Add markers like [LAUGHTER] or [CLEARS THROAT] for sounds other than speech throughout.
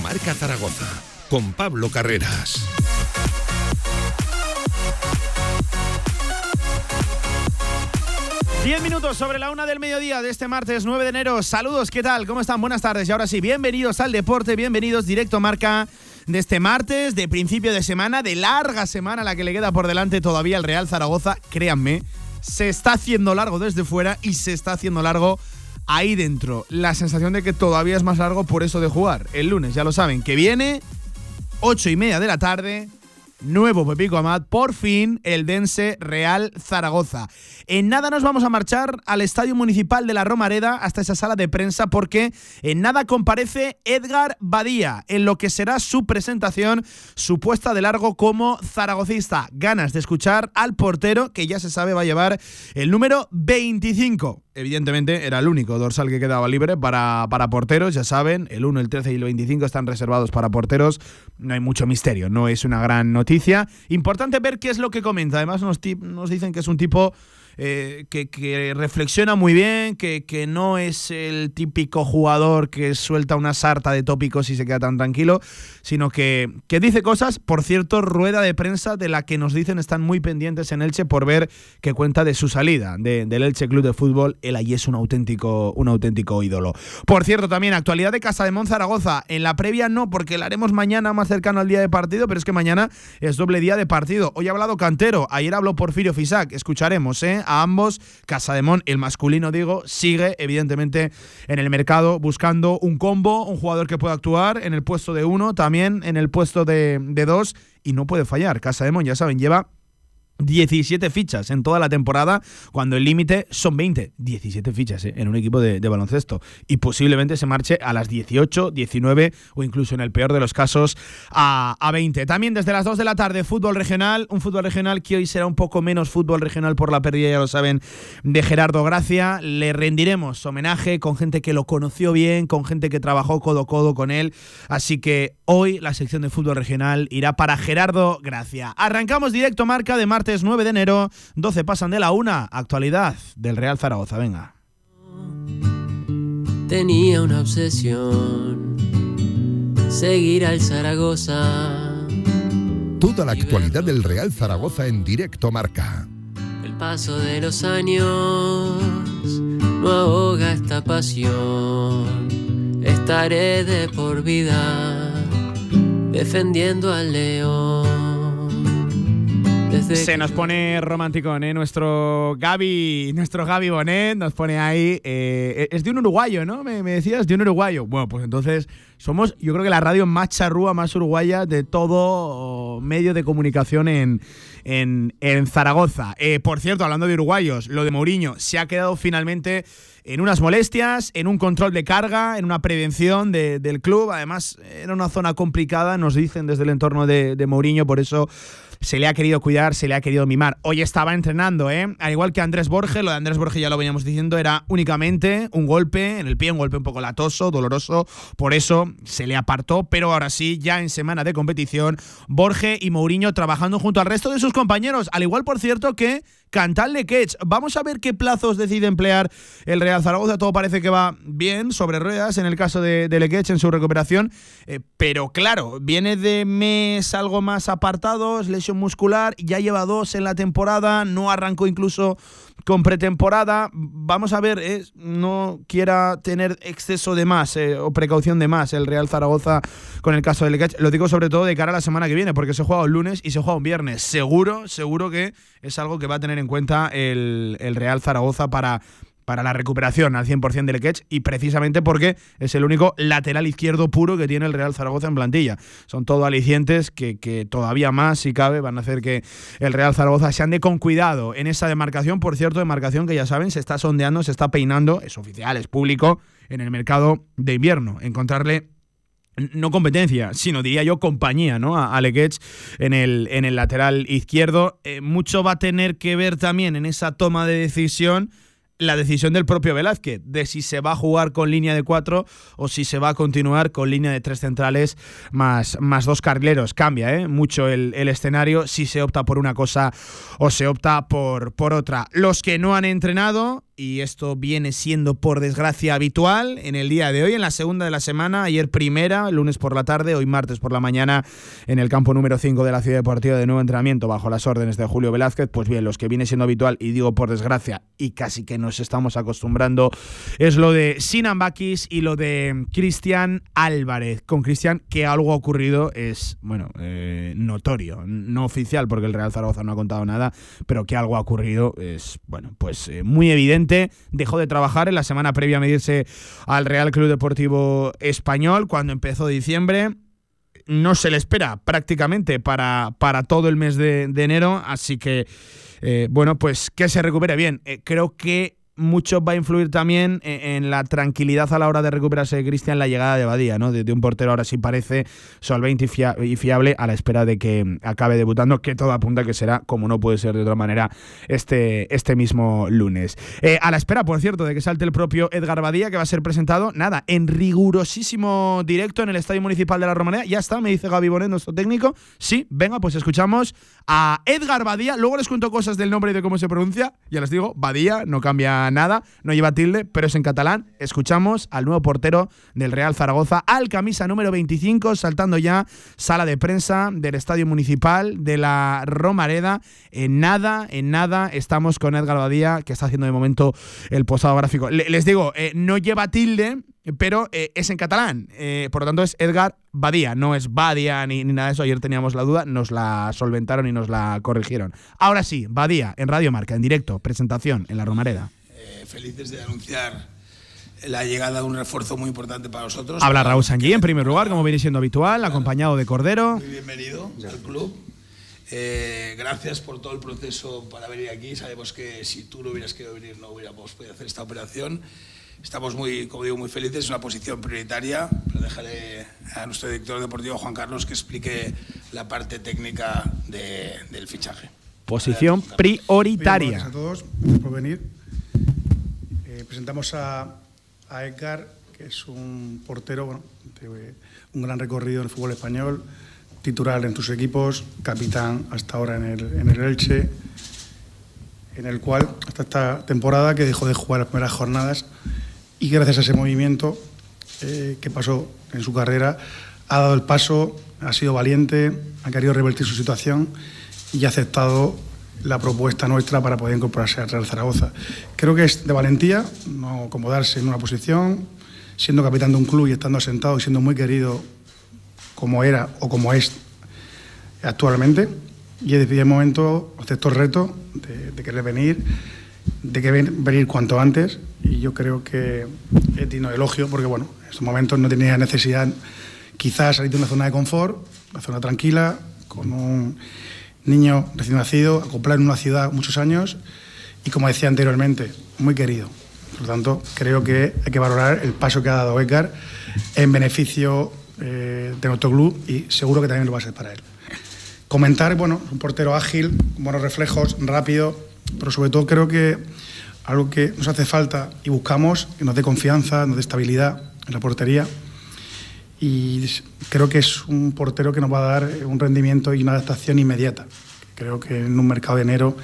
Marca Zaragoza con Pablo Carreras. Diez minutos sobre la una del mediodía de este martes 9 de enero. Saludos, ¿qué tal? ¿Cómo están? Buenas tardes. Y ahora sí, bienvenidos al deporte, bienvenidos directo marca de este martes, de principio de semana, de larga semana la que le queda por delante todavía al Real Zaragoza. Créanme, se está haciendo largo desde fuera y se está haciendo largo ahí dentro. La sensación de que todavía es más largo por eso de jugar. El lunes, ya lo saben, que viene, ocho y media de la tarde, nuevo Pepico Amat, por fin el Dense Real Zaragoza. En nada nos vamos a marchar al Estadio Municipal de la Romareda hasta esa sala de prensa porque en nada comparece Edgar Badía en lo que será su presentación, su puesta de largo como zaragocista. Ganas de escuchar al portero que ya se sabe va a llevar el número 25 evidentemente era el único dorsal que quedaba libre para, para, porteros, ya saben, el 1, el 13 y el 25 están reservados para porteros, no hay mucho misterio, no es una gran noticia. Importante ver qué es lo que comenta, además nos, nos dicen que es un tipo eh, que, reflexiona muy bien, que, no es el típico jugador que suelta una sarta de tópicos y se queda tan tranquilo, sino que, que dice cosas, por cierto, rueda de prensa de la que nos dicen están muy pendientes en Elche por ver que cuenta de su salida del Elche Club de Fútbol. Él allí es un auténtico, un auténtico ídolo. Por cierto, también actualidad de Casa de Monzaragoza. En la previa no, porque la haremos mañana más cercano al día de partido, pero es que mañana es doble día de partido. Hoy ha hablado Cantero, ayer habló Porfirio Fisac. Escucharemos, ¿eh? A ambos. Casademón, el masculino, digo, sigue evidentemente en el mercado buscando un combo, un jugador que pueda actuar en el puesto de uno, también en el puesto de, de dos, y no puede fallar. Casademón, ya saben, lleva 17 fichas en toda la temporada, cuando el límite son 20. 17 fichas ¿eh? en un equipo de, baloncesto. Y posiblemente se marche a las 18, 19 o incluso en el peor de los casos a, a 20. También desde las 2 de la tarde, fútbol regional. Un fútbol regional que hoy será un poco menos fútbol regional por la pérdida, ya lo saben, de Gerardo Gracia. Le rendiremos homenaje con gente que lo conoció bien, con gente que trabajó codo a codo con él. Así que hoy la sección de fútbol regional irá para Gerardo Gracia. Arrancamos directo marca de martes 9 de enero, 12 pasan de la una. Actualidad del Real Zaragoza, venga. Tenía una obsesión, seguir al Zaragoza. Toda la actualidad del Real Zaragoza en directo marca. El paso de los años no ahoga esta pasión. Estaré de por vida defendiendo al león. Se nos pone romántico, ¿eh? Nuestro Gaby, nuestro Gaby Bonet nos pone ahí. Eh, es de un uruguayo, ¿no? Me, decías, de un uruguayo. Bueno, pues entonces somos, yo creo que la radio más charrúa, más uruguaya de todo medio de comunicación en, en, Zaragoza. Eh, por cierto, hablando de uruguayos, lo de Mourinho se ha quedado finalmente en unas molestias, en un control de carga, en una prevención del club. Además, era una zona complicada, nos dicen desde el entorno de, de Mourinho, por eso se le ha querido cuidar, se le ha querido mimar. Hoy estaba entrenando, ¿eh? Al igual que Andrés Borges, lo de Andrés Borges ya lo veníamos diciendo, era únicamente un golpe en el pie, un golpe un poco latoso, doloroso, por eso se le apartó, pero ahora sí, ya en semana de competición, Borges y Mourinho trabajando junto al resto de sus compañeros, al igual, por cierto, que Cantal Lequech. Vamos a ver qué plazos decide emplear el Real Zaragoza. Todo parece que va bien sobre ruedas en el caso de, de Lequech en su recuperación. Eh, pero claro, viene de mes algo más apartados, lesión muscular, ya lleva dos en la temporada, no arrancó incluso con pretemporada. Vamos a ver, no quiera tener exceso de más eh, o precaución de más el Real Zaragoza con el caso de Lequech. Lo digo sobre todo de cara a la semana que viene, porque se juega un lunes y se juega un viernes. Seguro, seguro que es algo que va a tener en cuenta el Real Zaragoza para para la recuperación al 100% del Ekech y precisamente porque es el único lateral izquierdo puro que tiene el Real Zaragoza en plantilla. Son todo alicientes que, que, todavía más, si cabe, van a hacer que el Real Zaragoza se ande con cuidado en esa demarcación. Por cierto, demarcación que ya saben, se está sondeando, se está peinando, es oficial, es público, en el mercado de invierno. Encontrarle no competencia, sino diría yo compañía, ¿no? A Alex en el, en el lateral izquierdo. Eh, mucho va a tener que ver también en esa toma de decisión la decisión del propio Velázquez de si se va a jugar con línea de cuatro o si se va a continuar con línea de tres centrales más, más dos carrileros. Cambia ¿eh? mucho el, escenario si se opta por una cosa o se opta por, por otra. Los que no han entrenado y esto viene siendo por desgracia habitual en el día de hoy, en la segunda de la semana, ayer primera, lunes por la tarde, hoy martes por la mañana, en el campo número 5 de la Ciudad Deportiva de nuevo entrenamiento bajo las órdenes de Julio Velázquez, pues bien, los que viene siendo habitual, y digo por desgracia, y casi que nos estamos acostumbrando, es lo de Sinan Bakis y lo de Cristian Álvarez. Con Cristian, que algo ha ocurrido es, bueno, eh, notorio, no oficial, porque el Real Zaragoza no ha contado nada, pero que algo ha ocurrido es, bueno, pues eh, muy evidente dejó de trabajar en la semana previa a medirse al Real Club Deportivo Español cuando empezó diciembre. No se le espera prácticamente para, para todo el mes de, enero, así que, eh, bueno, pues que se recupere bien. Eh, creo que mucho va a influir también en, la tranquilidad a la hora de recuperarse de Cristian la llegada de Badía, ¿no? De, un portero ahora sí parece solvente y, fiable a la espera de que acabe debutando, que todo apunta que será, como no puede ser de otra manera, este, este mismo lunes. Eh, a la espera, por cierto, de que salte el propio Edgar Badía, que va a ser presentado, nada, en rigurosísimo directo en el Estadio Municipal de la Romanía. Ya está, me dice Gaby Bonet, nuestro técnico. Sí, venga, pues escuchamos a Edgar Badía. Luego les cuento cosas del nombre y de cómo se pronuncia. Ya les digo, Badía no cambia nada, no lleva tilde, pero es en catalán. Escuchamos al nuevo portero del Real Zaragoza, al camisa número 25, saltando ya sala de prensa del Estadio Municipal de la Romareda. En nada, en nada, estamos con Edgar Badía, que está haciendo de momento el posado gráfico. les digo, eh, no lleva tilde, pero eh, es en catalán. Eh, por lo tanto, es Edgar Badía, no es Badia ni, nada de eso. Ayer teníamos la duda, nos la solventaron y nos la corrigieron. Ahora sí, Badía, en Radio Marca, en directo, presentación en la Romareda. Eh, felices de anunciar la llegada de un refuerzo muy importante para nosotros. Habla Raúl Sanguí en primer lugar, como viene siendo habitual, acompañado de Cordero. Muy bienvenido al club. gracias por todo el proceso para venir aquí. Sabemos que si tú no hubieras querido venir no hubiéramos podido hacer esta operación. Estamos muy, como digo, muy felices, es una posición prioritaria, pero dejaré a nuestro director deportivo Juan Carlos que explique la parte técnica del fichaje. Posición prioritaria. gracias a todos por venir. Eh, presentamos a, a, Edgar, que es un portero, bueno, un gran recorrido en el fútbol español, titular en sus equipos, capitán hasta ahora en el, en el Elche, en el cual hasta esta temporada que dejó de jugar las primeras jornadas y gracias a ese movimiento eh, que pasó en su carrera ha dado el paso, ha sido valiente, ha querido revertir su situación y ha aceptado la propuesta nuestra para poder incorporarse al Real Zaragoza. Creo que es de valentía no acomodarse en una posición, siendo capitán de un club y estando sentado y siendo muy querido como era o como es actualmente. Y desde el momento aceptó el reto de, de querer venir de que venir cuanto antes y yo creo que es digno de elogio porque bueno, en estos momentos no tenía necesidad quizás salir de una zona de confort, una zona tranquila, con un niño recién nacido, acoplar en una ciudad muchos años y como decía anteriormente, muy querido. Por lo tanto, creo que hay que valorar el paso que ha dado Edgar en beneficio eh, de nuestro club y seguro que también lo va a ser para él. Comentar, bueno, un portero ágil, buenos reflejos, rápido, pero sobre todo creo que algo que nos hace falta y buscamos, que nos dé confianza, nos dé estabilidad en la portería. Y creo que es un portero que nos va a dar un rendimiento y una adaptación inmediata. Creo que en un mercado de enero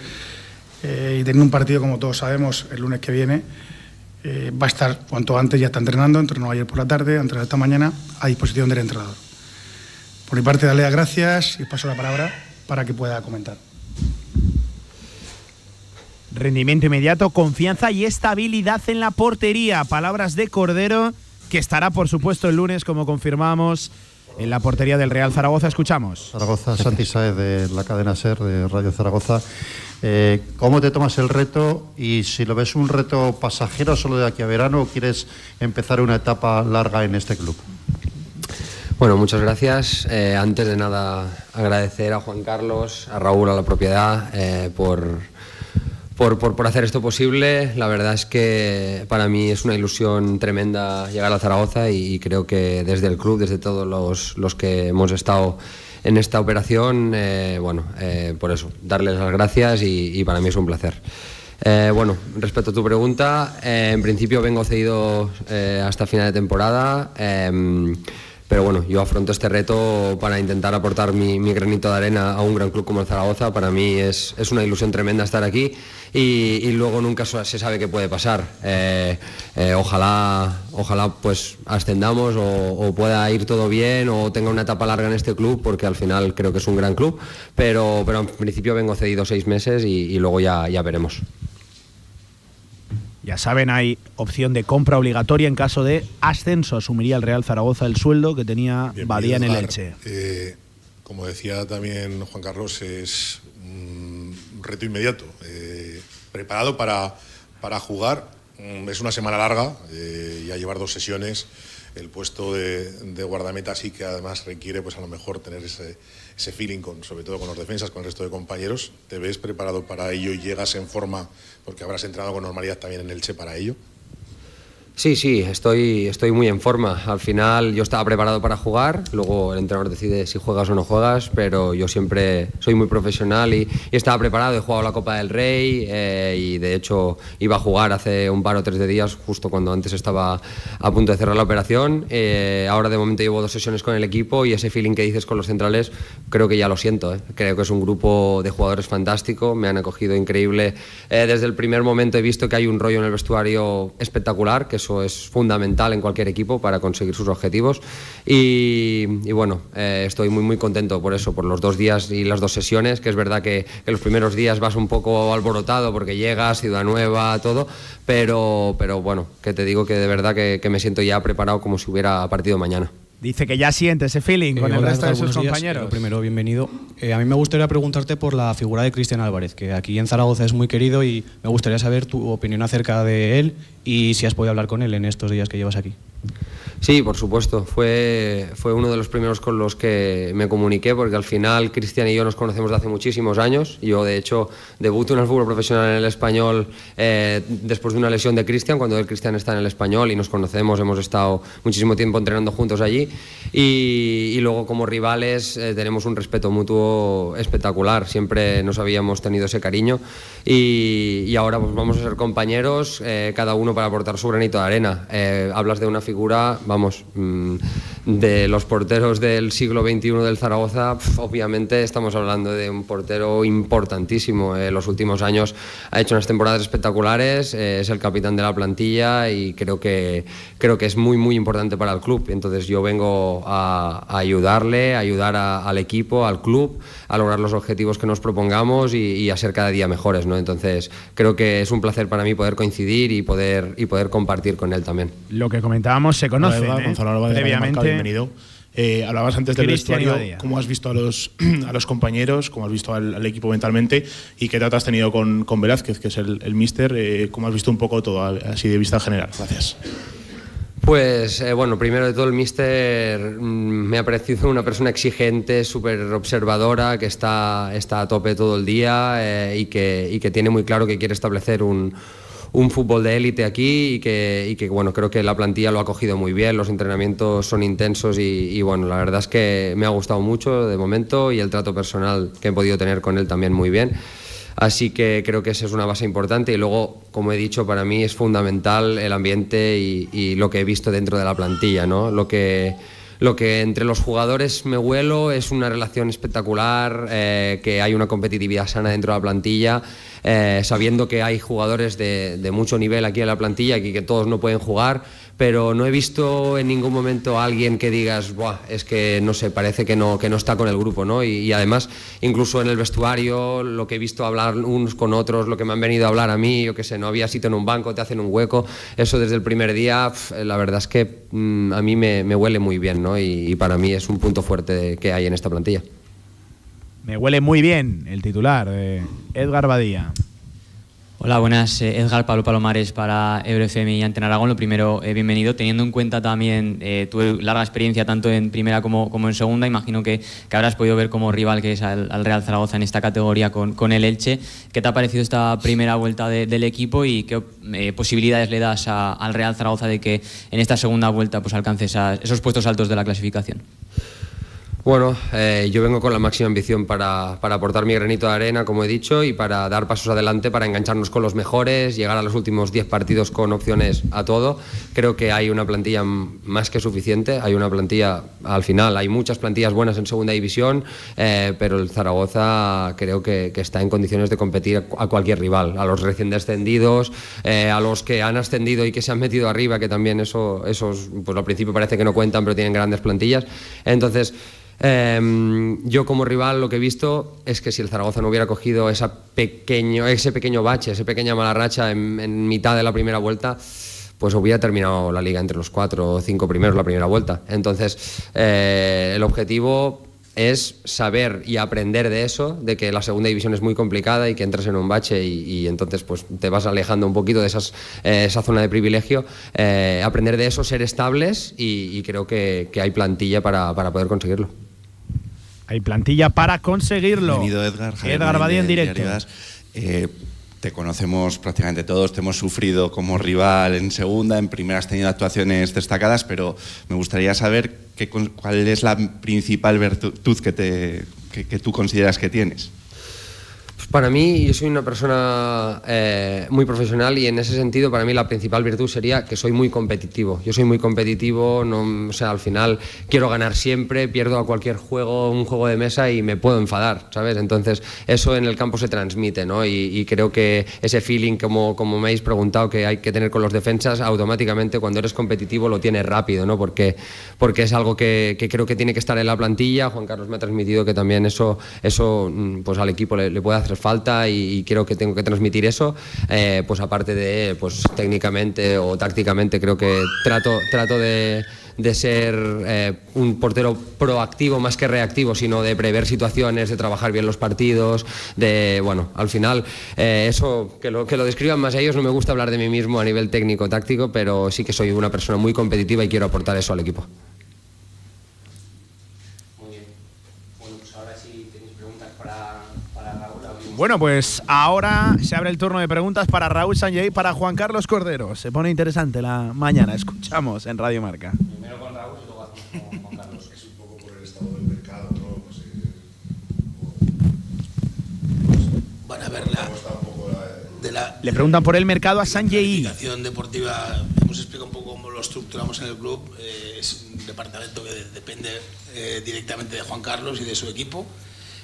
eh, y teniendo un partido, como todos sabemos, el lunes que viene, eh, va a estar cuanto antes, ya está entrenando, entrenó ayer por la tarde, entrenó esta mañana, a disposición del entrenador. Por mi parte, darle las gracias y paso la palabra para que pueda comentar. Rendimiento inmediato, confianza y estabilidad en la portería. Palabras de Cordero, que estará por supuesto el lunes, como confirmamos, en la portería del Real Zaragoza. Escuchamos. Zaragoza, Santi Saez de la cadena SER de Radio Zaragoza. Eh, ¿Cómo te tomas el reto y si lo ves un reto pasajero solo de aquí a verano o quieres empezar una etapa larga en este club? Bueno, muchas gracias. Eh, antes de nada, agradecer a Juan Carlos, a Raúl, a la propiedad, eh, por por, por, hacer esto posible. La verdad es que para mí es una ilusión tremenda llegar a Zaragoza y, creo que desde el club, desde todos los, los que hemos estado en esta operación, eh, bueno, eh, por eso, darles las gracias y, para mí es un placer. Eh, bueno, respecto a tu pregunta, en principio vengo cedido hasta final de temporada pero bueno, yo afronto este reto para intentar aportar mi, granito de arena a un gran club como el Zaragoza. Para mí es, es una ilusión tremenda estar aquí y, luego nunca se sabe qué puede pasar. Eh, eh, ojalá, ojalá pues ascendamos o, pueda ir todo bien o tenga una etapa larga en este club porque al final creo que es un gran club, pero, pero en principio vengo cedido seis meses y, luego ya, ya veremos. Ya saben, hay opción de compra obligatoria en caso de ascenso. Asumiría el Real Zaragoza el sueldo que tenía Badía en el Elche. Eh, como decía también Juan Carlos, es un reto inmediato preparado para, para jugar. Mm, es una semana larga, eh, y a llevar dos sesiones. El puesto de, de, guardameta sí que además requiere, pues a lo mejor, tener ese, ese feeling, con, sobre todo con los defensas, con el resto de compañeros. ¿Te ves preparado para ello y llegas en forma, porque habrás entrenado con normalidad también en el Che para ello? Sí, sí, estoy, estoy muy en forma. Al final yo estaba preparado para jugar, luego el entrenador decide si juegas o no juegas, pero yo siempre soy muy profesional y, estaba preparado. He jugado la Copa del Rey eh, y de hecho iba a jugar hace un par o tres de días, justo cuando antes estaba a punto de cerrar la operación. Eh, ahora de momento llevo dos sesiones con el equipo y ese feeling que dices con los centrales creo que ya lo siento. Eh. Creo que es un grupo de jugadores fantástico, me han acogido increíble. desde el primer momento he visto que hay un rollo en el vestuario espectacular, que es es fundamental en cualquier equipo para conseguir sus objetivos. Y, bueno, eh, estoy muy, muy contento por eso, por los dos días y las dos sesiones, que es verdad que, que los primeros días vas un poco alborotado porque llegas, ciudad nueva, todo, pero, pero bueno, que te digo que de verdad que, que me siento ya preparado como si hubiera partido mañana. Dice que ya siente ese feeling con el resto de sus compañeros. primero, bienvenido. Eh, a mí me gustaría preguntarte por la figura de Cristian Álvarez, que aquí en Zaragoza es muy querido y me gustaría saber tu opinión acerca de él y si has podido hablar con él en estos días que llevas aquí. Sí, por supuesto. Fue, fue uno de los primeros con los que me comuniqué, porque al final Cristian y yo nos conocemos de hace muchísimos años. Yo, de hecho, debuto en el fútbol profesional en el español eh, después de una lesión de Cristian, cuando el Cristian está en el español y nos conocemos, hemos estado muchísimo tiempo entrenando juntos allí. Y, luego, como rivales, eh, tenemos un respeto mutuo espectacular. Siempre nos habíamos tenido ese cariño. Y, ahora pues, vamos a ser compañeros, eh, cada uno para aportar su granito de arena. hablas de una figura vamos, mm, de los porteros del siglo XXI del Zaragoza, obviamente estamos hablando de un portero importantísimo. En los últimos años ha hecho unas temporadas espectaculares, eh, es el capitán de la plantilla y creo que, creo que es muy, muy importante para el club. Entonces yo vengo a, ayudarle, a ayudar al equipo, al club, a lograr los objetivos que nos propongamos y, a ser cada día mejores. ¿no? Entonces creo que es un placer para mí poder coincidir y poder, y poder compartir con él también. Lo que comentábamos se conoce Gonzalo bienvenido. Eh, hablabas antes del vestuario, cómo has visto a los, [CLEARS THROAT] a los compañeros, cómo has visto al, equipo mentalmente y qué trato has tenido con, con Velázquez, que es el, el míster, eh, cómo has visto un poco todo así de vista general. Gracias. Pues eh, bueno, primero de todo el míster mm, me ha parecido una persona exigente, súper observadora, que está, está a tope todo el día y, que, y que tiene muy claro que quiere establecer un, un fútbol de élite aquí y que, que, bueno, creo que la plantilla lo ha cogido muy bien, los entrenamientos son intensos y, bueno, la verdad es que me ha gustado mucho de momento y el trato personal que he podido tener con él también muy bien. Así que creo que esa es una base importante y luego, como he dicho, para mí es fundamental el ambiente y, lo que he visto dentro de la plantilla, ¿no? Lo que lo que entre los jugadores me huelo es una relación espectacular, eh, que hay una competitividad sana dentro de la plantilla, eh, sabiendo que hay jugadores de, de, mucho nivel aquí en la plantilla y que todos no pueden jugar, pero no he visto en ningún momento a alguien que digas, Buah, es que no sé, parece que no, que no está con el grupo, ¿no? Y, además, incluso en el vestuario, lo que he visto hablar unos con otros, lo que me han venido a hablar a mí, yo qué sé, no había sitio en un banco, te hacen un hueco, eso desde el primer día, la verdad es que mm, a mí me, huele muy bien, ¿no? Y, para mí es un punto fuerte que hay en esta plantilla. Me huele muy bien el titular, de Edgar Badía. Hola, buenas. Eh, Edgar Pablo Palomares para EuroFM y Antena. Lo primero, eh, bienvenido. Teniendo en cuenta también eh, tu larga experiencia tanto en primera como, como en segunda, imagino que, que, habrás podido ver como rival que es al, Real Zaragoza en esta categoría con, con, el Elche. ¿Qué te ha parecido esta primera vuelta del equipo y qué posibilidades le das al Real Zaragoza de que en esta segunda vuelta pues, alcance esos puestos altos de la clasificación? Bueno, eh, yo vengo con la máxima ambición para, para, aportar mi granito de arena, como he dicho, y para dar pasos adelante, para engancharnos con los mejores, llegar a los últimos 10 partidos con opciones a todo. Creo que hay una plantilla más que suficiente, hay una plantilla, al final, hay muchas plantillas buenas en segunda división, eh, pero el Zaragoza creo que, está en condiciones de competir a cualquier rival, a los recién descendidos, eh, a los que han ascendido y que se han metido arriba, que también eso, esos, pues al principio parece que no cuentan, pero tienen grandes plantillas. Entonces, Em, yo como rival lo que he visto es que si el Zaragoza no hubiera cogido esa pequeño, ese pequeño bache, esa pequeña mala racha en, mitad de la primera vuelta, pues hubiera terminado la liga entre los cuatro o cinco primeros la primera vuelta. Entonces, eh, el objetivo es saber y aprender de eso, de que la segunda división es muy complicada y que entras en un bache y, entonces pues te vas alejando un poquito de esas, eh, esa zona de privilegio, eh, aprender de eso, ser estables y, creo que, hay plantilla para poder conseguirlo. Hay plantilla para conseguirlo. Bienvenido Edgar. Edgar Badía en directo. Eh, te conocemos prácticamente todos, te hemos sufrido como rival en segunda, en primera has tenido actuaciones destacadas, pero me gustaría saber qué, cuál es la principal virtud que, te, que tú consideras que tienes. Para mí, yo soy una persona eh, muy profesional y en ese sentido, para mí la principal virtud sería que soy muy competitivo. Yo soy muy competitivo, no, o sea, al final quiero ganar siempre, pierdo a cualquier juego, un juego de mesa y me puedo enfadar, ¿sabes? Entonces, eso en el campo se transmite, ¿no? Y, creo que ese feeling, como, como me habéis preguntado, que hay que tener con los defensas, automáticamente cuando eres competitivo lo tienes rápido, ¿no? Porque, porque es algo que, creo que tiene que estar en la plantilla. Juan Carlos me ha transmitido que también eso, eso mm, pues al equipo le, le puede hacer falta y, creo que tengo que transmitir eso. Eh, pues aparte de, pues técnicamente o tácticamente creo que trato, trato de, de ser eh, un portero proactivo más que reactivo, sino de prever situaciones, de trabajar bien los partidos, de, bueno, al final, eh, eso, que lo, que lo describan más ellos, no me gusta hablar de mí mismo a nivel técnico-táctico, pero sí que soy una persona muy competitiva y quiero aportar eso al equipo. Bueno, pues ahora se abre el turno de preguntas para Raúl Sanjay y para Juan Carlos Cordero. Se pone interesante la mañana. Escuchamos en Radio Marca. Primero con Raúl y luego con Juan Carlos. Es un poco por el estado del mercado, ¿no? Pues, Van a ver la, Le preguntan por el mercado a Sanjay. La deportiva, hemos explicado un poco cómo lo estructuramos en el club. Eh, es un departamento que depende eh, directamente de Juan Carlos y de su equipo.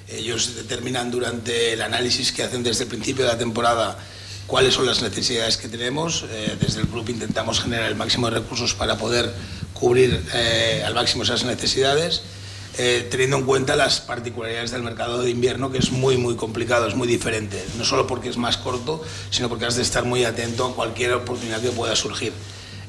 Ellos determinan durante el análisis que hacen desde el principio de la temporada cuáles son las necesidades que tenemos. Eh, desde el club intentamos generar el máximo de recursos para poder cubrir eh, al máximo esas necesidades, eh, teniendo en cuenta las particularidades del mercado de invierno, que es muy, muy complicado, es muy diferente. No solo porque es más corto, sino porque has de estar muy atento a cualquier oportunidad que pueda surgir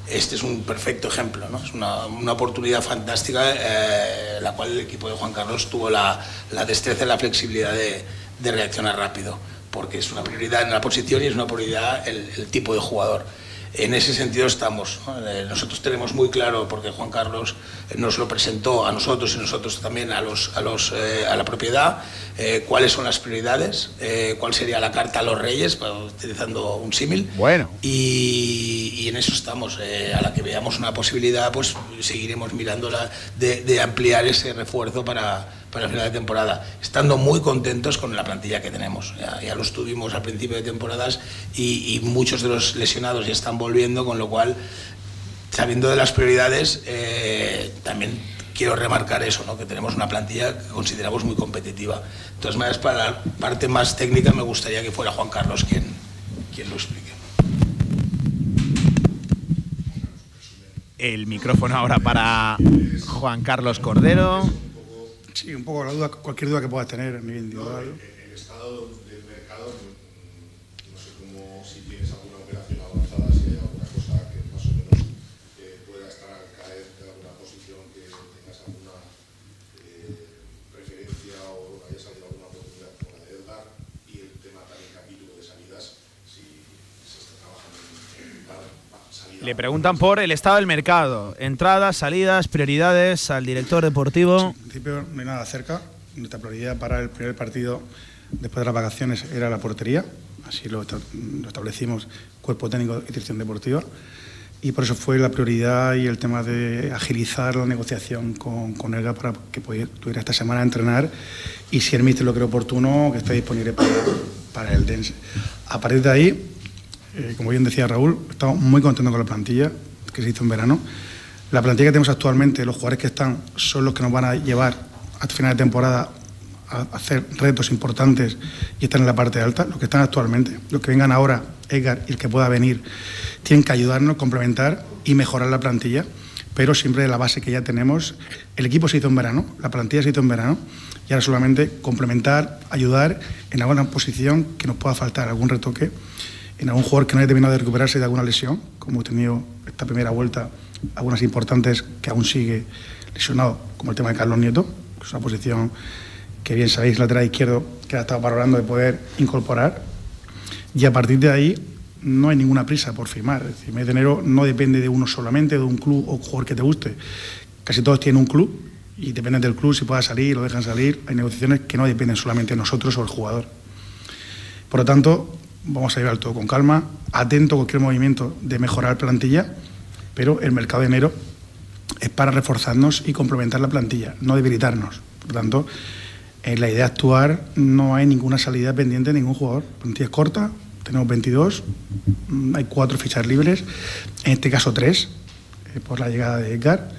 este es un perfecto ejemplo, es una, oportunidad fantástica, eh, la cual el equipo de Juan Carlos tuvo la, destreza y la flexibilidad de, reaccionar rápido, porque es una prioridad en la posición y es una prioridad el tipo de jugador en ese sentido estamos. Eh, nosotros tenemos muy claro, porque Juan Carlos nos lo presentó a nosotros y nosotros también a, los, a, los, eh, a la propiedad, eh, cuáles son las prioridades, cuál sería la carta a los reyes, utilizando un símil. Bueno. Y, y, en eso estamos. a la que veamos una posibilidad, pues seguiremos mirándola de, de ampliar ese refuerzo para para el final de temporada, estando muy contentos con la plantilla que tenemos. Ya, ya los tuvimos al principio de temporadas y, muchos de los lesionados ya están volviendo, con lo cual, sabiendo de las prioridades, eh, también quiero remarcar eso, ¿no? que tenemos una plantilla que consideramos muy competitiva. De todas maneras, para la parte más técnica me gustaría que fuera Juan Carlos quien, quien lo explique. El micrófono ahora para Juan Carlos Cordero. Sí, un poco la duda, cualquier duda que puedas tener a nivel individual. el estado del mercado, no sé cómo, si tienes alguna operación avanzada, si hay alguna cosa que más o menos eh, pueda estar a caer de alguna posición, que tengas alguna eh, preferencia o haya salido alguna oportunidad como la de Edgar, y el tema también capítulo de salidas, si se está trabajando en dar salida. Le preguntan por el estado del mercado, entradas, salidas, prioridades al director deportivo. en principio no hay nada cerca. Nuestra prioridad para el primer partido después de las vacaciones era la portería. Así lo, establecimos, cuerpo técnico y dirección deportiva. y por eso fue la prioridad y el tema de agilizar la negociación con, con Elga para que pudiera esta semana entrenar y si el míster lo cree oportuno, que esté disponible para, para el Dense. A partir de ahí, eh, como bien decía Raúl, estamos muy contentos con la plantilla que se hizo en verano. La plantilla que tenemos actualmente, los jugadores que están, son los que nos van a llevar hasta final de temporada a hacer retos importantes y están en la parte alta, los que están actualmente, los que vengan ahora, Edgar y el que pueda venir, tienen que ayudarnos, complementar y mejorar la plantilla, pero siempre de la base que ya tenemos. El equipo se hizo en verano, la plantilla se hizo en verano, y ahora solamente complementar, ayudar en alguna posición que nos pueda faltar, algún retoque, en algún jugador que no haya terminado de recuperarse de alguna lesión, como hemos tenido esta primera vuelta, algunas importantes que aún sigue lesionado, como el tema de Carlos Nieto, que es una posición que bien sabéis, lateral izquierdo, que ha estado valorando de poder incorporar. Y a partir de ahí no hay ninguna prisa por firmar. Es decir, mes de enero no depende de uno solamente, de un club o jugador que te guste. Casi todos tienen un club y dependen del club si pueda salir o dejan salir. Hay negociaciones que no dependen solamente de nosotros o el jugador. Por lo tanto, vamos a llevar todo con calma, atento a cualquier movimiento de mejorar plantilla, pero el mercado de enero es para reforzarnos y complementar la plantilla, no debilitarnos. Por tanto, en la idea de actuar no hay ninguna salida pendiente de ningún jugador. La plantilla es corta, tenemos 22, mm, hay cuatro fichas libres, en este caso tres, eh, por la llegada de Edgar,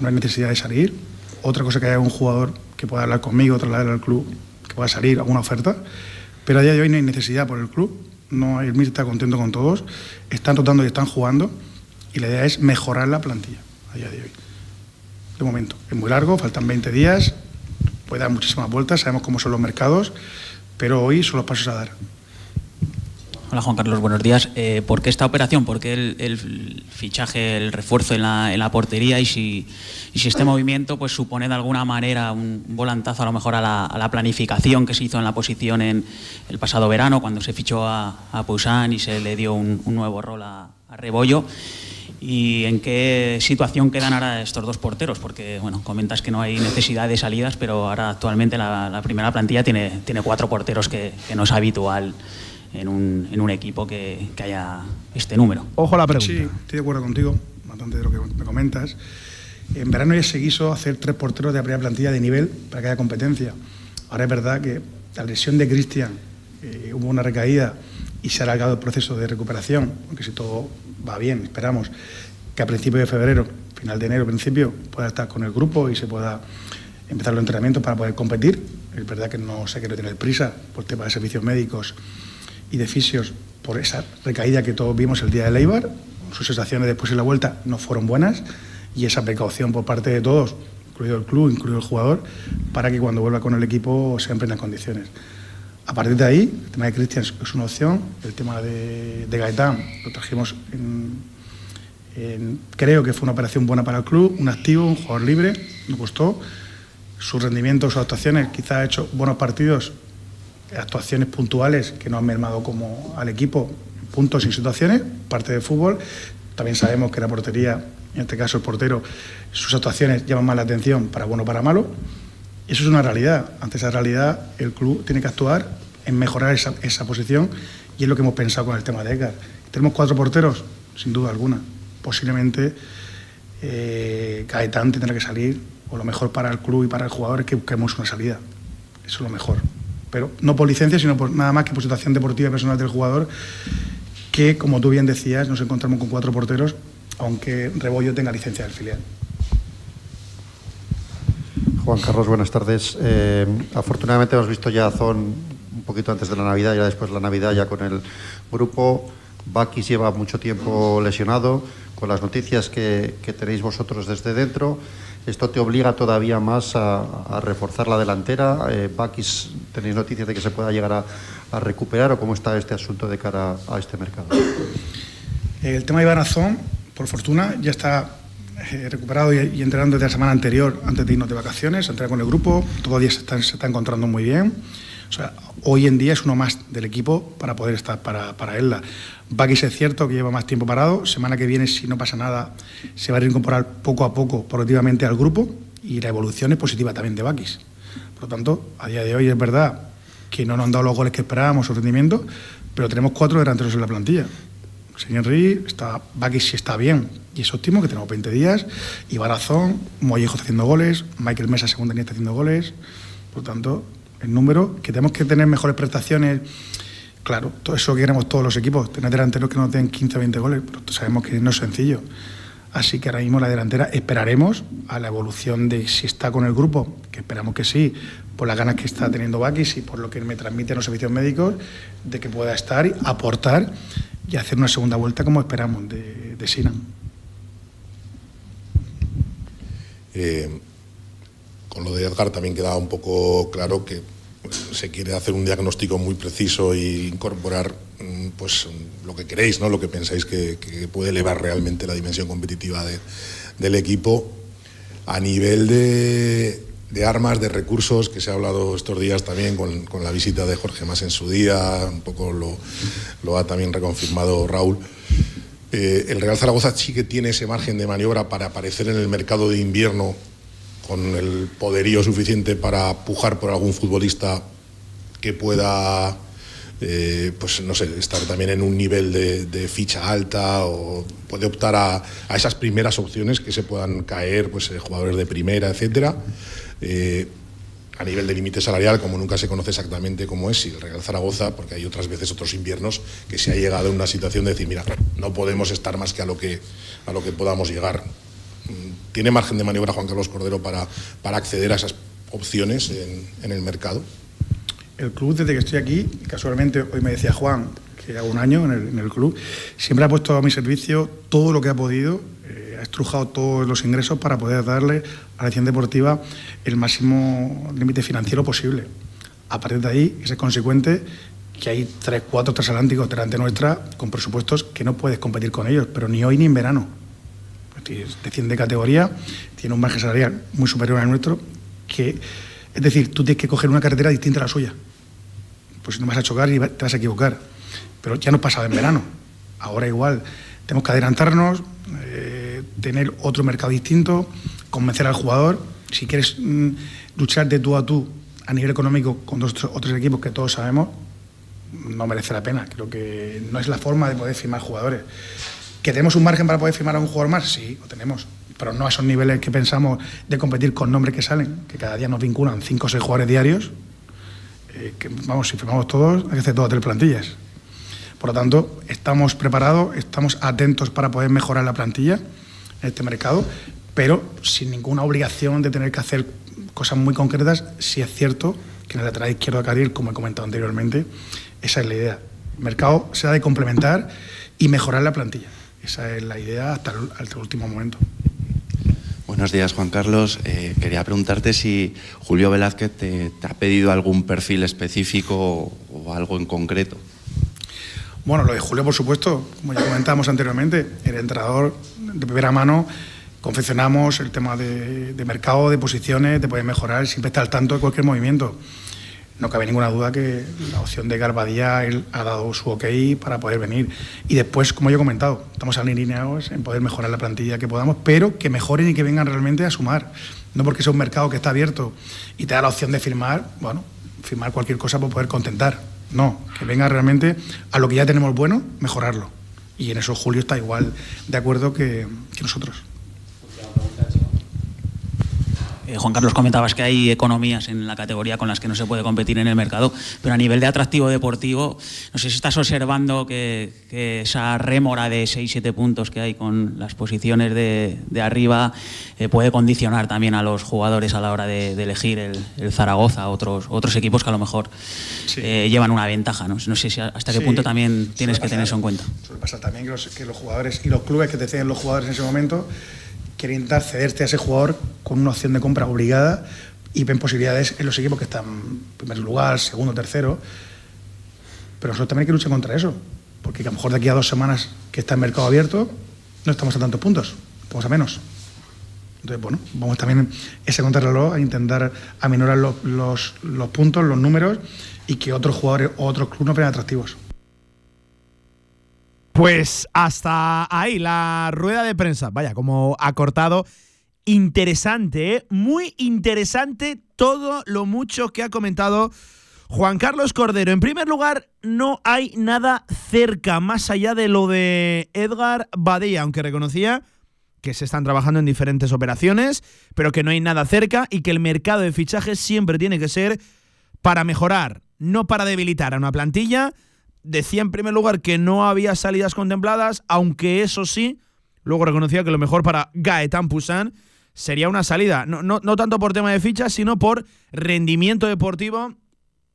no hay necesidad de salir. Otra cosa que haya un jugador que pueda hablar conmigo, trasladar al club, que pueda salir alguna oferta, pero a día de hoy no hay necesidad por el club, no, el MIR está contento con todos, están tratando y están jugando, y la idea es mejorar la plantilla a día de hoy. De momento, es muy largo, faltan 20 días, puede dar muchísimas vueltas, sabemos cómo son los mercados, pero hoy son los pasos a dar. Hola Juan Carlos, buenos días. Eh, ¿Por qué esta operación? ¿Por qué el, fichaje, el refuerzo en la, portería? Y si, si, este movimiento pues, supone de alguna manera un volantazo a lo mejor a la, planificación que se hizo en la posición en el pasado verano, cuando se fichó a, a y se le dio un, nuevo rol a, a Rebollo y en qué situación quedan ahora estos dos porteros, porque bueno, comentas que no hay necesidad de salidas, pero ahora actualmente la, primera plantilla tiene, tiene cuatro porteros que, no es habitual en un, en un equipo que, que, haya este número. Ojo la pregunta. Sí, estoy de acuerdo contigo, bastante de lo que me comentas. En verano ya se quiso hacer tres porteros de la primera plantilla de nivel para que haya competencia. Ahora es verdad que la lesión de Cristian, eh, hubo una recaída y se ha alargado el proceso de recuperación, aunque si todo va bien, esperamos que a principios de febrero, final de enero, principio, pueda estar con el grupo y se pueda empezar los entrenamientos para poder competir. Es verdad que no sé quiero tener prisa por tema de servicios médicos y de fisios por esa recaída que todos vimos el día de Leibar. Sus sensaciones después de la vuelta no fueron buenas y esa precaución por parte de todos, incluido el club, incluido el jugador, para que cuando vuelva con el equipo sea en plenas condiciones. A partir de ahí, el tema de Cristian es una opción, el tema de, Gaetán lo trajimos creo que fue una operación buena para el club, un activo, un jugador libre, me gustó. Su rendimiento, sus actuaciones, quizás ha hecho buenos partidos, actuaciones puntuales que no han mermado como al equipo, puntos y situaciones, parte del fútbol. También sabemos que la portería, en este caso el portero, sus actuaciones llaman más la atención para bueno o para malo. Eso es una realidad. Ante esa realidad, el club tiene que actuar en mejorar esa, esa posición y es lo que hemos pensado con el tema de Edgar. ¿Tenemos cuatro porteros? Sin duda alguna. Posiblemente eh, tendrá que salir, o lo mejor para el club y para el jugador es que busquemos una salida. Eso es lo mejor. Pero no por licencia, sino por nada más que por situación deportiva y personal del jugador, que, como tú bien decías, nos encontramos con cuatro porteros, aunque Rebollo tenga licencia del filial. Juan Carlos, buenas tardes. Eh, afortunadamente hemos visto ya a Zon un poquito antes de la Navidad, ya después de la Navidad, ya con el grupo. Bakis lleva mucho tiempo lesionado. Con las noticias que, tenéis vosotros desde dentro, ¿esto te obliga todavía más a, reforzar la delantera? Eh, Bakis, ¿tenéis noticias de que se pueda llegar a, recuperar o cómo está este asunto de cara a este mercado? El tema de Iván Azón, por fortuna, ya está eh, recuperado y, entrenando desde la semana anterior, antes de irnos de vacaciones, entrar con el grupo, todavía se está, se está encontrando muy bien. Sea, hoy en día es uno más del equipo para poder estar para, para él. Bakis es cierto que lleva más tiempo parado. Semana que viene, si no pasa nada, se va a reincorporar poco a poco, progresivamente al grupo y la evolución es positiva también de Bakis. Por lo tanto, a día de hoy es verdad que no nos han dado los goles que esperábamos, su rendimiento, pero tenemos cuatro delanteros en la plantilla. Henry, está Baki si está bien y es óptimo, que tenemos 20 días, y Barazón, Mollejo está haciendo goles, Michael Mesa segunda línea está haciendo goles, por lo tanto, el número, que tenemos que tener mejores prestaciones, claro, todo eso queremos todos los equipos, tener delanteros que nos den 15 o 20 goles, pero sabemos que no es sencillo. Así que ahora mismo la delantera esperaremos a la evolución de si está con el grupo, que esperamos que sí, por las ganas que está teniendo Bakis y por lo que me transmiten los servicios médicos, de que pueda estar, aportar y hacer una segunda vuelta como esperamos de, de Sinan. Eh, con lo de Edgar también queda un poco claro que se quiere hacer un diagnóstico muy preciso e incorporar mm, pues lo que queréis, ¿no? lo que pensáis que, puede elevar realmente la dimensión competitiva del equipo a nivel de, armas, de recursos, que se ha hablado estos días también con, la visita de Jorge Más en su día, un poco lo, ha también reconfirmado Raúl. Eh, el Real Zaragoza sí que tiene ese margen de maniobra para aparecer en el mercado de invierno con el poderío suficiente para pujar por algún futbolista que pueda, eh, pues no sé, estar también en un nivel de, ficha alta o puede optar a, esas primeras opciones que se puedan caer, pues eh, jugadores de primera, etcétera. Eh, a nivel de límite salarial, como nunca se conoce exactamente cómo es, si el Real Zaragoza, porque hay otras veces otros inviernos que se ha llegado a una situación de decir, mira, no podemos estar más que a lo que, a lo que podamos llegar ¿Tiene margen de maniobra Juan Carlos Cordero para, para acceder a esas opciones en, el mercado? El club, desde que estoy aquí, casualmente hoy me decía Juan, que hago un año en el, club, siempre ha puesto a mi servicio todo lo que ha podido, eh, ha estrujado todos los ingresos para poder darle a la acción deportiva el máximo límite financiero posible. A partir de ahí, es consecuente que hay tres, cuatro transatlánticos delante nuestra con presupuestos que no puedes competir con ellos, pero ni hoy ni en verano desciende de categoría, tiene un margen salarial muy superior al nuestro, que, es decir, tú tienes que coger una carretera distinta a la suya. Pues no vas a chocar y te vas a equivocar. Pero ya no pasaba en verano. Ahora igual, tenemos que adelantarnos, eh, tener otro mercado distinto, convencer al jugador. Si quieres mm, luchar de tú a tú a nivel económico con otros, otros equipos que todos sabemos, no merece la pena. Creo que no es la forma de poder firmar jugadores. ¿Que tenemos un margen para poder firmar a un jugador más? Sí, lo tenemos. Pero no a esos niveles que pensamos de competir con nombres que salen, que cada día nos vinculan cinco o seis jugadores diarios. Eh, que, vamos, si firmamos todos, hay que hacer todas tres plantillas. Por lo tanto, estamos preparados, estamos atentos para poder mejorar la plantilla en este mercado, pero sin ninguna obligación de tener que hacer cosas muy concretas. Si es cierto que en el lateral izquierdo de Caril, como he comentado anteriormente, esa es la idea. El mercado se ha de complementar y mejorar la plantilla. Esa es la idea hasta el, último momento. Buenos días, Juan Carlos. Eh, quería preguntarte si Julio Velázquez te, ha pedido algún perfil específico o, algo en concreto. Bueno, lo de Julio, por supuesto, como ya comentábamos anteriormente, el entrenador de primera mano, confeccionamos el tema de, de mercado, de posiciones, de poder mejorar, siempre está al tanto de cualquier movimiento no cabe ninguna duda que la opción de Garbadía ha dado su ok para poder venir. Y después, como yo he comentado, estamos alineados en poder mejorar la plantilla que podamos, pero que mejoren y que vengan realmente a sumar. No porque sea un mercado que está abierto y te da la opción de firmar, bueno, firmar cualquier cosa para poder contentar. No, que venga realmente a lo que ya tenemos bueno, mejorarlo. Y en eso Julio está igual de acuerdo que, que nosotros. Eh, Juan Carlos, comentabas que hay economías en la categoría con las que no se puede competir en el mercado, pero a nivel de atractivo deportivo, no sé si estás observando que, esa rémora de 6-7 puntos que hay con las posiciones de, arriba eh, puede condicionar también a los jugadores a la hora de, elegir el, Zaragoza, otros, otros equipos que a lo mejor eh, llevan una ventaja. ¿no? sé si hasta qué punto también tienes que tener eso en cuenta. Suele pasar también que los, que los jugadores y los clubes que deciden los jugadores en ese momento quieren intentar cederte a ese jugador con una opción de compra obligada y ven posibilidades en los equipos que están en primer lugar, segundo, tercero. Pero nosotros también hay que luchar contra eso, porque a lo mejor de aquí a dos semanas que está el mercado abierto, no estamos a tantos puntos, estamos a menos. Entonces, bueno, vamos también ese contrarreloj a intentar aminorar los, puntos, los números y que otros jugadores o otros clubes no vean atractivos. Pues hasta ahí la rueda de prensa. Vaya, como ha cortado. Interesante, ¿eh? muy interesante todo lo mucho que ha comentado Juan Carlos Cordero, en primer lugar, no hay nada cerca, más allá de lo de Edgar Badía, aunque reconocía que se están trabajando en diferentes operaciones, pero que no hay nada cerca y que el mercado de fichajes siempre tiene que ser para mejorar, no para debilitar a una plantilla. Decía en primer lugar que no había salidas contempladas, aunque eso sí, luego reconocía que lo mejor para Gaetan Poussin sería una salida, no, no, no tanto por tema de fichas, sino por rendimiento deportivo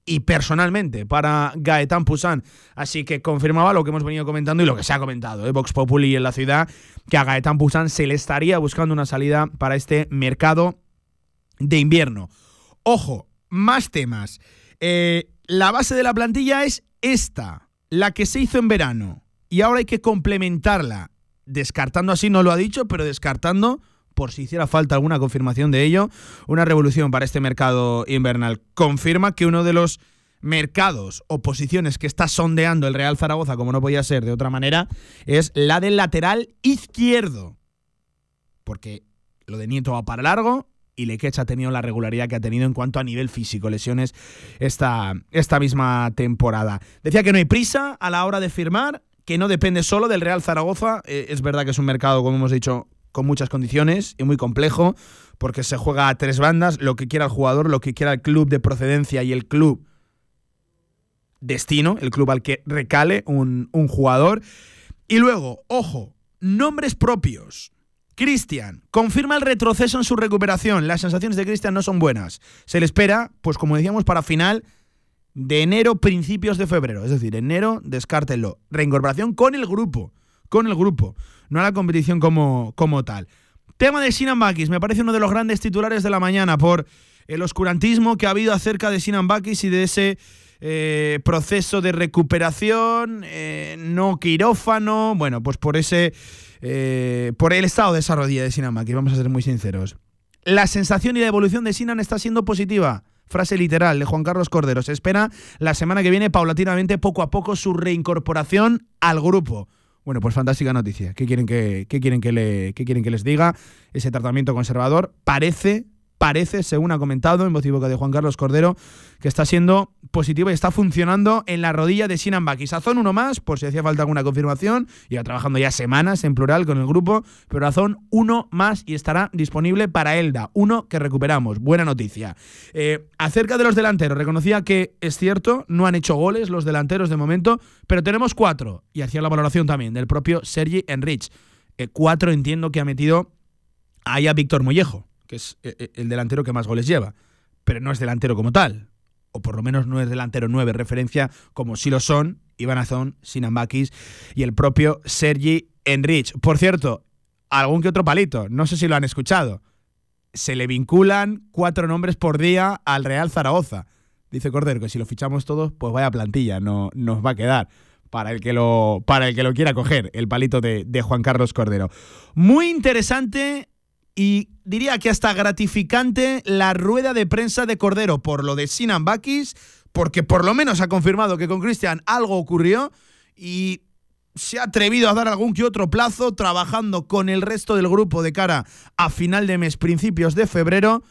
y personalmente para Gaetan Poussin. Así que confirmaba lo que hemos venido comentando y lo que se ha comentado, ¿eh? Vox Populi en la ciudad, que a Gaetan Poussin se le estaría buscando una salida para este mercado de invierno. Ojo, más temas. Eh, la base de la plantilla es esta, la que se hizo en verano. Y ahora hay que complementarla. Descartando así, no lo ha dicho, pero descartando por si hiciera falta alguna confirmación de ello, una revolución para este mercado invernal. Confirma que uno de los mercados o posiciones que está sondeando el Real Zaragoza, como no podía ser de otra manera, es la del lateral izquierdo. Porque lo de Nieto va para largo y Lequech ha tenido la regularidad que ha tenido en cuanto a nivel físico, lesiones esta, esta misma temporada. Decía que no hay prisa a la hora de firmar, que no depende solo del Real Zaragoza. Eh, es verdad que es un mercado, como hemos dicho, con muchas condiciones y muy complejo, porque se juega a tres bandas, lo que quiera el jugador, lo que quiera el club de procedencia y el club destino, el club al que recale un, un jugador. Y luego, ojo, nombres propios. Cristian confirma el retroceso en su recuperación. Las sensaciones de Cristian no son buenas. Se le espera, pues como decíamos, para final de enero, principios de febrero. Es decir, enero, descártenlo. Reincorporación con el grupo. Con el grupo no a la competición como, como tal. Tema de Sinan Bakis, me parece uno de los grandes titulares de la mañana por el oscurantismo que ha habido acerca de Sinan Bakis y de ese eh, proceso de recuperación, eh, no quirófano, bueno, pues por ese, eh, por el estado de esa rodilla de Sinan Bakis, vamos a ser muy sinceros. La sensación y la evolución de Sinan está siendo positiva. Frase literal de Juan Carlos Cordero. Se espera la semana que viene, paulatinamente, poco a poco, su reincorporación al grupo. Bueno, pues fantástica noticia. ¿Qué quieren que, quieren que, le, qué quieren que les diga? Ese tratamiento conservador parece parece, según ha comentado en voz y boca de Juan Carlos Cordero, que está siendo positivo y está funcionando en la rodilla de Sinan Baki. Sazón uno más, por si hacía falta alguna confirmación, ya trabajando ya semanas en plural con el grupo, pero Razón uno más y estará disponible para Elda, uno que recuperamos. Buena noticia. Eh, acerca de los delanteros, reconocía que es cierto, no han hecho goles los delanteros de momento, pero tenemos cuatro, y hacía la valoración también del propio Sergi Enrich. Eh, cuatro entiendo que ha metido ahí a Víctor Mollejo que es eh, eh, el delantero que más goles lleva, pero no es delantero como tal, o por lo menos no es delantero 9, referencia como si lo son Iván Azón, Sinambakis y el propio Sergi Enrich. Por cierto, algún que otro palito, no sé si lo han escuchado. Se le vinculan cuatro nombres por día al Real Zaragoza. Dice Cordero que si lo fichamos todos, pues vaya plantilla, no nos va a quedar para el que lo, para el que lo quiera coger, el palito de Juan Carlos Cordero. Muy interesante y diría que hasta gratificante la rueda de prensa de Cordero por lo de Sinan Bakis, porque por lo menos ha confirmado que con Cristian algo ocurrió y se ha atrevido a dar algún que otro plazo trabajando con el resto del grupo de cara a final de mes, principios de febrero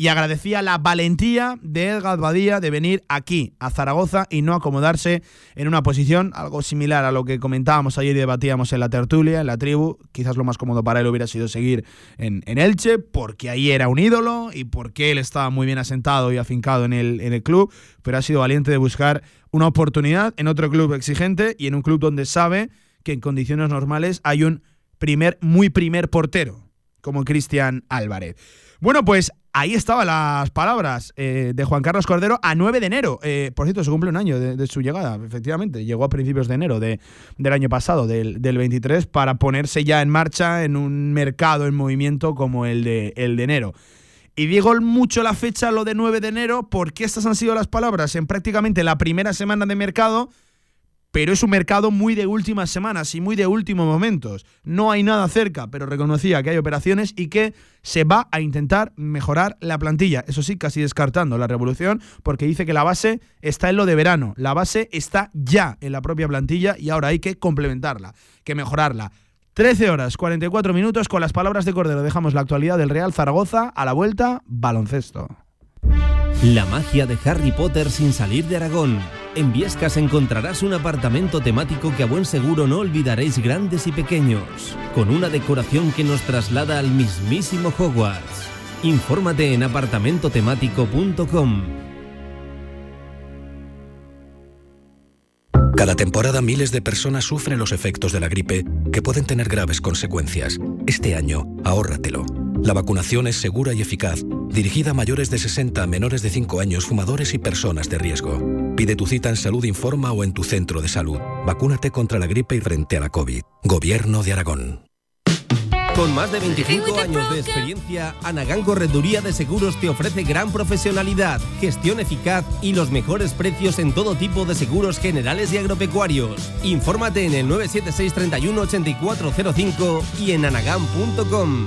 y agradecía la valentía de Edgar Badía de venir aquí, a Zaragoza, y no acomodarse en una posición algo similar a lo que comentábamos ayer y debatíamos en la tertulia, en la tribu. Quizás lo más cómodo para él hubiera sido seguir en, Elche, porque ahí era un ídolo y porque él estaba muy bien asentado y afincado en el, en el club, pero ha sido valiente de buscar una oportunidad en otro club exigente y en un club donde sabe que en condiciones normales hay un primer, muy primer portero, como Cristian Álvarez. Bueno, pues ahí estaban las palabras eh, de Juan Carlos Cordero a 9 de enero. Eh, por cierto, se cumple un año de, su llegada, efectivamente. Llegó a principios de enero del año pasado, del, 23, para ponerse ya en marcha en un mercado en movimiento como el de, el de enero. Y digo mucho la fecha, lo de 9 de enero, porque estas han sido las palabras en prácticamente la primera semana de mercado pero es un mercado muy de últimas semanas y muy de últimos momentos. No hay nada cerca, pero reconocía que hay operaciones y que se va a intentar mejorar la plantilla. Eso sí, casi descartando la revolución, porque dice que la base está en lo de verano. La base está ya en la propia plantilla y ahora hay que complementarla, que mejorarla. 13 horas 44 minutos con las palabras de Cordero. Dejamos la actualidad del Real Zaragoza a la vuelta, baloncesto. La magia de Harry Potter sin salir de Aragón. En Viescas encontrarás un apartamento temático que a buen seguro no olvidaréis grandes y pequeños, con una decoración que nos traslada al mismísimo Hogwarts. Infórmate en apartamentotemático.com. Cada temporada miles de personas sufren los efectos de la gripe que pueden tener graves consecuencias. Este año, ahórratelo. La vacunación es segura y eficaz, dirigida a mayores de 60, menores de 5 años, fumadores y personas de riesgo. Pide tu cita en Salud Informa o en tu centro de salud. Vacúnate contra la gripe y frente a la COVID. Gobierno de Aragón. Con más de 25 años de experiencia, Anagán Correduría de Seguros te ofrece gran profesionalidad, gestión eficaz y los mejores precios en todo tipo de seguros generales y agropecuarios. Infórmate en el 976 31 8405 y en anagán.com.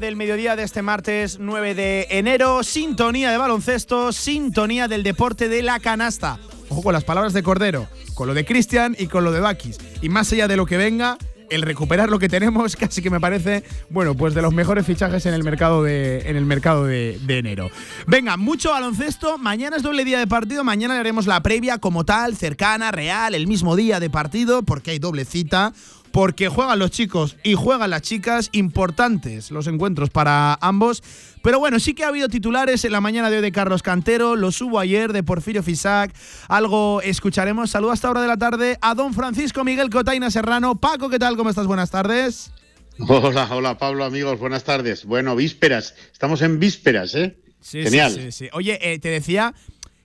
Del mediodía de este martes 9 de enero. Sintonía de baloncesto, sintonía del deporte de la canasta. Ojo con las palabras de Cordero, con lo de Cristian y con lo de Bakis. Y más allá de lo que venga, el recuperar lo que tenemos [LAUGHS] casi que me parece, bueno, pues de los mejores fichajes en el mercado de, en el mercado de, enero. Venga, mucho baloncesto. Mañana es doble día de partido. Mañana haremos la previa como tal, cercana, real, el mismo día de partido, porque hay doble cita porque juegan los chicos y juegan las chicas, importantes los encuentros para ambos. Pero bueno, sí que ha habido titulares en la mañana de hoy de Carlos Cantero, los hubo ayer de Porfirio Fisac, algo escucharemos. Saludos hasta hora de la tarde a don Francisco Miguel Cotaina Serrano. Paco, ¿qué tal? ¿Cómo estás? Buenas tardes. Hola, hola Pablo, amigos, buenas tardes. Bueno, vísperas, estamos en vísperas, ¿eh? Sí, Genial. Sí, sí, Oye, eh, te decía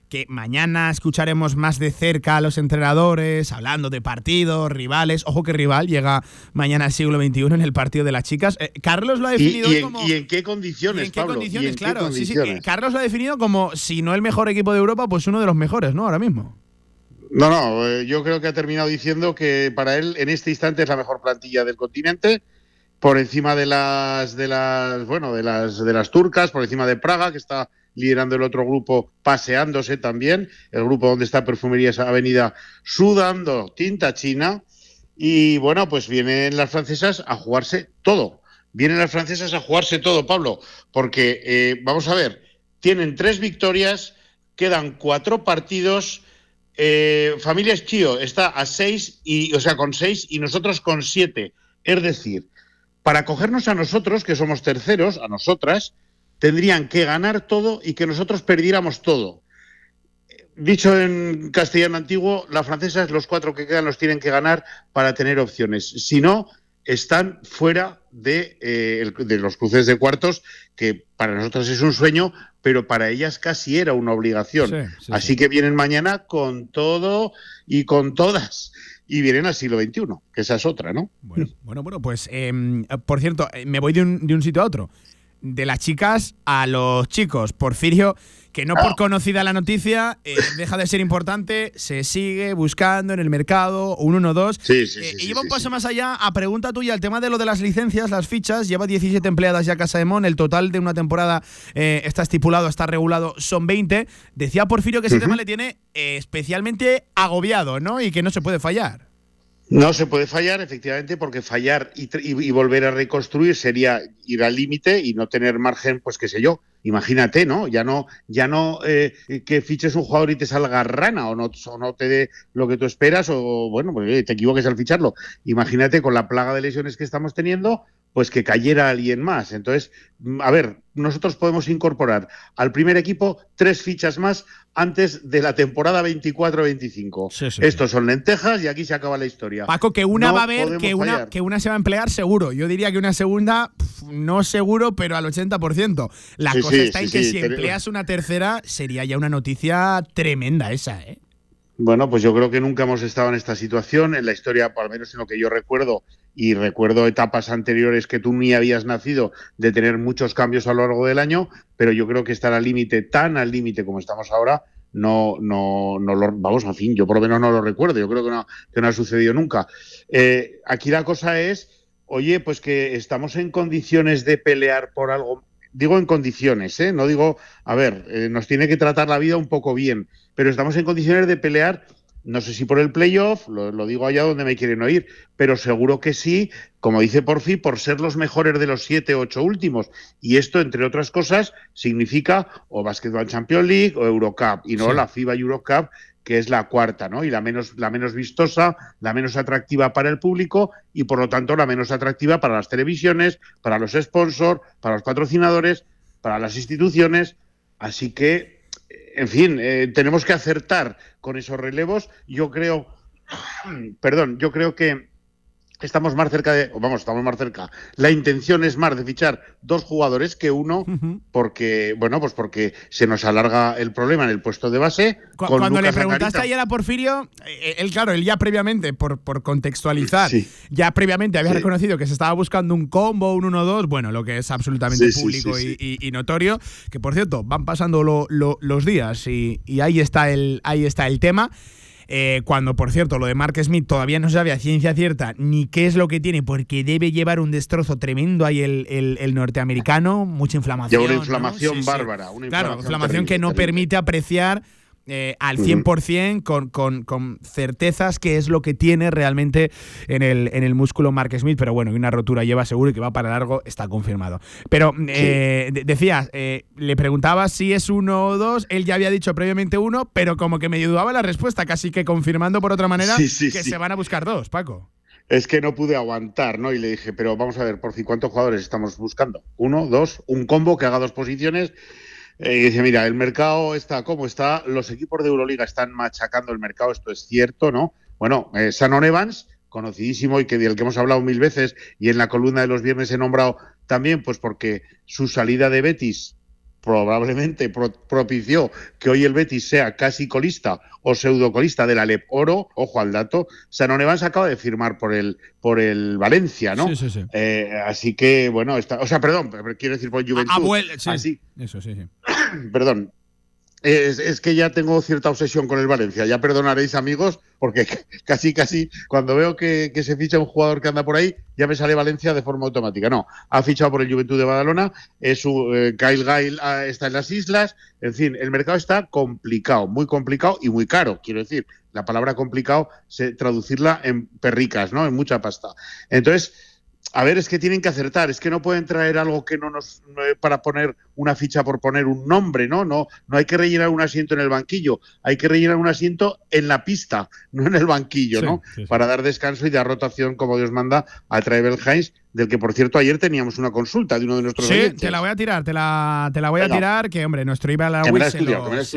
que mañana escucharemos más de cerca a los entrenadores, hablando de partidos, rivales. Ojo que rival llega mañana al siglo XXI en el partido de las chicas. Eh, Carlos lo ha definido ¿Y, en, como. ¿Y en qué condiciones? en qué condiciones, claro. Sí, sí, Carlos lo ha definido como, si no el mejor equipo de Europa, pues uno de los mejores, ¿no? Ahora mismo. No, no, eh, yo creo que ha terminado diciendo que para él en este instante es la mejor plantilla del continente, por encima de las de las bueno, de las de las turcas, por encima de Praga que está liderando el otro grupo, paseándose también, el grupo donde está Perfumerías Avenida, sudando tinta china. Y bueno, pues vienen las francesas a jugarse todo. Vienen las francesas a jugarse todo, Pablo, porque eh, vamos a ver, tienen tres victorias, quedan cuatro partidos. Eh, Familias Chio está a seis, y, o sea, con seis y nosotros con siete. Es decir, para cogernos a nosotros, que somos terceros, a nosotras, tendrían que ganar todo y que nosotros perdiéramos todo. Dicho en castellano antiguo, las francesas los cuatro que quedan los tienen que ganar para tener opciones. Si no, están fuera de, eh, de, los cruces de cuartos, que para nosotros es un sueño, pero para ellas casi era una obligación. Así que vienen mañana con todo y con todas. Y vienen al siglo XXI, que esa es otra, ¿no? Bueno, bueno, bueno pues em, por cierto, eh, me voy de un, de un sitio a otro de las chicas a los chicos. Porfirio, que no por conocida la noticia, eh, deja de ser importante, se sigue buscando en el mercado un 1-2. Sí, sí, eh, y lleva un paso más allá, a pregunta tuya, el tema de lo de las licencias, las fichas, lleva 17 empleadas ya Casa de Mon, el total de una temporada eh, está estipulado, está regulado, son 20. Decía Porfirio que ese tema le tiene especialmente agobiado, ¿no? Y que no se puede fallar. No se puede fallar, efectivamente, porque fallar y, y, volver a reconstruir sería ir al límite y no tener margen, pues qué sé yo. Imagínate, ¿no? Ya no, ya no eh, que fiches un jugador y te salga rana o no, o no te dé lo que tú esperas o, bueno, pues, te equivoques al ficharlo. Imagínate con la plaga de lesiones que estamos teniendo, pues que cayera alguien más. Entonces, a ver, nosotros podemos incorporar al primer equipo tres fichas más antes de la temporada 24-25. Sí, sí, Estos son lentejas y aquí se acaba la historia. Paco, que una No va a haber, que una, fallar. que una se va a emplear seguro. Yo diría que una segunda, no seguro, pero al 80%. La cosa está en que si empleas una tercera, sería ya una noticia tremenda esa, ¿eh? Bueno, pues yo creo que nunca hemos estado en esta situación. En la historia, por lo menos en lo que yo recuerdo, y recuerdo etapas anteriores que tú ni habías nacido de tener muchos cambios a lo largo del año, pero yo creo que estar al límite, tan al límite como estamos ahora, no, no, no lo, vamos, en fin, yo por lo menos no lo recuerdo, yo creo que no, que no ha sucedido nunca. Eh, aquí la cosa es, oye, pues que estamos en condiciones de pelear por algo, digo en condiciones, ¿eh? no digo, a ver, eh, nos tiene que tratar la vida un poco bien, pero estamos en condiciones de pelear no sé si por el playoff, lo, digo allá donde me quieren oír, pero seguro que sí, como dice Porfi, por ser los mejores de los siete o ocho últimos. Y esto, entre otras cosas, significa o Basketball Champions League o Eurocup, y no la FIBA Eurocup, que es la cuarta, ¿no? Y la menos, la menos vistosa, la menos atractiva para el público y por lo tanto la menos atractiva para las televisiones, para los sponsors, para los patrocinadores, para las instituciones. Así que en fin, eh, tenemos que acertar con esos relevos. Yo creo, [CLEARS THROAT] perdón, yo creo que estamos más cerca de, vamos, estamos más cerca. La intención es más de fichar dos jugadores que uno, porque, bueno, pues porque se nos alarga el problema en el puesto de base. cuando le preguntaste ayer a Porfirio, eh, él, claro, él ya previamente, por, por contextualizar, ya previamente había reconocido que se estaba buscando un combo, un 1-2, bueno, lo que es absolutamente público y, notorio, que por cierto, van pasando los días y, y ahí está el, ahí está el tema. Eh, cuando, por cierto, lo de Mark Smith todavía no se sabe a ciencia cierta ni qué es lo que tiene, porque debe llevar un destrozo tremendo ahí el, norteamericano, mucha inflamación. una inflamación bárbara. Una claro, inflamación, que no permite apreciar eh, al 100% con, con, con, certezas que es lo que tiene realmente en el, en el músculo Mark Smith, pero bueno, una rotura lleva seguro y que va para largo, está confirmado. Pero eh, decías, eh, le preguntaba si es uno o dos, él ya había dicho previamente uno, pero como que me dudaba la respuesta, casi que confirmando por otra manera que se van a buscar dos, Paco. Es que no pude aguantar, ¿no? Y le dije, pero vamos a ver, por fin, ¿cuántos jugadores estamos buscando? Uno, dos, un combo que haga dos posiciones eh, dice, mira, el mercado está como está, los equipos de Euroliga están machacando el mercado, esto es cierto, ¿no? Bueno, eh, Sanon Evans, conocidísimo y que del que hemos hablado mil veces y en la columna de los viernes he nombrado también, pues porque su salida de Betis probablemente propició que hoy el Betis sea casi colista o pseudocolista de la LEP Oro, ojo al dato, Sanon Evans acaba de firmar por el, por el Valencia, ¿no? Sí, sí, sí. Eh, así que, bueno, está, o sea, perdón, quiero decir por Juventud. Ah, sí. Eso, sí, sí. perdón, es, que ya tengo cierta obsesión con el Valencia. Ya perdonaréis, amigos, porque [LAUGHS] casi, casi, cuando veo que, se ficha un jugador que anda por ahí, ya me sale Valencia de forma automática. No, ha fichado por el Juventud de Badalona, es su, eh, Kyle Gail ah, está en las islas. En fin, el mercado está complicado, muy complicado y muy caro, quiero decir. La palabra complicado, traducirla en perricas, ¿no? En mucha pasta. Entonces, a ver, es que tienen que acertar, es que no pueden traer algo que no nos para poner una ficha por poner un nombre, ¿no? No, no hay que rellenar un asiento en el banquillo, hay que rellenar un asiento en la pista, [LAUGHS] no en el banquillo, ¿no? Para dar descanso y dar rotación, como Dios manda, a Travel Heinz, del que por cierto ayer teníamos una consulta de uno de nuestros Sí, te la voy a tirar, te la, te la voy a tirar, que hombre, nuestro Ibra Laroui se,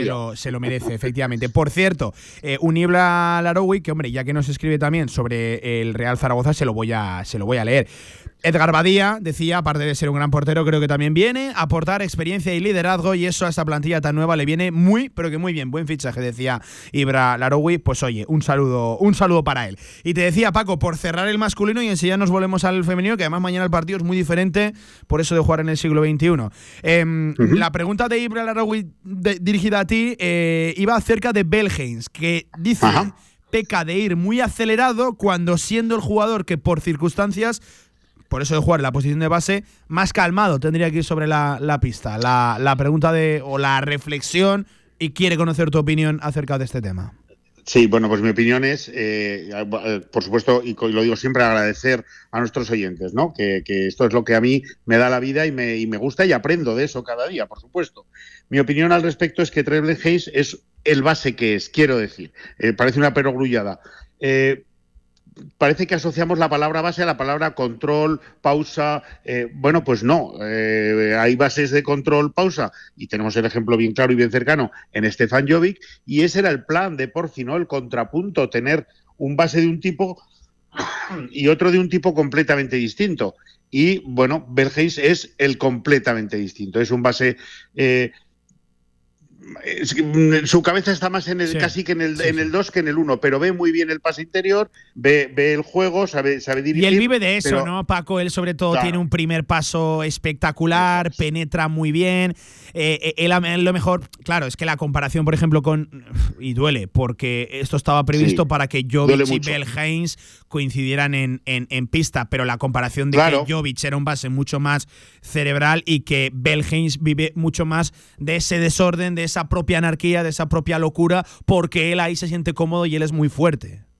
lo, se, lo, merece, efectivamente. Por cierto, eh, un Ibra Laroui, que hombre, ya que nos escribe también sobre el Real Zaragoza, se lo voy a, se lo voy a leer. Edgar Badía decía, aparte de ser un gran portero, creo que también viene a aportar experiencia y liderazgo y eso a esta plantilla tan nueva le viene muy, pero que muy bien. Buen fichaje, decía Ibra Laroui. Pues oye, un saludo, un saludo para él. Y te decía, Paco, por cerrar el masculino y enseguida nos volvemos al femenino, que además mañana el partido es muy diferente, por eso de jugar en el siglo XXI. Em, la pregunta de Ibra Laroui dirigida a ti eh, iba acerca de Belheins, que dice... peca de ir muy acelerado cuando siendo el jugador que por circunstancias por eso de jugar en la posición de base, más calmado tendría que ir sobre la, pista. La, pregunta de, o la reflexión, y quiere conocer tu opinión acerca de este tema. Sí, bueno, pues mi opinión es, eh, por supuesto, y lo digo siempre, agradecer a nuestros oyentes, ¿no? Que, esto es lo que a mí me da la vida y me, me, gusta y aprendo de eso cada día, por supuesto. Mi opinión al respecto es que Treble Hayes es el base que es, quiero decir. Eh, parece una perogrullada. Eh, parece que asociamos la palabra base a la palabra control, pausa. Eh, bueno, pues no. Eh, hay bases de control, pausa. Y tenemos el ejemplo bien claro y bien cercano en Stefan Jovic. Y ese era el plan de Porfi, ¿no? El contrapunto, tener un base de un tipo [COUGHS] y otro de un tipo completamente distinto. Y bueno, Bergeis es el completamente distinto. Es un base. Eh, Mm, su cabeza está más en el casi que en el, en el 2 que en el 1, pero ve muy bien el pase interior, ve, ve el juego, sabe, sabe dirigir. Y él vive de eso, ¿no, Paco? Él sobre todo tiene un primer paso espectacular, penetra muy bien. Eh, eh, él, lo mejor, claro, es que la comparación, por ejemplo, con. Y duele, porque esto estaba previsto para que Jovic y Bell coincidieran en, en, pista, pero la comparación de que Jovic era un base mucho más cerebral y que Bell vive mucho más de ese desorden, de esa propia anarquía, de esa propia locura, porque él ahí se siente cómodo y él es muy fuerte.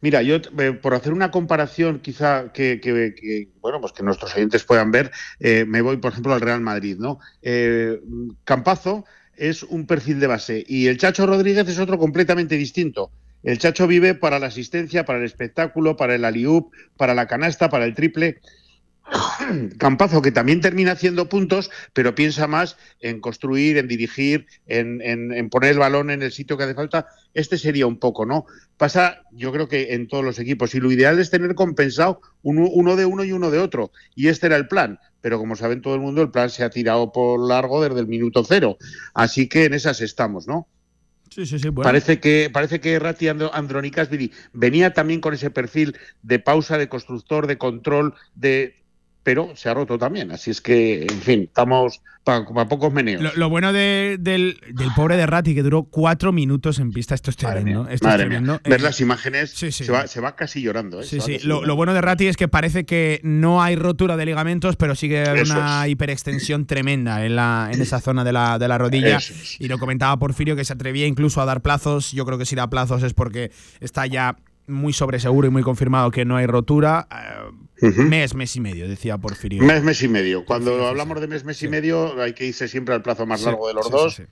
Mira, yo eh, por hacer una comparación quizá que, bueno, pues que nuestros oyentes puedan ver, eh, me voy por ejemplo al Real Madrid, ¿no? Eh, Campazo es un perfil de base y el Chacho Rodríguez es otro completamente distinto. El Chacho vive para la asistencia, para el espectáculo, para el aliup, para la canasta, para el triple. [CLEARS THROAT] Campazo, que también termina haciendo puntos, pero piensa más en construir, en dirigir, en, poner el balón en el sitio que hace falta. Este sería un poco, ¿no? Pasa, yo creo que en todos los equipos, y lo ideal es tener compensado uno, de uno y uno de otro. Y este era el plan. Pero como saben todo el mundo, el plan se ha tirado por largo desde el minuto cero. Así que en esas estamos, ¿no? Sí, sí, sí, Parece que, parece que Rati Andronicas venía también con ese perfil de pausa, de constructor, de control, de pero se ha roto también. Así es que, en fin, estamos para, pocos meneos. Lo, bueno del, pobre de Ratti, que duró cuatro minutos en pista, esto es tremendo. Esto es tremendo. Ver las imágenes, Se, va, casi llorando. ¿eh? Sí, sí. Lo, bueno de Ratti es que parece que no hay rotura de ligamentos, pero sigue una hiperextensión tremenda en, la, en esa zona de la, de la rodilla. Y lo comentaba Porfirio, que se atrevía incluso a dar plazos. Yo creo que si da plazos es porque está ya muy sobreseguro y muy confirmado que no hay rotura. Eh, mes, mes y medio, decía Porfirio. Mes, mes y medio. Cuando hablamos de mes, mes y medio, hay que irse siempre al plazo más largo de los dos.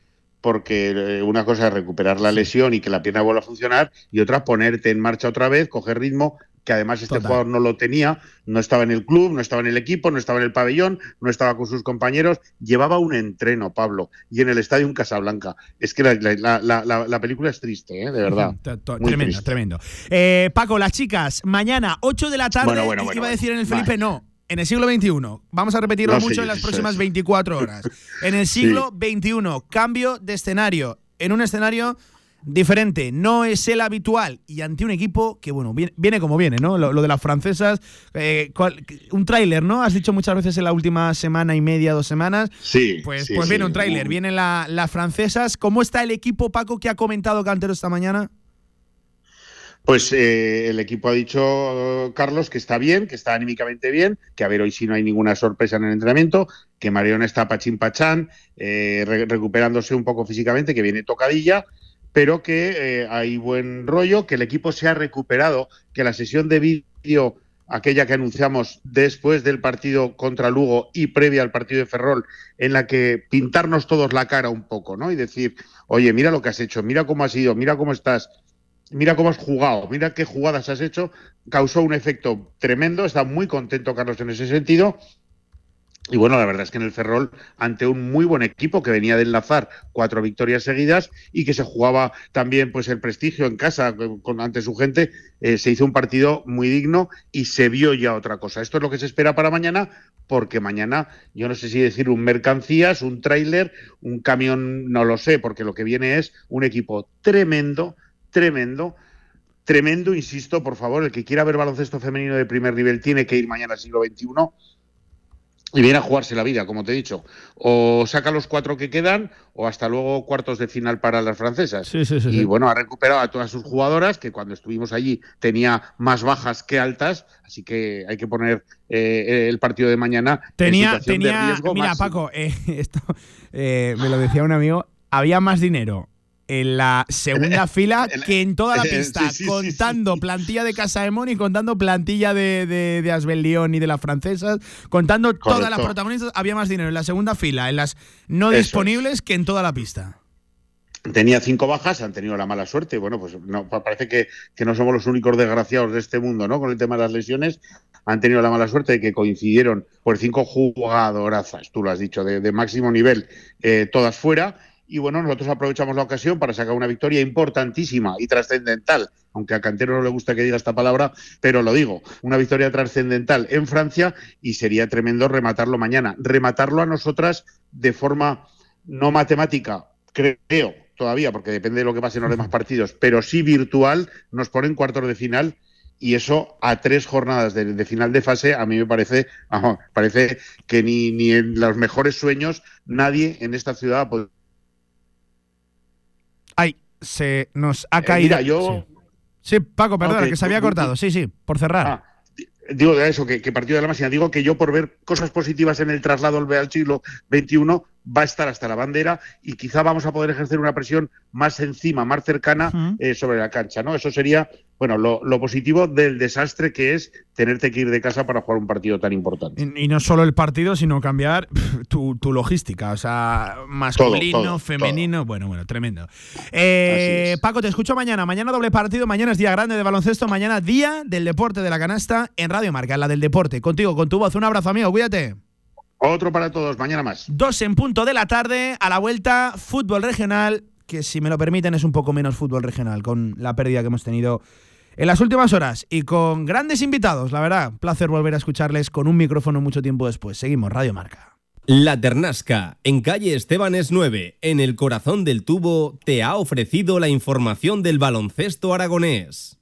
Porque eh, una cosa es recuperar la lesión y que la pierna vuelva a funcionar, y otra ponerte en marcha otra vez, coger ritmo que además este jugador no lo tenía, no estaba en el club, no estaba en el equipo, no estaba en el pabellón, no estaba con sus compañeros, llevaba un entreno, Pablo, y en el estadio en Casablanca. Es que la, película es triste, ¿eh? de verdad. tremendo, tremendo. Eh, Paco, las chicas, mañana, 8 de la tarde, iba a decir en el Felipe, no. En el siglo XXI, vamos a repetirlo mucho en las próximas 24 horas. En el [LAUGHS] siglo XXI, cambio de escenario. En un escenario diferente, no es el habitual y ante un equipo que, bueno, viene, como viene, ¿no? Lo, de las francesas, eh, un tráiler, ¿no? Has dicho muchas veces en la última semana y media, dos semanas. Sí. Pues, pues viene un tráiler, vienen las francesas. ¿Cómo está el equipo, Paco, que ha comentado Cantero esta mañana? Pues eh, el equipo ha dicho, Carlos, que está bien, que está anímicamente bien, que a ver, hoy sí no hay ninguna sorpresa en el entrenamiento, que Marion está pachín pachán, eh, recuperándose un poco físicamente, que viene tocadilla, pero que eh, hay buen rollo, que el equipo se ha recuperado, que la sesión de vídeo, aquella que anunciamos después del partido contra Lugo y previa al partido de Ferrol, en la que pintarnos todos la cara un poco, ¿no? Y decir, oye, mira lo que has hecho, mira cómo has ido, mira cómo estás, mira cómo has jugado, mira qué jugadas has hecho, causó un efecto tremendo, está muy contento Carlos en ese sentido y bueno, la verdad es que en el Ferrol, ante un muy buen equipo que venía de enlazar cuatro victorias seguidas y que se jugaba también pues el prestigio en casa con, ante su gente, eh, se hizo un partido muy digno y se vio ya otra cosa. Esto es lo que se espera para mañana, porque mañana, yo no sé si decir un mercancías, un tráiler, un camión, no lo sé, porque lo que viene es un equipo tremendo, tremendo tremendo, insisto, por favor, el que quiera ver baloncesto femenino de primer nivel tiene que ir mañana al siglo XXI y viene a jugarse la vida, como te he dicho. O saca los cuatro que quedan, o hasta luego cuartos de final para las francesas. y bueno, ha recuperado a todas sus jugadoras, que cuando estuvimos allí tenía más bajas que altas, así que hay que poner eh, el partido de mañana. Tenía, tenía, mira, Paco, eh, [LAUGHS] esto eh, me lo decía un amigo, había más dinero en la segunda [LAUGHS] fila que en toda la [LAUGHS] pista, contando plantilla de Casa y contando plantilla de, de, de y de las francesas, contando todas las protagonistas, había más dinero en la segunda fila, en las no disponibles, que en toda la pista. Tenía cinco bajas, han tenido la mala suerte. Bueno, pues no, parece que, que, no somos los únicos desgraciados de este mundo, ¿no? Con el tema de las lesiones, han tenido la mala suerte de que coincidieron por cinco jugadorazas, tú lo has dicho, de, máximo nivel, eh, todas fuera y bueno, nosotros aprovechamos la ocasión para sacar una victoria importantísima y trascendental, aunque a Cantero no le gusta que diga esta palabra, pero lo digo, una victoria trascendental en Francia y sería tremendo rematarlo mañana. Rematarlo a nosotras de forma no matemática, creo todavía, porque depende de lo que pase en los demás partidos, pero sí virtual, nos ponen cuartos de final y eso a tres jornadas de, final de fase a mí me parece, parece que ni, ni en los mejores sueños nadie en esta ciudad ha Ay, se nos ha eh, caído. yo... Sí. Paco, perdona, que se había cortado. Sí, sí, por cerrar. Ah, digo eso, que, partido de la máxima, digo que yo por ver cosas positivas en el traslado al siglo XXI va a estar hasta la bandera y quizá vamos a poder ejercer una presión más encima, más cercana eh, sobre la cancha, ¿no? Eso sería, bueno, lo, positivo del desastre que es tenerte que ir de casa para jugar un partido tan importante. Y, no solo el partido, sino cambiar tu, logística, o sea, masculino, femenino, bueno, bueno, tremendo. Eh, Paco, te escucho mañana, mañana doble partido, mañana es día grande de baloncesto, mañana día del deporte de la canasta en Radio Marca, la del deporte, contigo, con tu voz, un abrazo amigo, cuídate. Otro para todos, mañana más. Dos en punto de la tarde, a la vuelta, fútbol regional, que si me lo permiten es un poco menos fútbol regional, con la pérdida que hemos tenido en las últimas horas y con grandes invitados, la verdad. Placer volver a escucharles con un micrófono mucho tiempo después. Seguimos, Radio Marca. La Ternasca, en calle Estebanes 9, en el corazón del tubo, te ha ofrecido la información del baloncesto aragonés.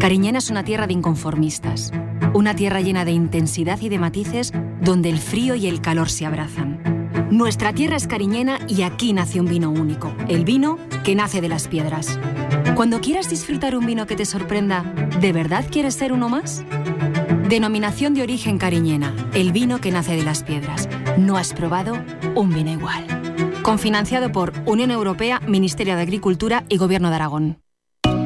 Cariñena es una tierra de inconformistas. Una tierra llena de intensidad y de matices donde el frío y el calor se abrazan. Nuestra tierra es cariñena y aquí nace un vino único, el vino que nace de las piedras. Cuando quieras disfrutar un vino que te sorprenda, ¿de verdad quieres ser uno más? Denominación de origen cariñena, el vino que nace de las piedras. No has probado un vino igual. Confinanciado por Unión Europea, Ministerio de Agricultura y Gobierno de Aragón.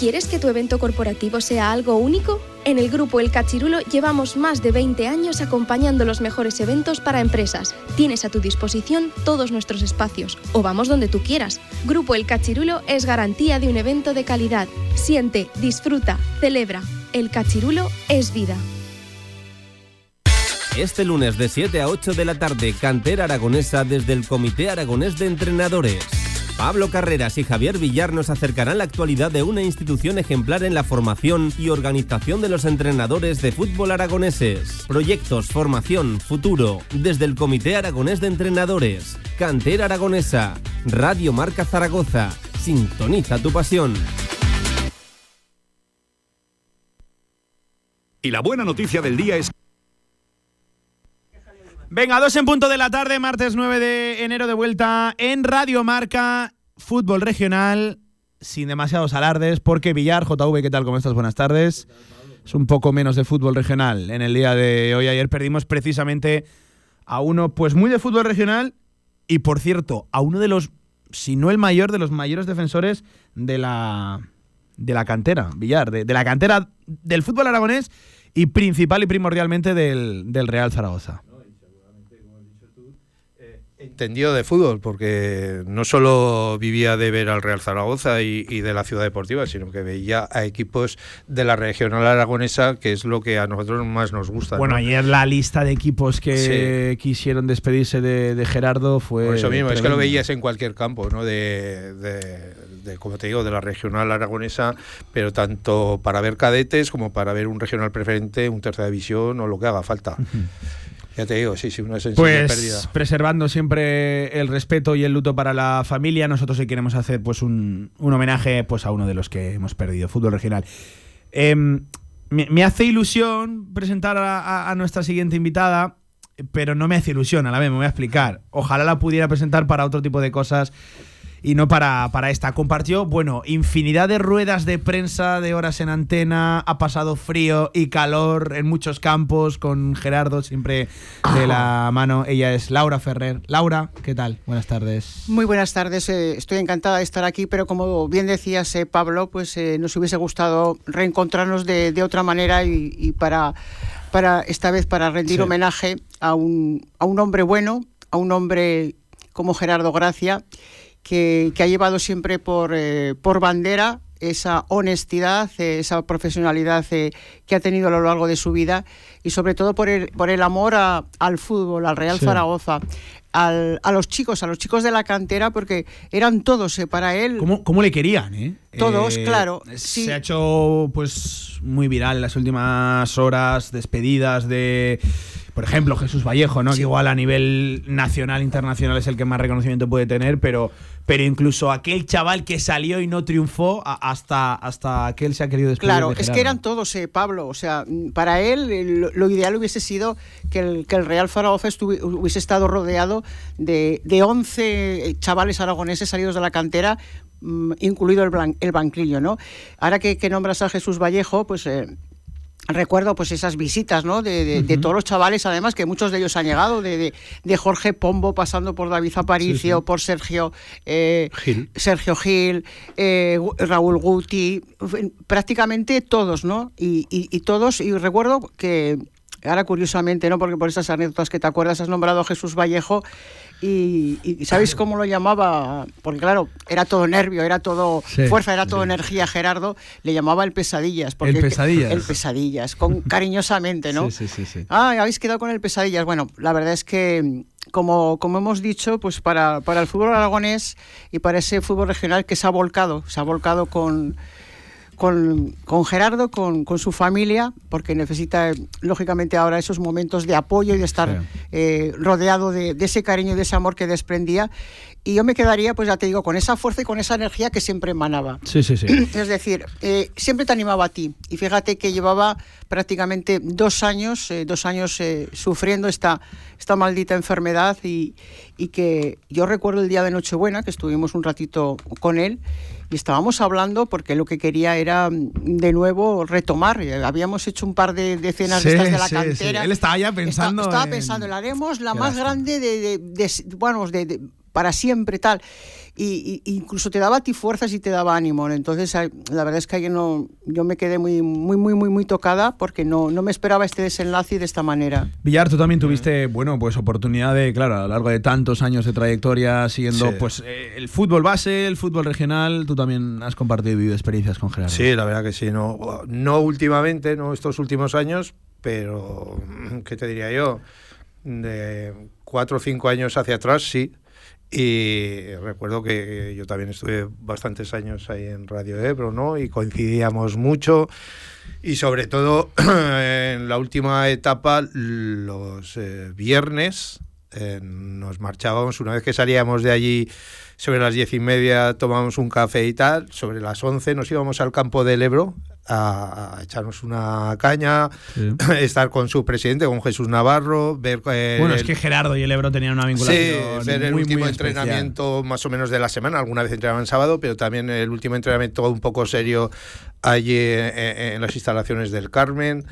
¿Quieres que tu evento corporativo sea algo único? En el grupo El Cachirulo llevamos más de 20 años acompañando los mejores eventos para empresas. Tienes a tu disposición todos nuestros espacios o vamos donde tú quieras. Grupo El Cachirulo es garantía de un evento de calidad. Siente, disfruta, celebra. El Cachirulo es vida. Este lunes de 7 a 8 de la tarde, Cantera Aragonesa desde el Comité Aragonés de Entrenadores. Pablo Carreras y Javier Villar nos acercarán la actualidad de una institución ejemplar en la formación y organización de los entrenadores de fútbol aragoneses. Proyectos, formación, futuro, desde el Comité Aragonés de Entrenadores. Cantera Aragonesa. Radio Marca Zaragoza. Sintoniza tu pasión. Y la buena noticia del día es... Venga, dos en punto de la tarde, martes 9 de enero de vuelta en Radio Marca, fútbol regional, sin demasiados alardes, porque Villar, JV, ¿qué tal? ¿Cómo estás? Buenas tardes. Es un poco menos de fútbol regional en el día de hoy. Ayer perdimos precisamente a uno, pues muy de fútbol regional, y por cierto, a uno de los, si no el mayor, de los mayores defensores de la, de la cantera, Villar, de, la cantera del fútbol aragonés y principal y primordialmente del, del Real Zaragoza entendido de fútbol, porque no solo vivía de ver al Real Zaragoza y, de la ciudad deportiva, sino que veía a equipos de la regional aragonesa, que es lo que a nosotros más nos gusta. Bueno, ayer la lista de equipos que quisieron despedirse de, Gerardo fue. eso mismo, es que lo veías en cualquier campo, ¿no? De, de, como te digo, de la regional aragonesa, pero tanto para ver cadetes como para ver un regional preferente, un tercera división o lo que haga falta. Ya te digo, sí, sí, una sensación pues, pérdida. preservando siempre el respeto y el luto para la familia, nosotros sí queremos hacer pues un, homenaje pues a uno de los que hemos perdido, fútbol regional. Em, me, hace ilusión presentar a, nuestra siguiente invitada, pero no me hace ilusión, a la vez me voy a explicar. Ojalá la pudiera presentar para otro tipo de cosas y no para, para esta. Compartió, bueno, infinidad de ruedas de prensa, de horas en antena, ha pasado frío y calor en muchos campos con Gerardo, siempre de la mano. Ella es Laura Ferrer. Laura, ¿qué tal? Buenas tardes. Muy buenas tardes, eh, estoy encantada de estar aquí, pero como bien decías, eh, Pablo, pues eh, nos hubiese gustado reencontrarnos de, de otra manera y, para, para esta vez para rendir homenaje a un, a un hombre bueno, a un hombre como Gerardo Gracia que, ha llevado siempre por, eh, por bandera esa honestidad, eh, esa profesionalidad eh, que ha tenido a lo largo de su vida y sobre todo por el, por el amor al fútbol, al Real Zaragoza. a los chicos, a los chicos de la cantera, porque eran todos para él. ¿Cómo, cómo le querían? Todos, claro. Se ha hecho pues muy viral en las últimas horas, despedidas de por ejemplo, Jesús Vallejo, ¿no? Que igual a nivel nacional, internacional es el que más reconocimiento puede tener, pero, pero incluso aquel chaval que salió y no triunfó, hasta, hasta aquel se ha querido despedir. Claro, es que eran todos, eh, Pablo. O sea, para él lo, ideal hubiese sido que el, que el Real Zaragoza hubiese estado rodeado de, de 11 chavales aragoneses salidos de la cantera mm, incluido el, el banquillo, ¿no? Ahora que, que, nombras a Jesús Vallejo, pues eh, recuerdo pues esas visitas ¿no? De, todos los chavales, además, que muchos de ellos han llegado, de, Jorge Pombo, pasando por David Aparicio, por Sergio, eh, Gil. Sergio Gil, eh, Raúl Guti, prácticamente todos, ¿no? Y, y, todos, y recuerdo que ahora curiosamente, ¿no? Porque por esas anécdotas que te acuerdas has nombrado a Jesús Vallejo y, ¿sabéis cómo lo llamaba? Porque claro, era todo nervio, era todo fuerza, era todo energía Gerardo, le llamaba el pesadillas. Porque el pesadillas. El, pesadillas, con, [LAUGHS] cariñosamente, ¿no? Sí, sí, sí, Ah, habéis quedado con el pesadillas. Bueno, la verdad es que como, como hemos dicho, pues para, para el fútbol aragonés y para ese fútbol regional que se ha volcado, se ha volcado con con, con Gerardo, con, con, su familia, porque necesita, lógicamente, ahora esos momentos de apoyo y de estar eh, rodeado de, de, ese cariño y de ese amor que desprendía. Y yo me quedaría, pues ya te digo, con esa fuerza y con esa energía que siempre emanaba. Sí, sí, sí. [CLEARS THROAT] Es decir, eh, siempre te animaba a ti. Y fíjate que llevaba prácticamente dos años, eh, dos años sufriendo esta, esta maldita enfermedad y, y que yo recuerdo el día de Nochebuena, que estuvimos un ratito con él, y estábamos hablando porque lo que quería era mm, de nuevo retomar. Eh, habíamos hecho un par de, de cenas de, estas de la cantera. Él estaba ya pensando. estaba pensando, la haremos la más grande de, de, bueno, de, para siempre, tal y, incluso te daba a ti fuerzas y te daba ánimo. Entonces, la verdad es que yo, no, yo me quedé muy, muy, muy, muy, muy tocada porque no, no me esperaba este desenlace de esta manera. Villar, tú también tuviste, bueno, pues oportunidad de, claro, a lo largo de tantos años de trayectoria siguiendo, pues, eh, el fútbol base, el fútbol regional, tú también has compartido y vivido experiencias con Gerardo. Sí, la verdad que sí, no, no últimamente, no estos últimos años, pero, ¿qué te diría yo? De cuatro o cinco años hacia atrás, sí y recuerdo que yo también estuve bastantes años ahí en Radio Ebro, ¿no? Y coincidíamos mucho. Y sobre todo [CLEARS THROAT] en la última etapa, los eh, viernes, eh, nos marchábamos, una vez que salíamos de allí sobre las diez y media, tomábamos un café y tal, sobre las once nos íbamos al campo del Ebro, a, echarnos una caña, [CLEARS THROAT] estar con su presidente, con Jesús Navarro, ver... Eh, bueno, es que Gerardo y el Ebro tenían una vinculación Sí, ver el último entrenamiento más o menos de la semana, alguna vez entrenaban sábado, pero también el último entrenamiento un poco serio allí en, las instalaciones del Carmen.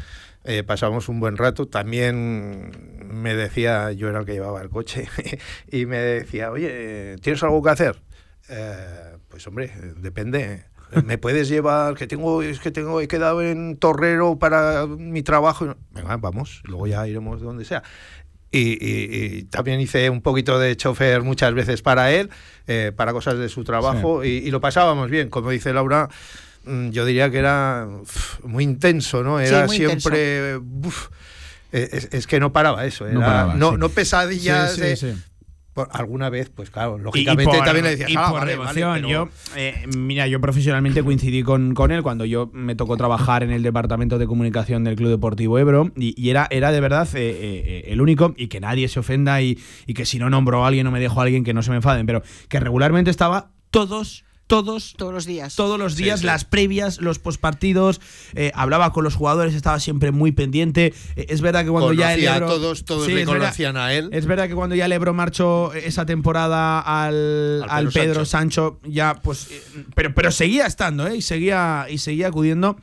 Eh, pasamos un buen rato. También me decía, yo era el que llevaba el coche, [LAUGHS] y me decía, oye, ¿tienes algo que hacer? Eh, pues hombre, depende me puedes llevar, que tengo, es que tengo, he quedado en Torrero para mi trabajo. Venga, vamos, luego ya iremos donde sea. Y, también hice un poquito de chofer muchas veces para él, eh, para cosas de su trabajo, y, lo pasábamos bien. Como dice Laura, mm, yo diría que era muy intenso, ¿no? Era siempre... es, que no paraba eso, no, paraba, no, no, pesadillas alguna vez, pues claro, lógicamente también le decía, ah, vale, yo, eh, mira, yo profesionalmente coincidí con, con, él cuando yo me tocó trabajar en el departamento de comunicación del Club Deportivo Ebro y, era, era de verdad eh, eh, el único, y que nadie se ofenda y, y que si no nombro a alguien o me dejo a alguien que no se me enfaden, pero que regularmente estaba todos todos, todos los días, todos los días, las previas, los postpartidos, eh, hablaba con los jugadores, estaba siempre muy pendiente. Eh, es verdad que cuando ya el Ebro, a todos, todos le conocían a él. Es verdad que cuando ya el Ebro marchó esa temporada al, al, Pedro, Sancho. ya pues, eh, pero, pero seguía estando, ¿eh? Y seguía y seguía acudiendo.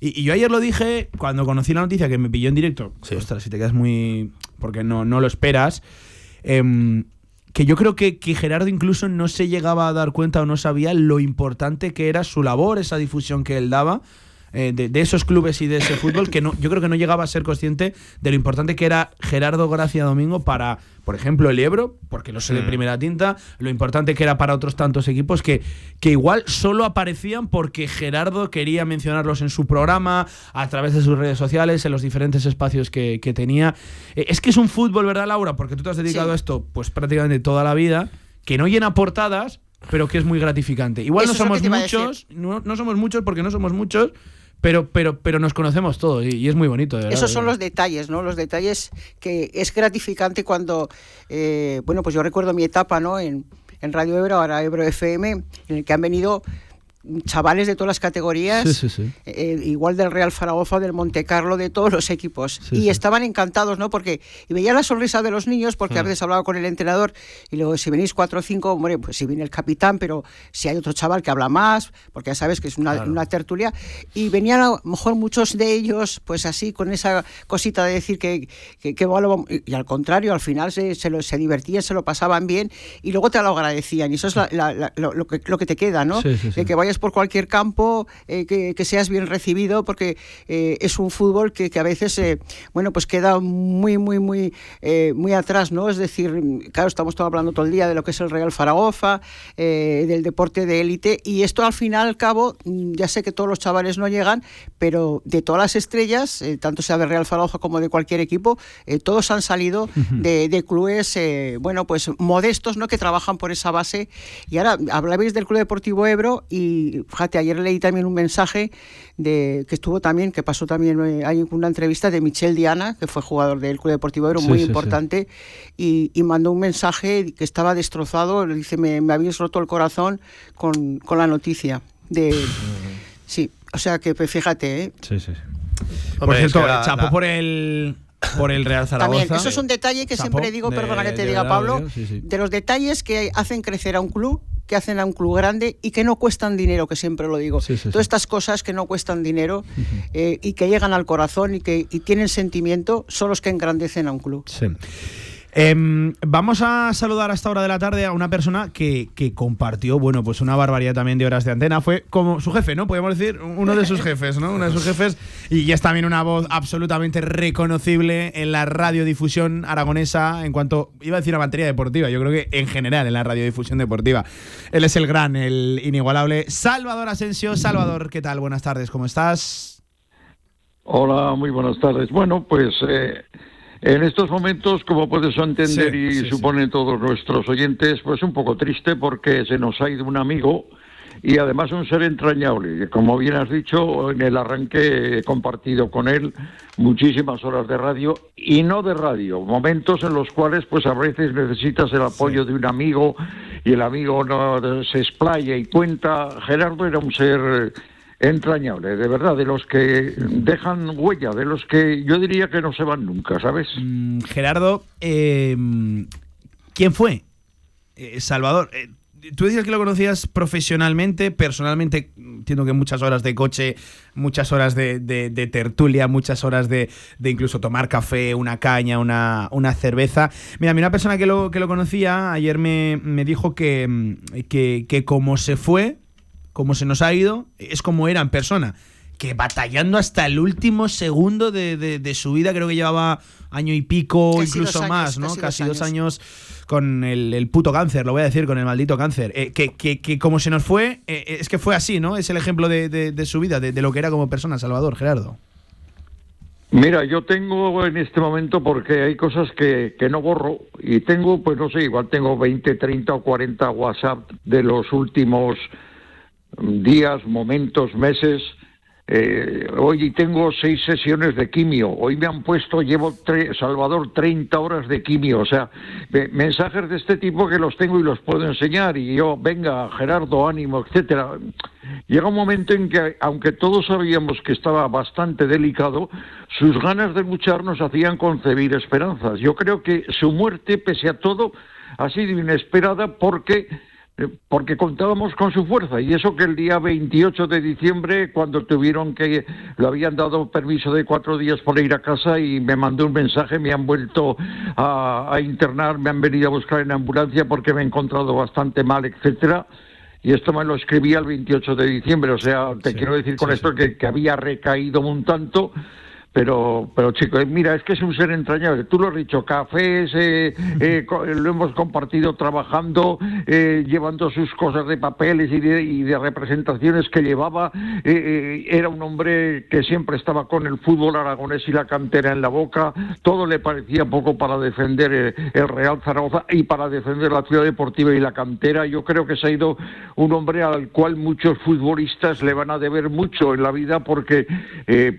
Y, yo ayer lo dije cuando conocí la noticia que me pilló en directo. Ostras, si te quedas muy. porque no, no lo esperas. Em, que yo creo que, que, Gerardo incluso no se llegaba a dar cuenta o no sabía lo importante que era su labor, esa difusión que él daba. Eh, de, esos clubes y de ese fútbol que no, yo creo que no llegaba a ser consciente de lo importante que era Gerardo Gracia Domingo para, por ejemplo, el Ebro, porque no sé de primera tinta, lo importante que era para otros tantos equipos que, que igual solo aparecían porque Gerardo quería mencionarlos en su programa, a través de sus redes sociales, en los diferentes espacios que, tenía. Eh, es que es un fútbol, ¿verdad, Laura? Porque tú te has dedicado a esto pues prácticamente toda la vida, que no llena portadas, pero que es muy gratificante. Igual no somos muchos, no, no, somos muchos porque no somos muchos, pero, pero, pero nos conocemos todos y, es muy bonito. Esos son los detalles, ¿no? Los detalles que es gratificante cuando, eh, bueno, pues yo recuerdo mi etapa, ¿no? En, en Radio Ebro, ahora Ebro FM, en el que han venido chavales de todas las categorías, eh, igual del Real Zaragoza, del Monte Carlo, de todos los equipos. y estaban encantados, ¿no? Porque y veía la sonrisa de los niños, porque a mm. veces hablaba con el entrenador y luego, si venís cuatro o cinco, hombre, pues si viene el capitán, pero si hay otro chaval que habla más, porque ya sabes que es una, tertulia. Y venían a lo mejor muchos de ellos, pues así, con esa cosita de decir que, que, y al contrario, al final se, se, lo, se divertían, se lo pasaban bien y luego te lo agradecían. Y eso es lo, que, lo que te queda, ¿no? De que vayas por cualquier campo, eh, que, seas bien recibido, porque eh, es un fútbol que, a veces, eh, bueno, pues queda muy, muy, muy, muy atrás, ¿no? Es decir, claro, estamos todo hablando todo el día de lo que es el Real Zaragoza, del deporte de élite, y esto al final, al cabo, mm, ya sé que todos los chavales no llegan, pero de todas las estrellas, tanto sea de Real Zaragoza como de cualquier equipo, todos han salido de, de, clubes, bueno, pues modestos, ¿no? Que trabajan por esa base. Y ahora hablabais del Club Deportivo Ebro y fíjate, ayer leí también un mensaje de que estuvo también, que pasó también, eh, hay una entrevista de Michel Diana, que fue jugador del Club Deportivo Ebro, muy importante, Y, mandó un mensaje que estaba destrozado, dice, me, me habéis roto el corazón con, con la noticia de... Sí, o sea que pues, fíjate, ¿eh? Sí, sí. Por cierto, chapo por el por el Real Zaragoza. También, eso es un detalle que siempre digo, perdona que te diga Pablo, de los detalles que hacen crecer a un club que hacen a un club grande y que no cuestan dinero, que siempre lo digo. Todas estas cosas que no cuestan dinero eh, y que llegan al corazón y que y tienen sentimiento son los que engrandecen a un club. Sí. Em, vamos a saludar a esta hora de la tarde a una persona que, compartió, bueno, pues una barbaridad también de horas de antena. Fue como su jefe, ¿no? Podríamos decir, uno de sus [LAUGHS] jefes, ¿no? Uno de sus jefes. Y es también una voz absolutamente reconocible en la radiodifusión aragonesa en cuanto, iba a decir a materia deportiva, yo creo que en general en la radiodifusión deportiva. Él es el gran, el inigualable Salvador Asensio. Salvador, ¿qué tal? Buenas tardes, ¿cómo estás? Hola, muy buenas tardes. Bueno, pues... Eh, en estos momentos, como puedes entender y suponen todos nuestros oyentes, pues un poco triste porque se nos ha ido un amigo y además un ser entrañable. Como bien has dicho, en el arranque he compartido con él muchísimas horas de radio y no de radio, momentos en los cuales pues a veces necesitas el apoyo de un amigo y el amigo no se explaya y cuenta. Gerardo era un ser entrañable, de verdad, de los que dejan huella, de los que yo diría que no se van nunca, ¿sabes? Mm, Gerardo, em, ¿quién fue? Eh, Salvador, eh, tú decías que lo conocías profesionalmente, personalmente, entiendo que muchas horas de coche, muchas horas de, tertulia, muchas horas de, incluso tomar café, una caña, una, una, cerveza. Mira, a mí una persona que lo, que lo conocía ayer me, me dijo que, que como se fue, como se nos ha ido, es como era en persona. Que batallando hasta el último segundo de, su vida, creo que llevaba año y pico, incluso más, ¿no? Casi, dos, años. con el, puto cáncer, lo voy a decir, con el maldito cáncer. Eh, que, que, como se nos fue, eh, es que fue así, ¿no? Es el ejemplo de, su vida, de, lo que era como persona, Salvador, Gerardo. Mira, yo tengo en este momento, porque hay cosas que, que, no borro, y tengo, pues no sé, igual tengo 20, 30 o 40 WhatsApp de los últimos días, momentos, meses, eh, hoy tengo seis sesiones de quimio, hoy me han puesto, llevo, Salvador, 30 horas de quimio, o sea, mensajes de este tipo que los tengo y los puedo enseñar, y yo, venga, Gerardo, ánimo, etcétera. Llega un momento en que, aunque todos sabíamos que estaba bastante delicado, sus ganas de luchar nos hacían concebir esperanzas. Yo creo que su muerte, pese a todo, ha sido inesperada porque eh, porque contábamos con su fuerza y eso que el día 28 de diciembre cuando tuvieron que le habían dado permiso de cuatro días para ir a casa y me mandó un mensaje me han vuelto a, internar me han venido a buscar en ambulancia porque me he encontrado bastante mal etcétera y esto me lo escribí el 28 de diciembre o sea te quiero decir con esto que, que había recaído un tanto pero, pero chicos, mira, es que es un ser entrañable. Tú lo has dicho, cafés, eh, [LAUGHS] eh, lo hemos compartido trabajando, eh, llevando sus cosas de papeles y de, representaciones que llevaba. era un hombre que siempre estaba con el fútbol aragonés y la cantera en la boca. Todo le parecía poco para defender el Real Zaragoza y para defender la ciudad deportiva y la cantera. Yo creo que se ha ido un hombre al cual muchos futbolistas le van a deber mucho en la vida porque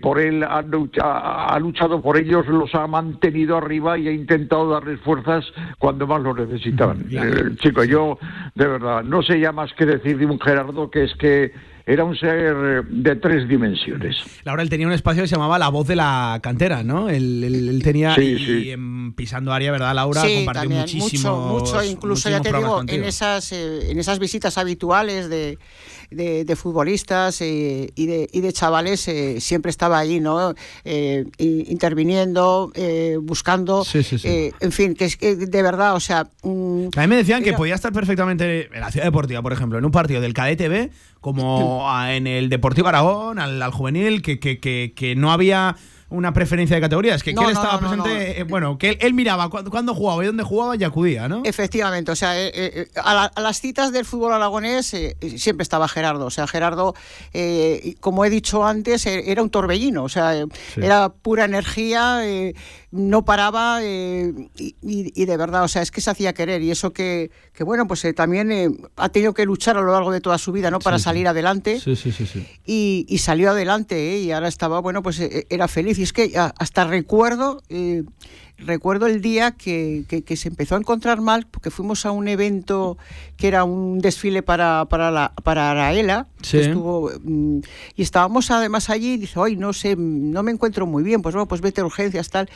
por él han luchado ha, luchado por ellos, los ha mantenido arriba y ha intentado darles fuerzas cuando más lo necesitaban. Eh, chico, yo de verdad no sé ya más que decir de un Gerardo que es que era un ser de tres dimensiones. Laura, él tenía un espacio que se llamaba La Voz de la Cantera, ¿no? Él, tenía, y, pisando área, ¿verdad, Laura? Sí, compartió muchísimo. Mucho, mucho, incluso ya te digo, en esas, eh, en esas visitas habituales de, de, futbolistas eh, y, de, y de chavales eh, siempre estaba allí, ¿no? Eh, interviniendo, buscando, en fin, que es que de verdad, o sea... Mm, a mí me decían que podía estar perfectamente en la Ciudad Deportiva, por ejemplo, en un partido del KDTV, como [CLEARS THROAT] en el Deportivo Aragón, al, juvenil, que, que, que, que no había una preferencia de categorías, que, él estaba presente, eh, bueno, que él, miraba cuándo, jugaba y dónde jugaba y acudía, ¿no? Efectivamente, o sea, eh, eh, a, las citas del fútbol aragonés siempre estaba Gerardo, o sea, Gerardo, como he dicho antes, era un torbellino, o sea, era pura energía, no paraba y, de verdad, o sea, es que se hacía querer y eso que, que bueno, pues también ha tenido que luchar a lo largo de toda su vida, ¿no? Para salir adelante. Sí, sí, sí. sí. Y, y, salió adelante y ahora estaba, bueno, pues era feliz y es que hasta recuerdo, eh, recuerdo el día que, se empezó a encontrar mal, porque fuimos a un evento que era un desfile para, para, la, para Araela, estuvo, mm, y estábamos además allí y dice, hoy no sé, no me encuentro muy bien, pues bueno, pues vete a urgencias, tal.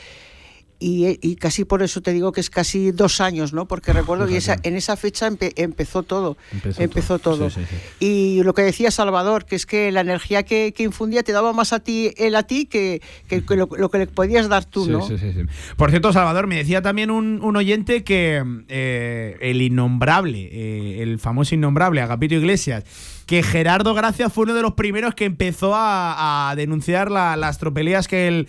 Y, casi por eso te digo que es casi dos años, ¿no? Porque recuerdo que en esa fecha empezó todo. Empezó, todo. Y lo que decía Salvador, que es que la energía que, infundía te daba más a ti, él a ti, que, [LAUGHS] lo, que le podías dar tú, ¿no? Por cierto, Salvador, me decía también un, oyente que eh, el innombrable, eh, el famoso innombrable, Agapito Iglesias, que Gerardo Gracia fue uno de los primeros que empezó a, denunciar las tropelías que él el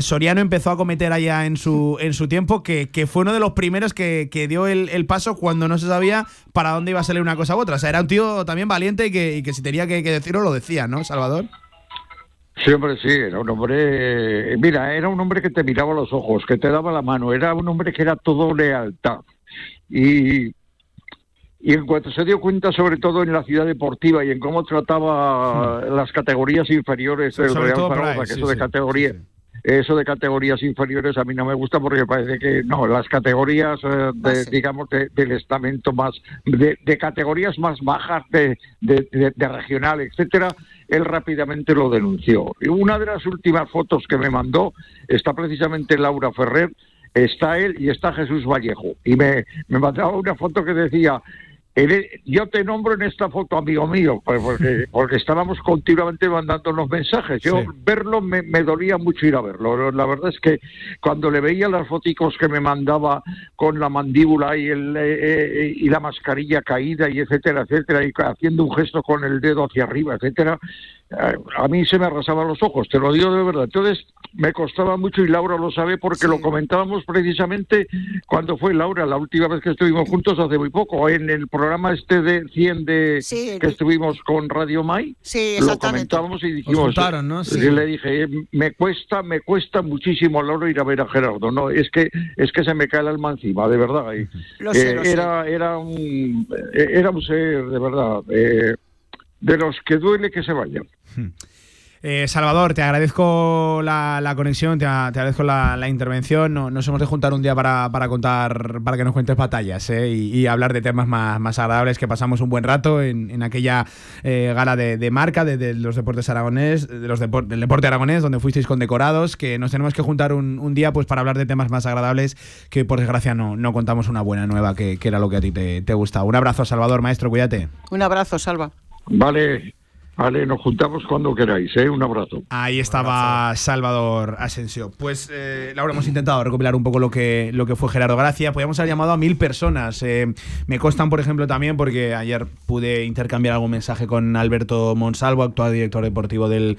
Soriano empezó a cometer allá en su, en su tiempo, que, fue uno de los primeros que, dio el, paso cuando no se sabía para dónde iba a salir una cosa u otra. O sea, era un tío también valiente y que, si tenía que, decirlo lo decía, ¿no, Salvador? Sí, hombre, sí, era un hombre, mira, era un hombre que te miraba los ojos, que te daba la mano, era un hombre que era todo lealtad. Y, y en cuanto se dio cuenta, sobre todo en la ciudad deportiva y en cómo trataba hmm. las categorías inferiores del Real Zaragoza, que eso de categoría, eso de categorías inferiores a mí no me gusta porque parece que no, las categorías, eh, de, digamos, del estamento más, de, categorías más bajas de, de, regional, etcétera, él rápidamente lo denunció. Y una de las últimas fotos que me mandó está precisamente Laura Ferrer, está él y está Jesús Vallejo. Y me, me mandaba una foto que decía, yo te nombro en esta foto, amigo mío, pues porque, [LAUGHS] porque estábamos continuamente mandando los mensajes. Yo verlo me, dolía mucho ir a verlo. La verdad es que cuando le veía las fotos que me mandaba con la mandíbula y, el, eh, eh, y la mascarilla caída y etcétera, etcétera, y haciendo un gesto con el dedo hacia arriba, etcétera, eh, a mí se me arrasaban los ojos, te lo digo de verdad. Entonces me costaba mucho y Laura lo sabe porque lo comentábamos precisamente cuando fue Laura, la última vez que estuvimos juntos hace muy poco, en el programa este de 100 de que estuvimos con Radio Mai. Sí, lo comentábamos y dijimos, le dije, me cuesta, me cuesta muchísimo Laura ir a ver a Gerardo, no, es que es que se me cae el alma encima, de verdad. Eh, era era un era un ser de verdad eh, de los que duele que se vayan. Hmm. Eh, Salvador, te agradezco la, conexión, te, agradezco la, intervención. nos hemos de juntar un día para, contar, para que nos cuentes batallas eh, y, hablar de temas más, agradables, que pasamos un buen rato en, aquella eh, gala de, marca de, los deportes aragonés, de los del deporte aragonés, donde fuisteis condecorados, que nos tenemos que juntar un, día pues para hablar de temas más agradables, que por desgracia no, no contamos una buena nueva, que, era lo que a ti te, te gustaba. Un abrazo, Salvador, maestro, cuídate. Un abrazo, Salva. Vale, Vale, nos juntamos cuando queráis, ¿eh? Un abrazo. Ahí estaba Salvador Asensio. Pues, eh, Laura, hemos intentado recopilar un poco lo que, lo que fue Gerardo Gracia. Podríamos haber llamado a mil personas. Eh, me constan, por ejemplo, también, porque ayer pude intercambiar algún mensaje con Alberto Monsalvo, actual director deportivo del,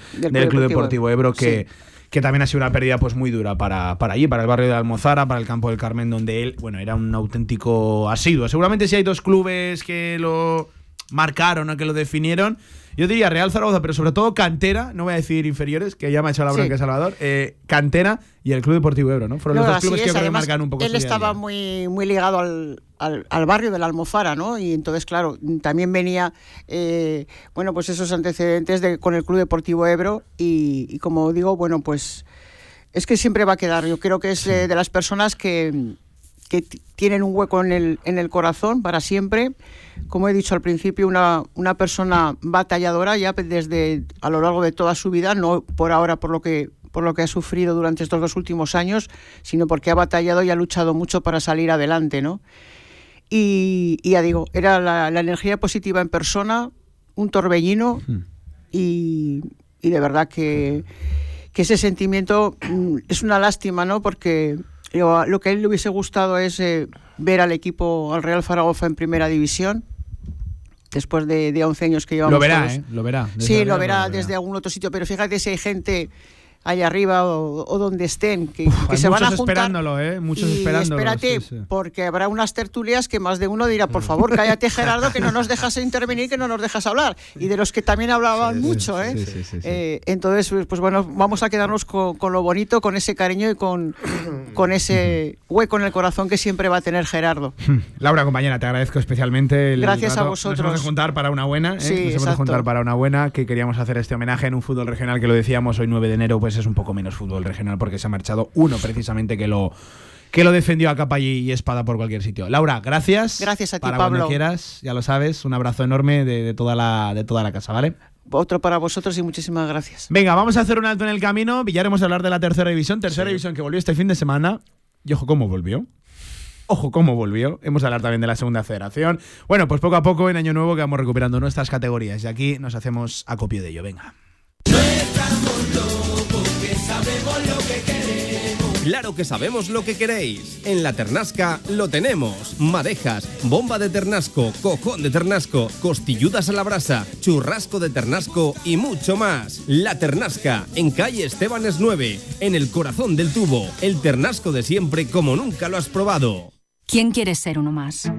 Club Deportivo, Ebro, que... que también ha sido una pérdida pues muy dura para, para allí, para el barrio de Almozara, para el campo del Carmen, donde él, bueno, era un auténtico asiduo. Seguramente si hay dos clubes que lo marcaron o que lo definieron, yo diría Real Zaragoza, pero sobre todo cantera, no voy a decir inferiores, que ya me ha hecho la bronca Salvador, eh, cantera y el Club Deportivo Ebro, ¿no? Fueron los dos clubes que marcan un poco Él estaba muy, muy ligado al, al, barrio de la Almozara, ¿no? Y entonces, claro, también venía, eh, bueno, pues esos antecedentes de, con el Club Deportivo Ebro y, como digo, bueno, pues es que siempre va a quedar. Yo creo que es eh, de las personas que que tienen un hueco en el, en el corazón para siempre. Como he dicho al principio, una, una persona batalladora ya desde a lo largo de toda su vida, no por ahora por lo que por lo que ha sufrido durante estos dos últimos años, sino porque ha batallado y ha luchado mucho para salir adelante, ¿no? Y, ya digo, era la, energía positiva en persona, un torbellino hmm. y, y, de verdad que, que ese sentimiento mm, es una lástima, ¿no? Porque lo que a él le hubiese gustado es eh, ver al equipo, al Real Zaragoza en primera división, después de, de 11 años que llevamos. Lo verá, ¿eh? Lo verá. Sí, lo verá desde algún otro sitio, pero fíjate si hay gente allá arriba o, donde estén, que, se van a juntar. esperándolo, ¿eh? Muchos y esperándolo. Espérate, porque habrá unas tertulias que más de uno dirá, por favor, cállate Gerardo, que no nos [LAUGHS] dejas intervenir, que no nos dejas hablar. Y de los que también hablaban mucho, ¿eh? ¿eh? Entonces, pues, pues bueno, vamos a quedarnos con, lo bonito, con ese cariño y con, [COUGHS] con ese hueco en el corazón que siempre va a tener Gerardo. [LAUGHS] Laura, compañera, te agradezco especialmente. El Gracias a vosotros. Nos hemos de juntar para una buena, ¿eh? nos hemos de juntar para una buena, que queríamos hacer este homenaje en un fútbol regional que lo decíamos hoy 9 de enero, pues es un poco menos fútbol regional porque se ha marchado uno precisamente que lo que lo defendió a capa y, espada por cualquier sitio. Laura, gracias. Gracias a ti, para Pablo. Cuando quieras, ya lo sabes, un abrazo enorme de, toda la, de toda la casa, ¿vale? Otro para vosotros y muchísimas gracias. Venga, vamos a hacer un alto en el camino. Villaremos a hablar de la tercera división. Tercera división que volvió este fin de semana. Y ojo, ¿cómo volvió? Ojo, cómo volvió. Hemos de hablar también de la segunda federación. Bueno, pues poco a poco en Año Nuevo que vamos recuperando nuestras categorías. Y aquí nos hacemos acopio de ello. Venga. Claro que sabemos lo que queréis. En la Ternasca lo tenemos. Madejas, bomba de ternasco, cojón de ternasco, costilludas a la brasa, churrasco de ternasco y mucho más. La Ternasca, en calle Estebanes 9, en el corazón del tubo. El ternasco de siempre como nunca lo has probado. ¿Quién quiere ser uno más?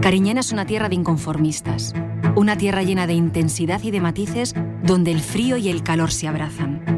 Cariñena es una tierra de inconformistas. Una tierra llena de intensidad y de matices donde el frío y el calor se abrazan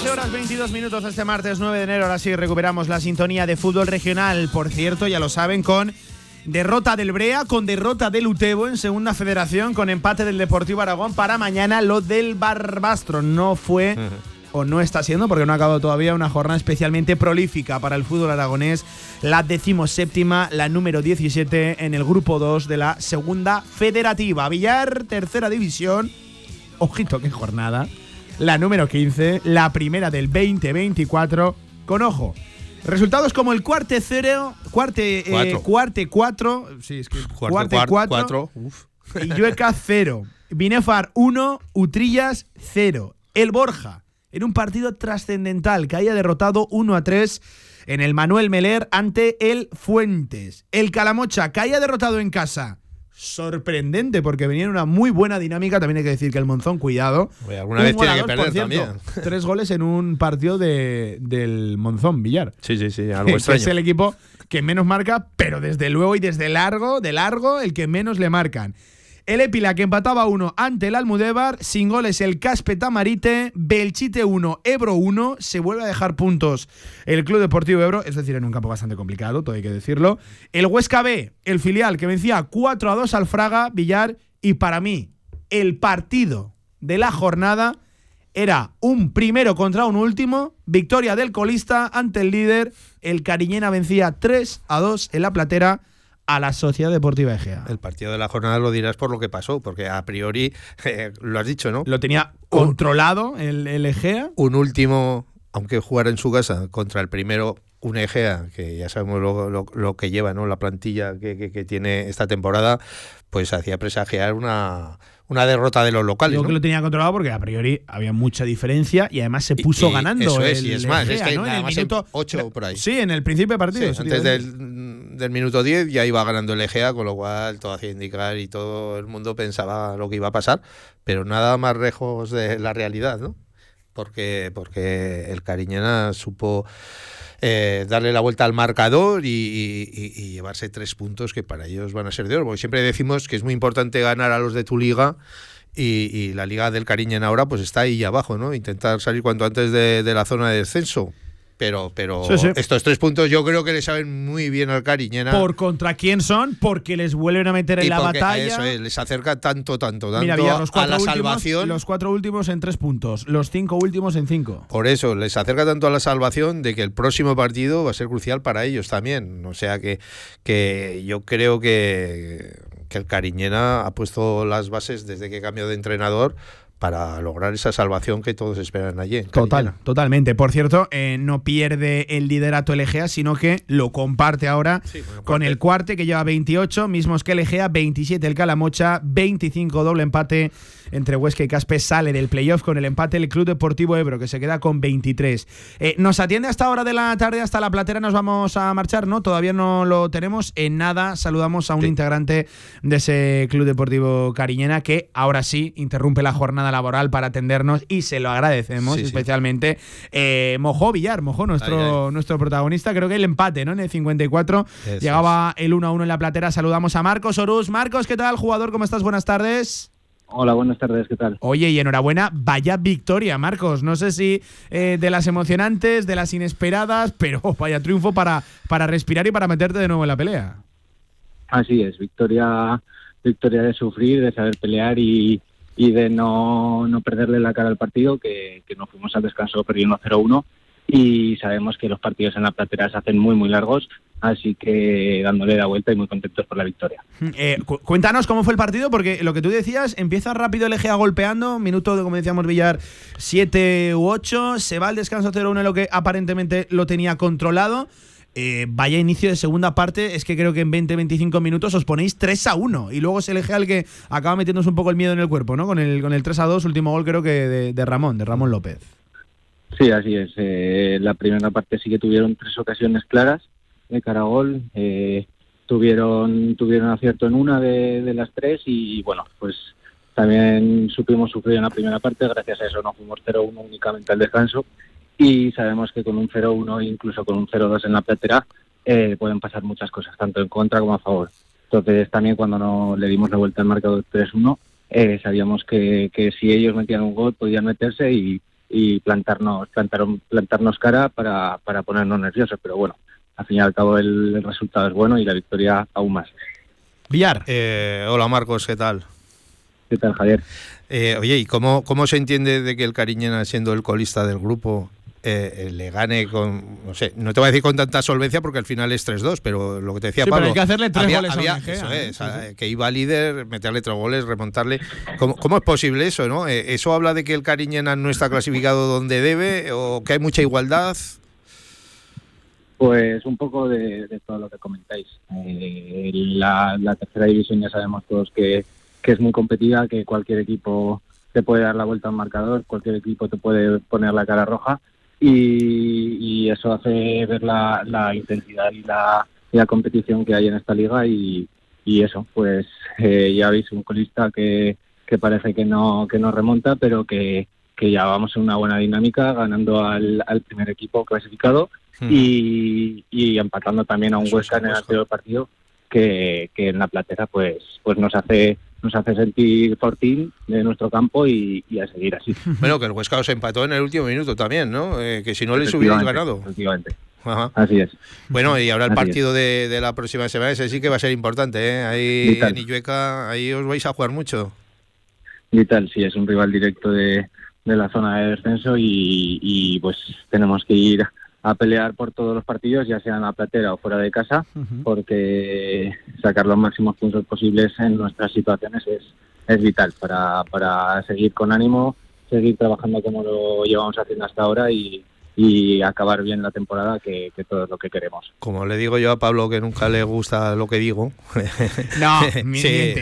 horas 22 minutos este martes 9 de enero. Ahora sí recuperamos la sintonía de fútbol regional. Por cierto, ya lo saben, con derrota del Brea, con derrota del Utebo en segunda federación, con empate del Deportivo Aragón. Para mañana lo del Barbastro. No fue. [LAUGHS] o no está siendo, porque no ha acabado todavía, una jornada especialmente prolífica para el fútbol aragonés, la decimoséptima, la número 17 en el grupo 2 de la segunda federativa. Villar, tercera división. Ojito, qué jornada la número 15, la primera del 2024 con ojo. Resultados como el cuarte cero, cuarte eh, Cuatro. cuarte 4, sí, es que [LAUGHS] cuarte 4 y Llueca 0. Binefar 1, Utrillas 0. El Borja, en un partido trascendental que haya derrotado 1 a 3 en el Manuel Meler ante el Fuentes. El Calamocha, que haya derrotado en casa. Sorprendente, porque venía en una muy buena dinámica. También hay que decir que el Monzón, cuidado. Oye, alguna Un vez tiene que perder cierto. también. [LAUGHS] Tres goles en un partido de, del Monzón, Villar. Sí, sí, sí, algo [LAUGHS] extraño. es el equipo que menos marca, pero desde luego y desde largo, de largo, el que menos le marcan. El Épila que empataba uno ante el Almudévar, sin goles el Caspe Tamarite, Belchite 1, Ebro 1, se vuelve a dejar puntos el Club Deportivo Ebro, es decir, en un campo bastante complicado, todo hay que decirlo. El Huesca B, el filial que vencía 4 a 2 al Fraga, Villar, y para mí, el partido de la jornada era un primero contra un último, victoria del colista ante el líder, el Cariñena vencía 3 a 2 en la platera a la Sociedad Deportiva Egea. El partido de la jornada lo dirás por lo que pasó, porque a priori, [LAUGHS] eh, lo has dicho, ¿no? Lo tenía controlado el, el Egea. Un último, aunque jugara en su casa, contra el primero, un Egea, que ya sabemos lo, lo- lo que lleva, ¿no? La plantilla que, que- que tiene esta temporada, pues hacía presagiar una, una derrota de los locales. ¿no? que lo tenía controlado porque a priori había mucha diferencia y además se puso y ganando. eso es, el y es más, es Egea, que ¿no? En nada el más en minuto ocho por ahí. Sí, en el principio de partido. Sí, antes del, del minuto 10 ya iba ganando el Egea, con lo cual todo hacía indicar y todo el mundo pensaba lo que iba a pasar, pero nada más lejos de la realidad, ¿no? Porque, porque el Cariñena supo eh, darle la vuelta al marcador y, y- y- llevarse tres puntos que para ellos van a ser de oro. Porque siempre decimos que es muy importante ganar a los de tu liga. Y, y la liga del Cariñena ahora pues está ahí abajo, ¿no? Intentar salir cuanto antes de, de la zona de descenso. Pero, pero Sí, sí. estos tres puntos yo creo que le saben muy bien al Cariñena. ¿Por contra quién son? Porque les vuelven a meter en y la batalla. Eso es, les acerca tanto, tanto, tanto Mira, Villar, los a la últimos- salvación. Los cuatro últimos en tres puntos, los cinco últimos en cinco. Por eso, les acerca tanto a la salvación de que el próximo partido va a ser crucial para ellos también. O sea que, que yo creo que, que el Cariñena ha puesto las bases desde que cambió de entrenador para lograr esa salvación que todos esperan allí. en Total, totalmente. Por cierto, eh, no pierde el liderato el Egea, sino que lo comparte ahora con el cuarte que lleva 28, mismos que el Egea, 27 el Calamocha, 25 doble empate entre Huesca y Caspe, sale del playoff con el empate el Club Deportivo Ebro, que se queda con 23. Eh, nos atiende hasta hora de la tarde, hasta la platera nos vamos a marchar, ¿no? Todavía no lo tenemos. En nada, saludamos a un integrante de ese Club Deportivo Cariñena que ahora sí interrumpe la jornada laboral para atendernos y se lo agradecemos Sí, sí. especialmente. Eh, Mojó Villar, Mojó, nuestro, nuestro protagonista, creo que el empate, ¿no? En el 54 Eso llegaba el 1 a 1 en la platera. Saludamos a Marcos Orús. Marcos, ¿qué tal, jugador? ¿Cómo estás? Buenas tardes. Hola, buenas tardes, ¿qué tal? Oye, y enhorabuena, vaya victoria, Marcos. No sé si eh, de las emocionantes, de las inesperadas, pero [LAUGHS] vaya triunfo para, para respirar y para meterte de nuevo en la pelea. Así es, victoria, victoria de sufrir, de saber pelear y, y de no, no perderle la cara al partido, que, que nos fuimos al descanso perdiendo 0-1 y sabemos que los partidos en la platera se hacen muy, muy largos, así que dándole la vuelta y muy contentos por la victoria. Eh, cu- cuéntanos cómo fue el partido, porque lo que tú decías, empieza rápido el Egea golpeando, minuto de, como decíamos, Villar, 7 u 8, se va al descanso 0-1 en lo que aparentemente lo tenía controlado. Eh, vaya inicio de segunda parte, es que creo que en 20-25 minutos os ponéis 3 a 1 y luego es el el que acaba metiéndose un poco el miedo en el cuerpo, ¿no? Con el, con el 3 a 2, último gol creo que de, Ramón, de Ramón López. Sí, así es. Eh, la primera parte sí que tuvieron tres ocasiones claras de cara a gol. Eh, tuvieron, tuvieron acierto en una de, las tres y bueno, pues también supimos sufrir en la primera parte. Gracias a eso no fuimos 0-1 únicamente al descanso y sabemos que con un 0-1 incluso con un 0-2 en la platera eh, pueden pasar muchas cosas, tanto en contra como a favor. Entonces también cuando no le dimos la vuelta al marcador 3-1 eh, sabíamos que, que si ellos metían un gol podían meterse y, y plantarnos, plantaron, plantarnos cara para, para ponernos nerviosos. Pero bueno, al fin y al cabo el, el resultado es bueno y la victoria aún más. Villar. Eh, hola Marcos, ¿qué tal? ¿Qué tal, Javier? Eh, oye, ¿y cómo, cómo se entiende de que el Cariñena, siendo el colista del grupo, eh, le gane con, no sé, no te voy a decir con tanta solvencia porque al final es 3-2, pero lo que te decía Sí, pero Pablo. hay que hacerle tres había- goles había- un Egea, eso ¿eh? es, Sí, a- que iba líder, meterle tres goles, remontarle. ¿Cómo, cómo es posible eso, no? Eh, ¿Eso habla de que el Cariñena no está clasificado donde debe o que hay mucha igualdad? Pues un poco de, todo lo que comentáis. Eh, la, tercera división ya sabemos todos que, es muy competida, que cualquier equipo te puede dar la vuelta al marcador, cualquier equipo te puede poner la cara roja y, eso hace ver la, intensidad y la, competición que hay en esta liga y, eso, pues eh, ya veis un colista que, que parece que no, que no remonta, pero que, que ya vamos en una buena dinámica, ganando al, al primer equipo clasificado y, empatando también a un Huesca en el anterior partido que, en la platera pues pues nos hace nos hace sentir fortín de nuestro campo y, a seguir así. [LAUGHS] Bueno, que el Huesca os empató en el último minuto también, ¿no? Eh, que si no les hubierais ganado. Efectivamente. Así es. Bueno, y ahora el partido de, la próxima semana, ese sí que va a ser importante, ¿eh? Ahí en Illueca, ahí os vais a jugar mucho. Vital, sí, es un rival directo de, la zona de descenso y, y pues tenemos que ir a pelear por todos los partidos, ya sea en la platera o fuera de casa, porque sacar los máximos puntos posibles en nuestras situaciones es, es vital para, para seguir con ánimo, seguir trabajando como lo llevamos haciendo hasta ahora y, y acabar bien la temporada, que, todo es lo que queremos. Como le digo yo a Pablo, que nunca le gusta lo que digo. No, [LAUGHS]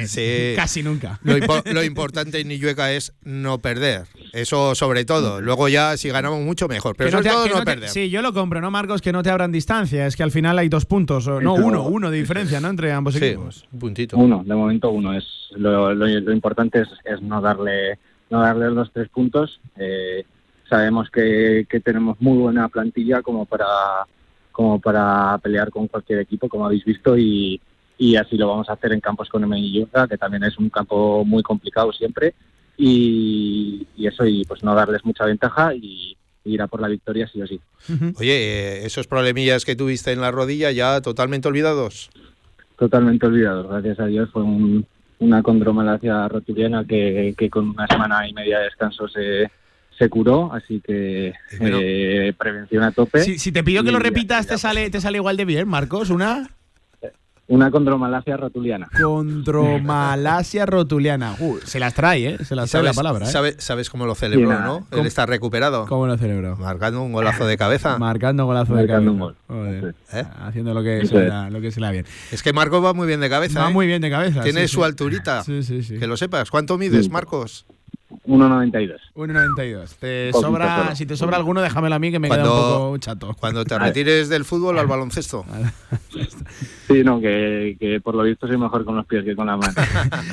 sí, casi nunca. Lo, importante en Illueca es no perder. Eso sobre todo. Luego ya si ganamos mucho mejor. Pero sobre todo no, perder. sí, yo lo compro, ¿no, Marcos? Que no te abran distancia. Es que al final hay dos puntos, no uno, uno de diferencia, ¿no? Entre ambos equipos. Un puntito. Uno, de momento uno. Es lo, lo, importante es, es, no darle no darle los tres puntos. Eh, sabemos que, tenemos muy buena plantilla como para como para pelear con cualquier equipo, como habéis visto, y, así lo vamos a hacer en campos con y que también es un campo muy complicado siempre, y, eso, y pues no darles mucha ventaja y, ir a por la victoria sí o sí. Oye, eh, esos problemillas que tuviste en la rodilla ya totalmente olvidados. Totalmente olvidados, gracias a Dios fue una condromalacia rotuliana que, que con una semana y media de descanso se se curó, así que eh, prevención a tope. Si, te pido que lo repitas, ¿te sale, ¿te sale igual de bien, Marcos? ¿Una? Una condromalacia rotuliana. Condromalacia rotuliana. Uh, se las trae, ¿eh? Se las trae la palabra, ¿eh? Sabes, cómo lo celebró, ¿no? Él está recuperado. ¿Cómo lo celebró? Marcando un golazo de cabeza. [LAUGHS] Marcando un golazo de cabeza. Un gol. ¿Eh? Haciendo lo que, se le lo que se le da bien. Es que Marcos va muy bien de cabeza. Va ¿eh? muy bien de cabeza. Tiene su alturita. Sí, sí, sí. Que lo sepas. ¿Cuánto mides, Marcos? 1,92. 1,92. Te sobra, si te sobra alguno, déjamelo a mí que me queda un poco chato. Cuando te retires del fútbol al baloncesto. [LAUGHS] sí, no, que, por lo visto soy mejor con los pies que con la mano. [LAUGHS]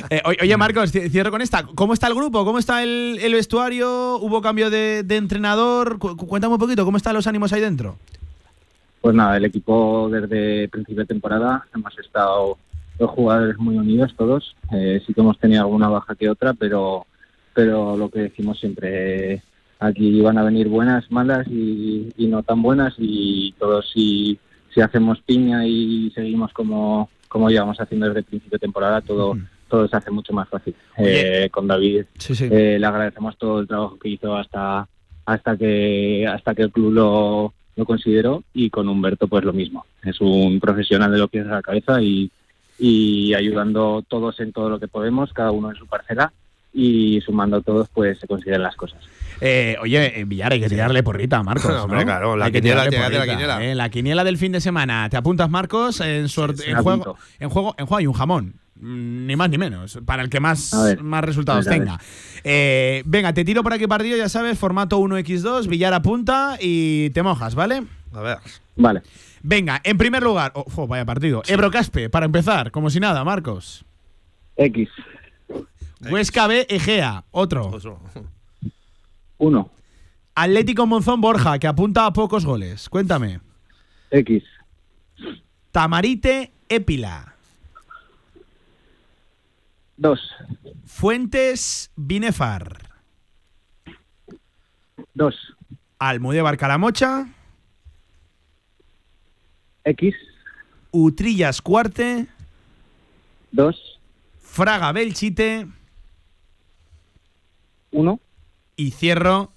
Eh, oye, Marcos, cierro con esta. ¿Cómo está el grupo? ¿Cómo está el, vestuario? ¿Hubo cambio de, entrenador? cuéntame un poquito, ¿cómo están los ánimos ahí dentro? Pues nada, el equipo desde principio de temporada hemos estado dos jugadores muy unidos todos. Eh, sí que hemos tenido alguna baja que otra, pero pero lo que decimos siempre, aquí van a venir buenas, malas y, no tan buenas y todos si, si hacemos piña y seguimos como, como llevamos haciendo desde el principio de temporada, todo, todo se hace mucho más fácil. Eh, con David eh, le agradecemos todo el trabajo que hizo hasta hasta que hasta que el club lo, lo consideró y con Humberto pues lo mismo. Es un profesional de lo que es la cabeza y, y ayudando todos en todo lo que podemos, cada uno en su parcela y sumando todos pues se consiguen las cosas. Eh, oye, en Villar hay que tirarle porrita a Marcos. [LAUGHS] hombre, claro, la quiniela, la quiniela. Eh, la quiniela del fin de semana. ¿Te apuntas, Marcos? En, en, juego, en, juego, en juego hay un jamón. Mm, ni más ni menos, para el que más, más resultados tenga. Eh, venga, te tiro por aquí partido, ya sabes, formato 1x2, Villar apunta y te mojas, ¿vale? A ver. Vale. Venga, en primer lugar, oh, vaya partido, Ebro Caspe, para empezar, como si nada, Marcos. X. Huesca B, Egea, otro. Uno. Atlético Monzón Borja, que apunta a pocos goles. Cuéntame. X. Tamarite Épila. Dos. Fuentes Binefar. Dos. Almudévar Calamocha. X. Utrillas Cuarte. Dos. Fraga Belchite. Uno. Y cierro,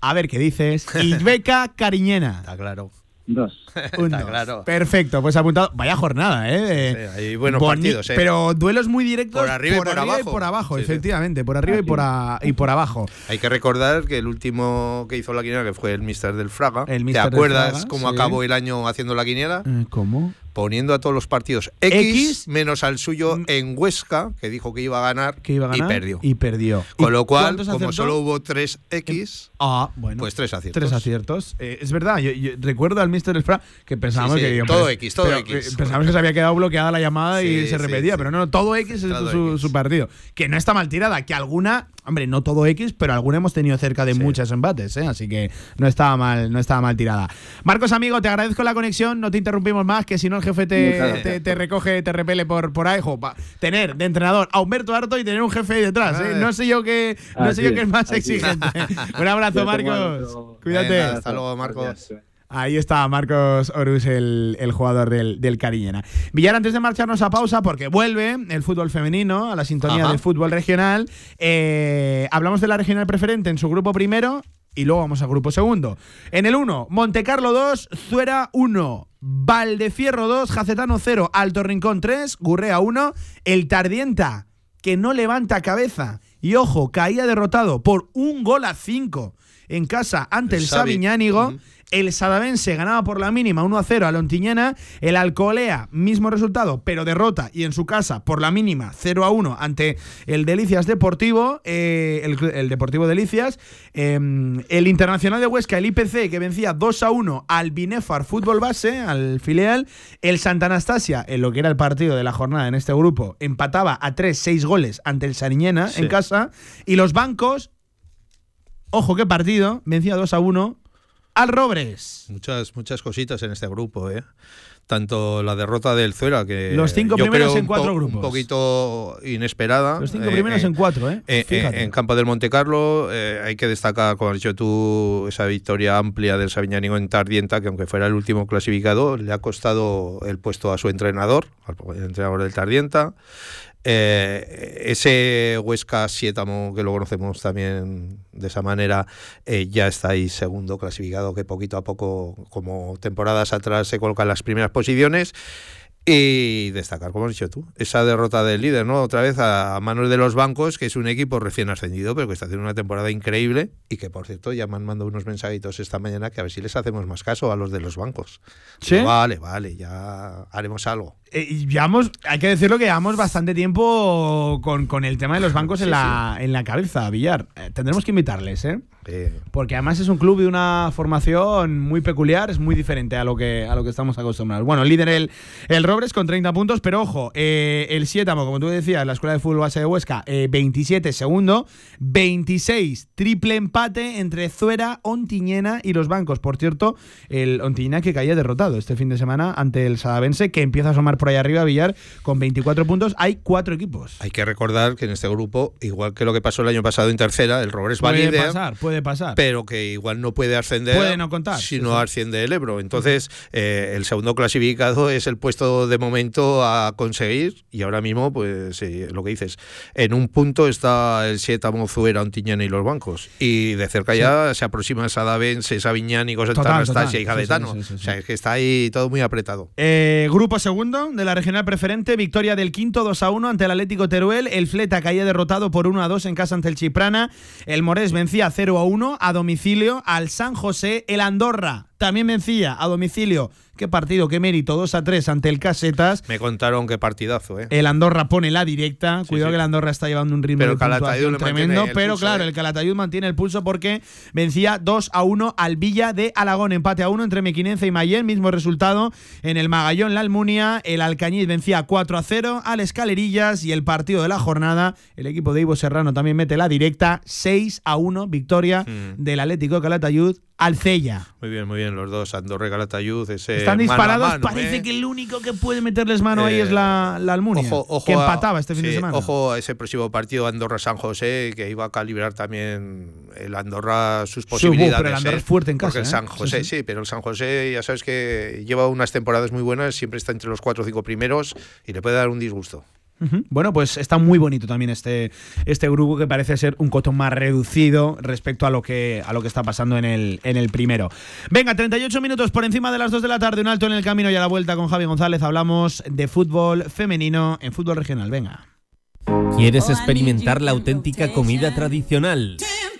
a ver qué dices, [LAUGHS] Beca Cariñena. Está claro. Dos. [LAUGHS] Un dos. claro. Perfecto, pues apuntado. Vaya jornada, ¿eh? Sí, hay buenos partidos, ¿eh? Pero duelos muy directos Por arriba y por abajo. por abajo, Sí, sí. efectivamente. Por arriba y por, a- y por abajo. Hay que recordar que el último que hizo la quiniela, que fue el Mister del Fraga. El ¿Te acuerdas Fraga, cómo sí. acabó el año haciendo la quiniela? ¿Cómo? Poniendo a todos los partidos X, X. menos al suyo en Huesca, que dijo que iba a ganar, Que iba a ganar y perdió. Y perdió. Con ¿Y lo cual, como acertó? solo hubo tres X, Ah, bueno. pues tres aciertos. Tres aciertos. Eh, es verdad, yo, yo recuerdo al Mr. Fra que pensábamos Sí, sí, que. todo X, todo pero, X. eh, Pensábamos que se había quedado bloqueada la llamada y se repetía, pero no, no, todo X es Todo su, su partido. Que no está mal tirada, que alguna. Hombre, no todo X, pero alguna hemos tenido cerca de muchos embates, ¿eh? así que no estaba mal, no estaba mal tirada. Marcos, amigo, te agradezco la conexión, no te interrumpimos más, que si no el jefe te, te, te recoge, te repele por, por ahí. Jo, tener de entrenador a Humberto Harto y tener un jefe ahí detrás. ¿eh? Ay. No sé yo qué, no sé yo es, qué es más exigente. [LAUGHS] un abrazo, Marcos. Cuídate. Hasta luego, Marcos. Ahí está Marcos Orus, el, el jugador del, del Cariñena. Villar, antes de marcharnos a pausa, porque vuelve el fútbol femenino a la sintonía Ajá. del fútbol regional, eh, hablamos de la regional preferente en su grupo primero y luego vamos al grupo segundo. En el 1, Montecarlo 2, Zuera 1, Valdefierro 2, Jacetano 0, Alto Rincón 3, Gurrea 1, El Tardienta, que no levanta cabeza. Y ojo, caía derrotado por un gol a 5 en casa ante el, El. Sabiñánigo. El Sadavense ganaba por la mínima 1 a 0 a Lontiñana. El Alcolea, mismo resultado, pero derrota. Y en su casa, por la mínima 0 a 1 ante el Delicias Deportivo. eh, el, el Deportivo Delicias. eh, el Internacional de Huesca, el IPC, que vencía 2 a 1 al Binefar Fútbol Base, al filial. El Santa Anastasia, en lo que era el partido de la jornada en este grupo, empataba a 3-6 goles ante el Sariñena Sí. en casa. Y los bancos, ojo qué partido, vencía 2 a 1 al Robres. Muchas, muchas cositas en este grupo, ¿eh? Tanto la derrota del Zuera, que. Los cinco yo primeros creo en cuatro po- grupos. Un poquito inesperada. Los cinco eh, primeros eh, en cuatro, ¿eh? eh, eh, Fíjate. en campo del Monte Carlo hay que destacar, como has dicho tú, esa victoria amplia del Sabiñánigo en Tardienta, que aunque fuera el último clasificado, le ha costado el puesto a su entrenador, al entrenador del Tardienta. Eh, ese Huesca Sietamo, que lo conocemos también de esa manera, eh, ya está ahí segundo clasificado, que poquito a poco, como temporadas atrás, se coloca en las primeras posiciones. Y destacar, como has dicho tú, esa derrota del líder, ¿no? Otra vez a manos de los bancos, que es un equipo recién ascendido, pero que está haciendo una temporada increíble y que, por cierto, ya me han mandado unos mensajitos esta mañana que a ver si les hacemos más caso a los de los bancos. ¿Sí? Vale, vale, ya haremos algo. Eh, y llevamos, hay que decirlo que llevamos bastante tiempo con, con el tema de los bancos en, Sí, la, en la cabeza, Villar. Eh, tendremos que invitarles, ¿eh? Eh, Porque además es un club de una formación muy peculiar, es muy diferente a lo que, a lo que estamos acostumbrados. Bueno, líder el, el Robres con 30 puntos, pero ojo, eh, el Sietamo, como tú decías, la Escuela de Fútbol Base de Huesca, eh, 27 segundo, 26 triple empate entre Zuera, Ontiñena y los bancos. Por cierto, el Ontiñena que caía derrotado este fin de semana ante el Sadavense, que empieza a asomar por ahí arriba, Villar, con 24 puntos. Hay cuatro equipos. hay que recordar que en este grupo, igual que lo que pasó el año pasado en tercera, el Robres Puede pasar, puede pasar. pero que igual no puede ascender Puede no contar, si no asciende el Ebro. Entonces, eh, el segundo clasificado es el puesto de momento a conseguir y ahora mismo, pues eh, lo que dices, en un punto está el Sietamo, Zuera, Ontiñana y los bancos. Y de cerca ya se aproxima Anastasia total. y Sí, Gadetano. sí, sí, sí, O sea, es que está ahí todo muy apretado. Eh, grupo segundo de la regional preferente, victoria del quinto 2 a 1 ante el Atlético Teruel. El Fleta caía derrotado por 1 a 2 en casa ante el Chiprana. El Morés vencía 0 a 1 a domicilio al San José. El Andorra también vencía a domicilio. Qué partido, qué mérito. 2 a 3 ante el Casetas. Me contaron qué partidazo, ¿eh? El Andorra pone la directa. Cuidado sí. que el Andorra está llevando un ritmo Pero de puntuación tremendo. Pero pulso, claro, ¿eh? el Calatayud mantiene el pulso porque vencía 2 a 1 al Villa de Alagón. Empate a 1 entre Mequinenza y Mayén. Mismo resultado en el Magallón, la Almunia. El Alcañiz vencía 4 a 0 al Escalerillas. Y el partido de la jornada, el equipo de Ivo Serrano también mete la directa. 6 a 1, victoria Mm. del Atlético de Calatayud al Cella. Muy bien, muy bien, los dos, Andorra y Calatayud. Ese Están disparados. mano, Parece ¿eh? que el único que puede meterles mano ahí Eh, es la, la Almunia. Ojo, ojo que a- empataba este fin de sí, semana. Ojo a ese próximo partido Andorra-San José, que iba a calibrar también el Andorra sus Sí, posibilidades. pero el Andorra ¿eh? es fuerte en Porque casa, el ¿eh? San Sí, José, sí. sí, pero el San José ya sabes que lleva unas temporadas muy buenas, siempre está entre los cuatro o cinco primeros y le puede dar un disgusto. Bueno, pues está muy bonito también este, este grupo que parece ser un coto más reducido respecto a lo que, a lo que está pasando en el, en el primero. Venga, 38 minutos por encima de las 2 de la tarde, un alto en el camino y a la vuelta con Javi González. Hablamos de fútbol femenino en fútbol regional. Venga. ¿Quieres experimentar la auténtica comida tradicional?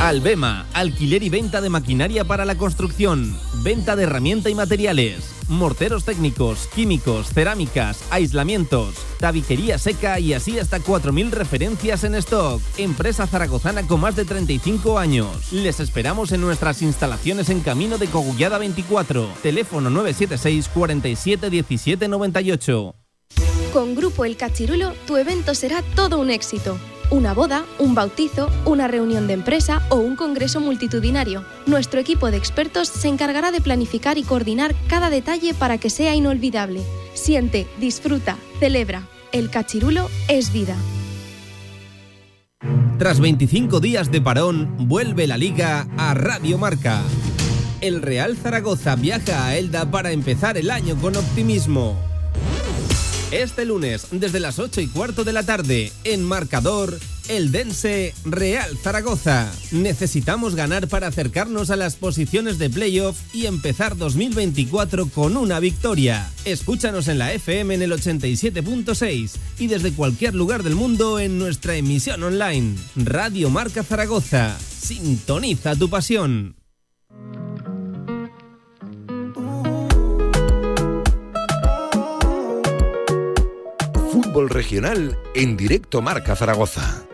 Albema, alquiler y venta de maquinaria para la construcción, venta de herramienta y materiales, morteros técnicos, químicos, cerámicas, aislamientos, tabiquería seca y así hasta 4.000 referencias en stock. Empresa zaragozana con más de 35 años. Les esperamos en nuestras instalaciones en Camino de Cogullada 24, teléfono 976 47 17 98. Con Grupo El Cachirulo, tu evento será todo un éxito una boda, un bautizo, una reunión de empresa o un congreso multitudinario. Nuestro equipo de expertos se encargará de planificar y coordinar cada detalle para que sea inolvidable. Siente, disfruta, celebra. El cachirulo es vida. Tras 25 días de parón, vuelve la liga a Radio Marca. El Real Zaragoza viaja a Elda para empezar el año con optimismo. Este lunes, desde las 8 y cuarto de la tarde, en Marcador, el Dense Real Zaragoza. Necesitamos ganar para acercarnos a las posiciones de playoff y empezar 2024 con una victoria. Escúchanos en la FM en el 87.6 y desde cualquier lugar del mundo en nuestra emisión online. Radio Marca Zaragoza. Sintoniza tu pasión. Fútbol regional en directo Marca Zaragoza.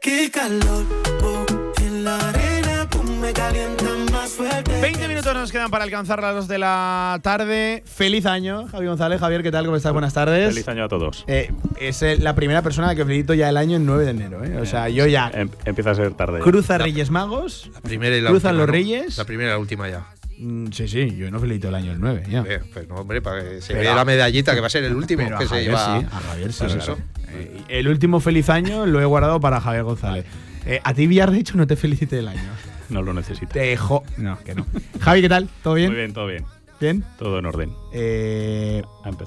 Qué calor, oh, en la arena, me calienta más fuerte. 20 minutos nos quedan para alcanzar las 2 de la tarde. Feliz año, Javi González. Javier, ¿qué tal? ¿Cómo estás? Buenas tardes. Feliz año a todos. Eh, es eh, la primera persona que felicito ya el año en 9 de enero. ¿eh? O sea, yo ya. Em, empieza a ser tarde. Cruza Reyes Magos. La primera y la Cruzan los Reyes. La primera y la última ya. Mm, sí, sí, yo no felicito el año el 9, ya. pues no, hombre, para que se vea la medallita que va a ser el último que se lleva. Sí, a Javier sí. Pues eh, el último feliz año lo he guardado para Javier González. Eh, a ti, Villar, de hecho, no te felicite el año. No lo necesito. Te dejo. No, que no. [LAUGHS] Javi, ¿qué tal? ¿Todo bien? Muy bien, todo bien. ¿Bien? Todo en orden. Eh,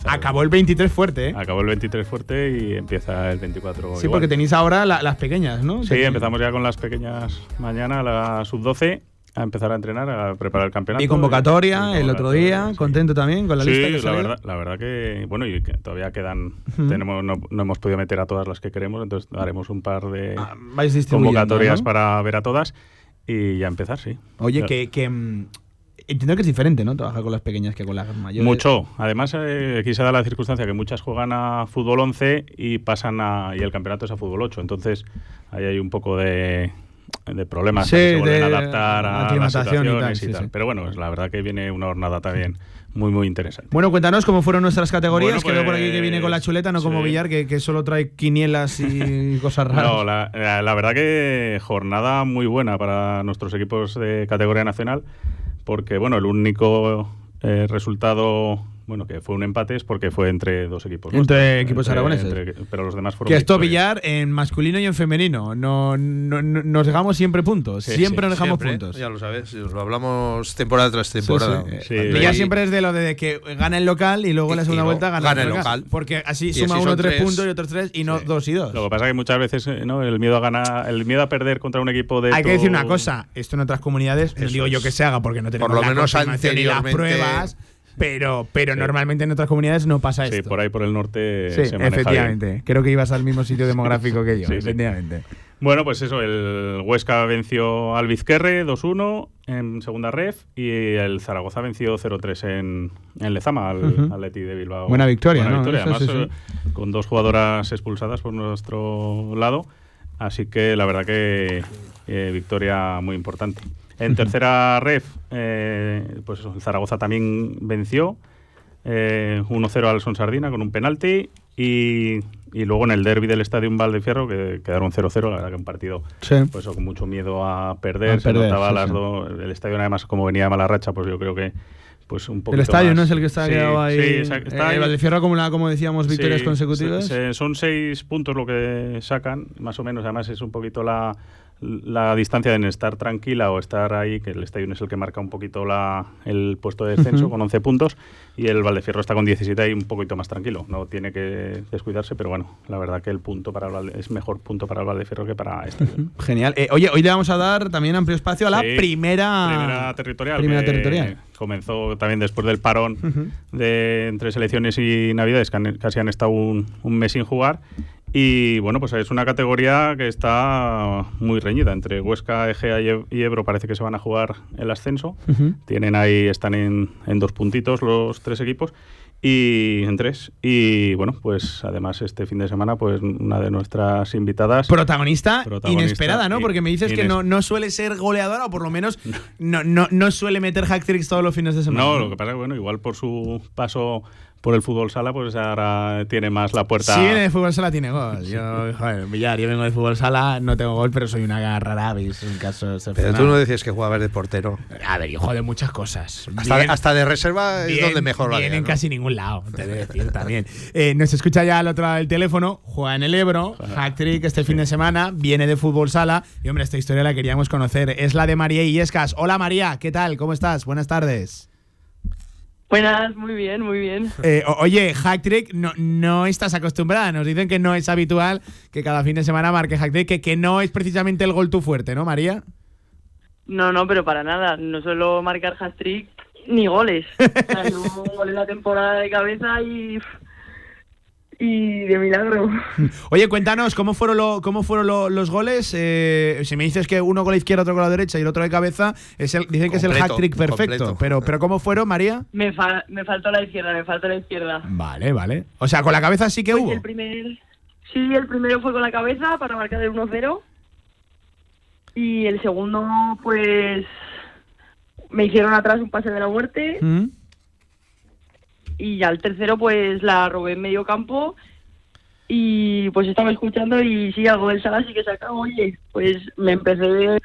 acabó el 23 fuerte, ¿eh? Acabó el 23 fuerte y empieza el 24. Sí, porque tenéis ahora las pequeñas, ¿no? Sí, empezamos ya con las pequeñas mañana, la sub-12 a empezar a entrenar, a preparar el campeonato. Y convocatoria, el otro día, contento también con la lista que la verdad, la verdad que, bueno, y que todavía quedan, tenemos, no, hemos podido meter a todas las que queremos, entonces haremos un par de ah, convocatorias para ver a todas y ya empezar, sí. Oye, que, que mm, entiendo que es diferente, ¿no? Trabajar con las pequeñas que con las mayores. Mucho. Además, eh, aquí se da la circunstancia que muchas juegan a fútbol 11 y pasan a, y el campeonato es a fútbol 8. Entonces, ahí hay un poco de, de problemas que se vuelven a adaptar a las situaciones y tal. Pero bueno, la verdad que viene una jornada también muy, muy interesante. Bueno, cuéntanos cómo fueron nuestras categorías. Bueno, Creo por aquí que viene con la pues, chuleta, no como Villar, que, que, solo trae quinielas y [LAUGHS] cosas raras. No, la, la, verdad que jornada muy buena para nuestros equipos de categoría nacional, porque bueno, el único eh, resultado bueno, que fue un empate es porque fue entre dos equipos. Entre equipos aragoneses. pero los demás fueron. Que esto billar en masculino y en femenino. No, nos dejamos siempre puntos. siempre nos dejamos puntos. Ya lo sabes, lo hablamos temporada tras temporada. Sí, billar siempre es de lo de que gana el local y luego en la segunda vuelta gana, el local. Porque así suma uno tres, puntos y otros tres y no dos y dos. Lo que pasa es que muchas veces eh, ¿no? el miedo a ganar, el miedo a perder contra un equipo de. Hay que decir una cosa, esto en otras comunidades, no digo yo que se haga porque no tenemos Por lo menos y las pruebas pero, pero normalmente en otras comunidades no pasa esto. Sí, por ahí por el norte sí, se maneja efectivamente. Creo que ibas al mismo sitio demográfico que yo, [LAUGHS] efectivamente. Bueno, pues eso, el Huesca venció al Vizquerre 2-1 en segunda ref y el Zaragoza venció 0-3 en, en, Lezama al Atleti de Bilbao. Buena victoria, Buena victoria, además eh, con dos jugadoras expulsadas por nuestro lado, así que la verdad que eh, victoria muy importante. En tercera ref, eh, pues eso, el Zaragoza también venció. 1-0 al Son Sardina con un penalti y, y luego en el derby del Estadio Valdefierro que quedaron 0-0, la verdad que un partido pues con mucho miedo a perder, se notaba las dos, el estadio además como venía de mala racha, pues yo creo que pues un poco El estadio no es el que está quedado ahí. Sí, está eh, Valdefierro como, como decíamos, victorias consecutivas. son seis puntos lo que sacan, más o menos. Además es un poquito la, la distancia en estar tranquila o estar ahí, que el Estadio es el que marca un poquito la, el puesto de descenso con 11 puntos y el Valdefierro está con 17 y un poquito más tranquilo. No tiene que descuidarse, pero bueno, la verdad que el punto para es mejor punto para el Valdefierro que para este. Genial. Eh, oye, hoy le vamos a dar también amplio espacio a la primera, primera territorial. Primera territorial. Comenzó también después del parón de entre selecciones y navidades, que casi han estado un, un mes sin jugar. Y bueno, pues es una categoría que está muy reñida. Entre Huesca, Egea y Ebro parece que se van a jugar el ascenso. Tienen ahí, están en, en, dos puntitos los tres equipos. Y en tres. Y bueno, pues además este fin de semana, pues una de nuestras invitadas. Protagonista, inesperada, ¿no? Porque me dices que no, no suele ser goleadora, o por lo menos no, no, no suele meter hack tricks todos los fines de semana. No, lo que pasa es que, bueno, igual por su paso por el fútbol sala, pues ahora tiene más la puerta. Sí, en el fútbol sala tiene gol. Yo, joder, Villar, yo vengo de fútbol sala, no tengo gol, pero soy una rara avis en caso Pero tú no decías que jugabas de portero. A ver, yo juego de muchas cosas. Hasta, de, hasta de reserva es donde mejor lo Bien en casi ningún lado, te debo decir también. Eh, nos escucha ya al otro lado del teléfono, juega en el Ebro, hat-trick este fin de semana, viene de fútbol sala. Y hombre, esta historia la queríamos conocer. Es la de María Illescas. Hola María, ¿qué tal? ¿Cómo estás? Buenas tardes. Buenas, muy bien, muy bien. Eh, oye, Hack Trick, no, no estás acostumbrada. Nos dicen que no es habitual que cada fin de semana marque Hack Trick, que, que no es precisamente el gol tu fuerte, ¿no, María? No, no, pero para nada. No suelo marcar Hack Trick ni goles. o sea, [LAUGHS] yo gol en la temporada de cabeza y y de milagro. [LAUGHS] Oye, cuéntanos, ¿cómo fueron, cómo fueron los goles? Eh, si me dices que uno con la izquierda, otro con la derecha y el otro de cabeza, es el, dicen que es el hat trick perfecto. Pero, pero ¿cómo fueron, María? Me, me faltó la izquierda, me faltó la izquierda. Vale, vale. O sea, con la cabeza sí que pues hubo. El primer, sí, el primero fue con la cabeza para marcar el 1-0. Y el segundo, pues me hicieron atrás un pase de la muerte. Mm y al tercero pues la robé en medio campo y pues estaba escuchando y sí, algo del sala sí que saca, oye, pues me empecé,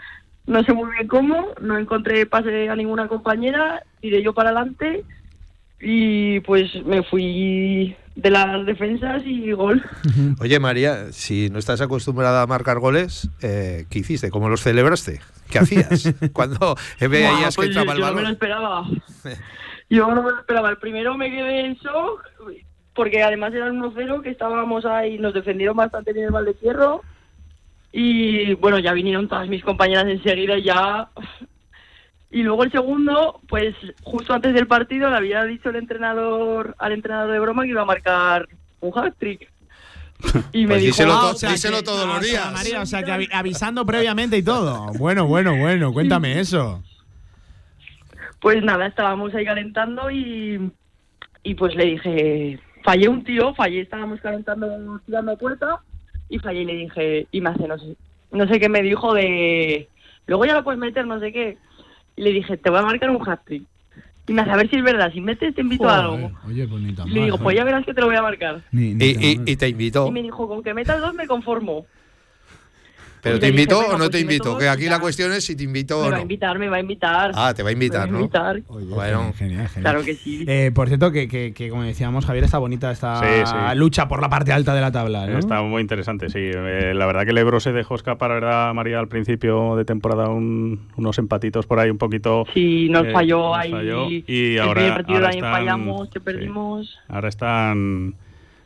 no sé muy bien cómo, no encontré pase a ninguna compañera, tiré yo para adelante y pues me fui de las defensas y gol. Oye María, si no estás acostumbrada a marcar goles, eh, ¿qué hiciste? ¿Cómo los celebraste? ¿Qué hacías [LAUGHS] cuando veías que pues entraba el balón? Yo no me lo esperaba. [LAUGHS] Yo no me lo esperaba. El primero me quedé en shock, porque además era el 1-0, que estábamos ahí, nos defendieron bastante bien el Valdecierro. Y bueno, ya vinieron todas mis compañeras enseguida y ya. Y luego el segundo, pues justo antes del partido le había dicho el entrenador al entrenador de broma que iba a marcar un hat-trick. [LAUGHS] Y me pues dijo, díselo, ah, díselo todos los días. María, o sea, que avisando previamente y todo. [LAUGHS] Bueno, bueno, bueno, cuéntame eso. Pues nada, estábamos ahí calentando y, y pues le dije, fallé un tiro, fallé, estábamos calentando, tirando puerta y fallé y le dije, y me hace, no sé, no sé qué me dijo de, luego ya lo puedes meter, no sé qué. Y le dije, te voy a marcar un hat-trick. Y me hace, a ver si es verdad, si metes te invito a algo. Oye, bonita. Y le digo, pues ya verás que te lo voy a marcar. y, y, y, te invitó. Y me dijo, con que metas dos me conformo. ¿Pero te invito o no pues te invito? Que aquí la cuestión es si te invito o no. Me va a invitar, me va a invitar. Ah, te va a invitar, ¿no? invitar. bueno, genial, genial. Claro que sí. Eh, por cierto, que, que, que, como decíamos, Javier, está bonita esta lucha por la parte alta de la tabla. ¿no? Está muy interesante, sí. Eh, la verdad que el Ebro se dejó escapar, ¿verdad, María? Al principio de temporada unos empatitos por ahí un poquito. Sí, nos eh, falló ahí. Y ahora, el partido ahora están, fallamos, que perdimos. Ahora están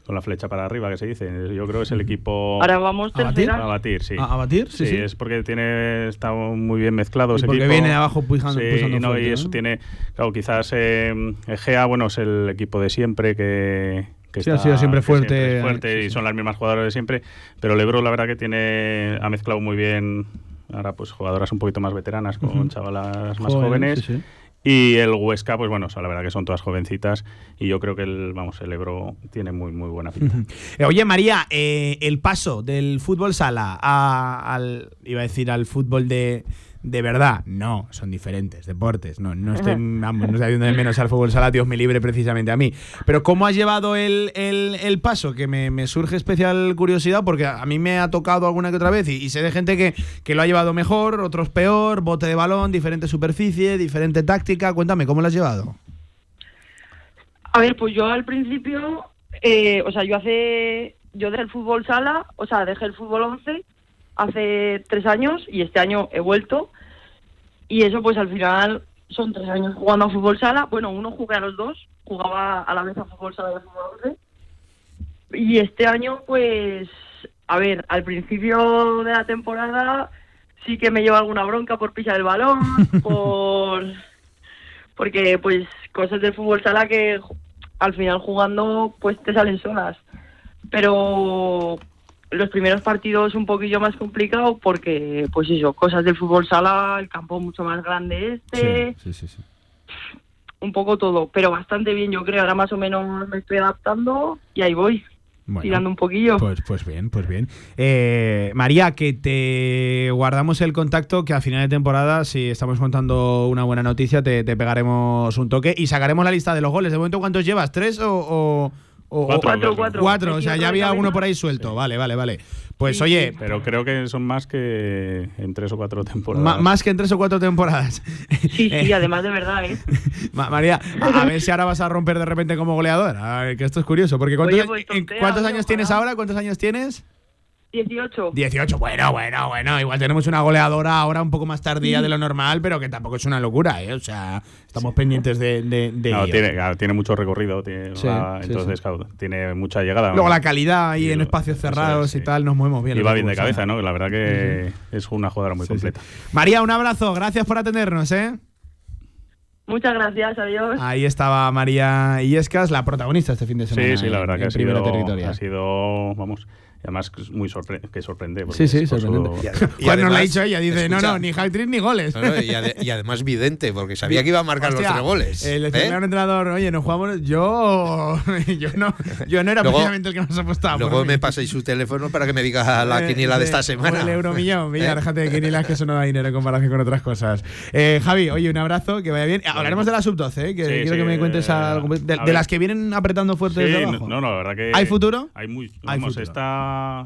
con la flecha para arriba, que se dice. Yo creo que es el equipo. [LAUGHS] Ahora vamos a batir, a batir sí. ¿A, batir? Sí, sí, es porque tiene está muy bien mezclado ese porque viene abajo pujando, sí, no, y eso tiene, claro, quizás eh, Egea, bueno, es el equipo de siempre que, que sí, ha sido siempre fuerte, fuerte y son las mismas jugadoras de siempre, pero Lebro la verdad que tiene ha mezclado muy bien ahora pues jugadoras un poquito más veteranas con chavalas más jóvenes y el Huesca, pues bueno, la verdad que son todas jovencitas y yo creo que el, vamos, el Ebro tiene muy, muy buena pinta. Eh, oye, María, eh, el paso del fútbol sala al, iba a decir, al fútbol de, de verdad, no, son diferentes deportes. No, no estoy, [LAUGHS] vamos, no estoy haciendo de menos al fútbol sala, Dios me libre precisamente a mí. Pero ¿cómo has llevado el, el- el paso? Que me, me surge especial curiosidad porque a mí me ha tocado alguna que otra vez y, y sé de gente que, que lo ha llevado mejor, otros peor, bote de balón, diferente superficie, diferente táctica. Cuéntame, ¿cómo lo has llevado? A ver, pues yo al principio, eh, o sea, yo hace, yo dejé el fútbol sala, o sea, dejé el fútbol 11 hace tres años y este año he vuelto. Y eso pues al final son tres años jugando a fútbol sala. Bueno, uno jugué a los dos, jugaba a la vez a fútbol sala y a fútbol 11. Y este año pues, a ver, al principio de la temporada sí que me lleva alguna bronca por pisar el balón, [LAUGHS] por porque pues cosas del fútbol sala que al final jugando pues te salen solas pero los primeros partidos un poquillo más complicado porque pues eso cosas del fútbol sala el campo mucho más grande este sí, sí, sí. un poco todo pero bastante bien yo creo ahora más o menos me estoy adaptando y ahí voy Bueno, tirando un poquillo Pues, pues bien, pues bien. Eh, María, que te guardamos el contacto, que a final de temporada, si estamos contando una buena noticia, te, te pegaremos un toque y sacaremos la lista de los goles. ¿De momento cuántos llevas? ¿Tres o...? o- o- Cuatro, o- cuatro. Cuatro, Cuatro, o sea, ya había cabeza. por ahí suelto. Vale, vale, vale. Pues oye, Pero creo que son más que en tres o cuatro temporadas. más que en tres o cuatro temporadas. sí sí [LAUGHS] además de verdad ¿eh? [LAUGHS] Ma- María, a, a ver si ahora vas a romper de repente como goleadora. que esto es curioso, porque ¿cuántos, Oye, pues en- tontea, ¿cuántos oye, años tienes ahora? ¿Cuántos años tienes? 18 18, bueno, bueno, bueno. Igual tenemos una goleadora ahora un poco más tardía de lo normal, pero que tampoco es una locura, ¿eh? O sea, estamos pendientes de, de, de No, ello. tiene, claro, tiene mucho recorrido, tiene, Sí, entonces sí. claro, tiene mucha llegada. ¿no? Luego la calidad ahí Y en lo- espacios cerrados sí. y tal, nos movemos bien. Y va bien de cabeza. ¿no? La verdad que es una jugadora muy completa. María, un abrazo, gracias por atendernos, ¿eh? muchas gracias adiós Ahí estaba María Illescas, la protagonista este fin de semana. Sí, sí, la en- verdad que en ha sido, ha sido, vamos, además que es muy sorpre que sorprende. Sí, sí, sorprendente. Y [LAUGHS] nos lo ha dicho ella, dice, no, escucha, no, ni hat-trick ni goles. No, no, y, ade- y además vidente, porque sabía que iba a marcar Hostia, los tres goles. eh, le ¿eh? decía a un entrenador, oye, nos jugamos. Yo, [LAUGHS] yo, no, yo no era Luego- precisamente el que más apostaba. por Luego mí. me paséis su teléfono para que me diga la Eh, quiniela de esta semana. El euromillón, Villar, [LAUGHS] ¿Eh? déjate de quinielas que eso no da dinero en comparación con otras cosas. Eh, Javi, oye, un abrazo, que vaya bien. Hablaremos de la sub-12, ¿eh? que Sí, quiero sí, que me cuentes algo de, las que vienen apretando fuerte Sí, desde abajo. no, no, la verdad que. ¿Hay futuro? Hay muy. Hay Vamos, futuro.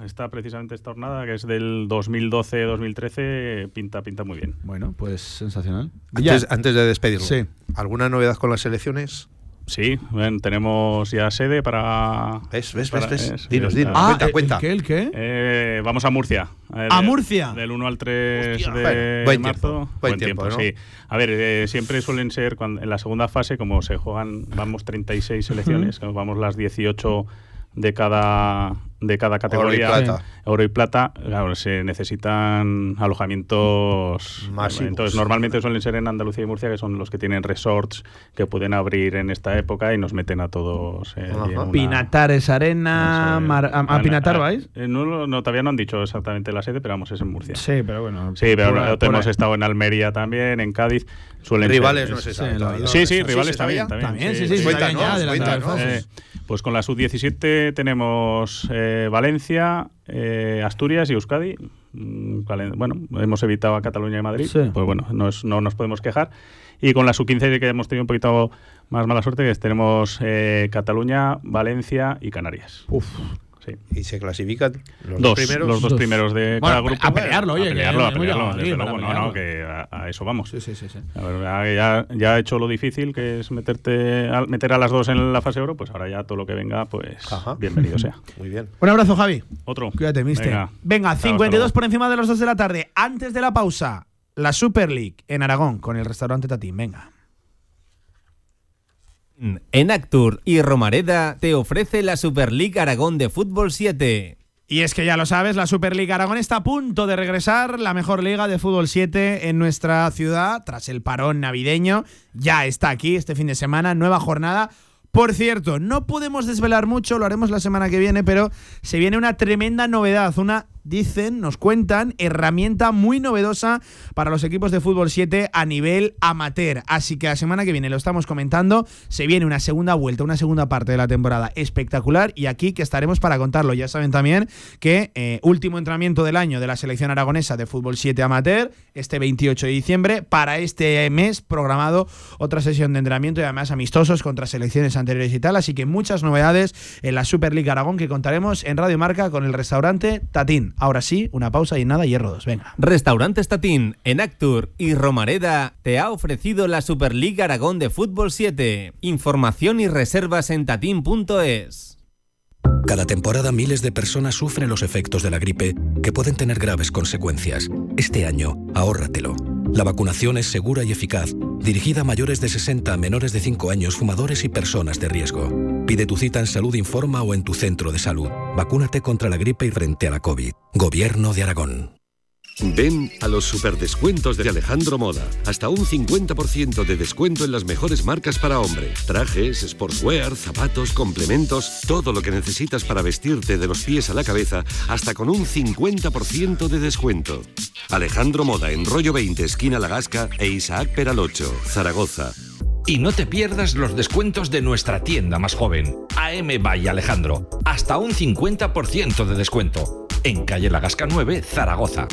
Esta precisamente esta jornada, que es del 2012-2013, pinta, pinta muy bien. Bueno, pues sensacional. Antes, antes de despedirlo, Sí. ¿alguna novedad con las elecciones? Sí, tenemos ya sede para. ¿Ves, ves, para- ves, ves? es- Dinos, dinos, ah, cuenta, ¿el- cuenta. ¿El qué? ¿El qué? Eh, vamos a Murcia. eh, ¿A de- Murcia? Del 1 al 3 Hostia. de buen marzo. tiempo, buen tiempo, ¿no? sí. A ver, eh, siempre suelen ser, cuando, en la segunda fase, como se juegan, vamos 36 selecciones, vamos las 18 de cada de cada categoría plata. oro y plata claro, se necesitan alojamientos Masivos. entonces normalmente suelen ser en Andalucía y Murcia que son los que tienen resorts que pueden abrir en esta época y nos meten a todos eh, una- Pinatares Arena. Mar- a, a Ana- Pinatar ah, vais? eh, no, no, todavía no han dicho exactamente la sede, pero vamos, es en Murcia. Sí, pero bueno. Sí, pero por por hemos ahí. estado en Almería también, en Cádiz. Suelen Rivales ser- no se es- sabe sí. Sí, sí, ¿Sí rivales? También, También, sí, sí, pues con la sub-17 tenemos eh, Valencia, eh, Asturias y Euskadi. Mm, Bueno, hemos evitado a Cataluña y Madrid, Sí. pues bueno, no, es- no nos podemos quejar. Y con la sub-15 que hemos tenido un poquito más mala suerte, que es- tenemos eh, Cataluña, Valencia y Canarias. Uf. Sí. ¿Y se clasifican los Dos, dos primeros? los dos Dos. primeros de Bueno, cada grupo. a pelearlo, oye, A pelearlo, a pelearlo, desde luego. No, no, que a, a eso vamos. Sí, sí, sí. sí. Verdad que ya, ya ha hecho lo difícil, que es meterte a, meter a las dos en la fase oro, pues ahora ya todo lo que venga, pues bienvenido sea. [LAUGHS] Muy bien. Un abrazo, Javi. Otro. Cuídate, mister. Venga. Venga, Chao, 52 hasta por encima de las 2 de la tarde. Antes de la pausa, la Super League en Aragón con el restaurante Tatín. Venga. En Actur y Romareda te ofrece la Super League Aragón de Fútbol 7. Y es que ya lo sabes, la Superliga Aragón está a punto de regresar, la mejor liga de fútbol 7 en nuestra ciudad, tras el parón navideño. Ya está aquí este fin de semana, nueva jornada. Por cierto, no podemos desvelar mucho, lo haremos la semana que viene, pero se viene una tremenda novedad, una dicen, nos cuentan, herramienta muy novedosa para los equipos de fútbol 7 a nivel amateur. Así que la semana que viene lo estamos comentando, se viene una segunda vuelta, una segunda parte de la temporada espectacular y aquí que estaremos para contarlo. Ya saben también que eh, último entrenamiento del año de la selección aragonesa de fútbol 7 amateur, este 28 de diciembre, para este mes programado otra sesión de entrenamiento y además amistosos contra selecciones anteriores y tal, así que muchas novedades en la Super League Aragón que contaremos en Radio Marca con el restaurante Tatín. Ahora sí, una pausa y nada, hierro 2, venga. Restaurante Tatín en Actur y Romareda te ha ofrecido la Superliga Aragón de Fútbol 7. Información y reservas en tatín.es. Cada temporada miles de personas sufren los efectos de la gripe que pueden tener graves consecuencias. Este año, ahórratelo. La vacunación es segura y eficaz, dirigida a mayores de 60, menores de 5 años, fumadores y personas de riesgo. Pide tu cita en Salud Informa o en tu centro de salud. Vacúnate contra la gripe y frente a la COVID. Gobierno de Aragón. Ven a los superdescuentos de Alejandro Moda. Hasta un 50% de descuento en las mejores marcas para hombre. Trajes, sportswear, zapatos, complementos, todo lo que necesitas para vestirte de los pies a la cabeza, hasta con un 50% de descuento. Alejandro Moda en Rollo 20, esquina La Gasca e Isaac Peralocho, Zaragoza. Y no te pierdas los descuentos de nuestra tienda más joven, AM by Alejandro. Hasta un 50% de descuento. En calle La Gasca 9, Zaragoza.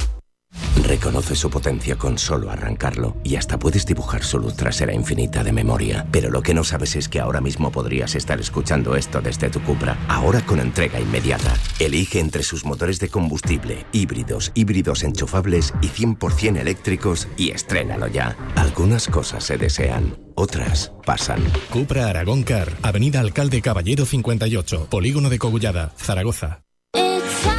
Reconoce su potencia con solo arrancarlo y hasta puedes dibujar su luz trasera infinita de memoria. Pero lo que no sabes es que ahora mismo podrías estar escuchando esto desde tu Cupra, ahora con entrega inmediata. Elige entre sus motores de combustible, híbridos, híbridos enchufables y 100% eléctricos y estrénalo ya. Algunas cosas se desean, otras pasan. Cupra Aragón Car, Avenida Alcalde Caballero 58, Polígono de Cogullada, Zaragoza.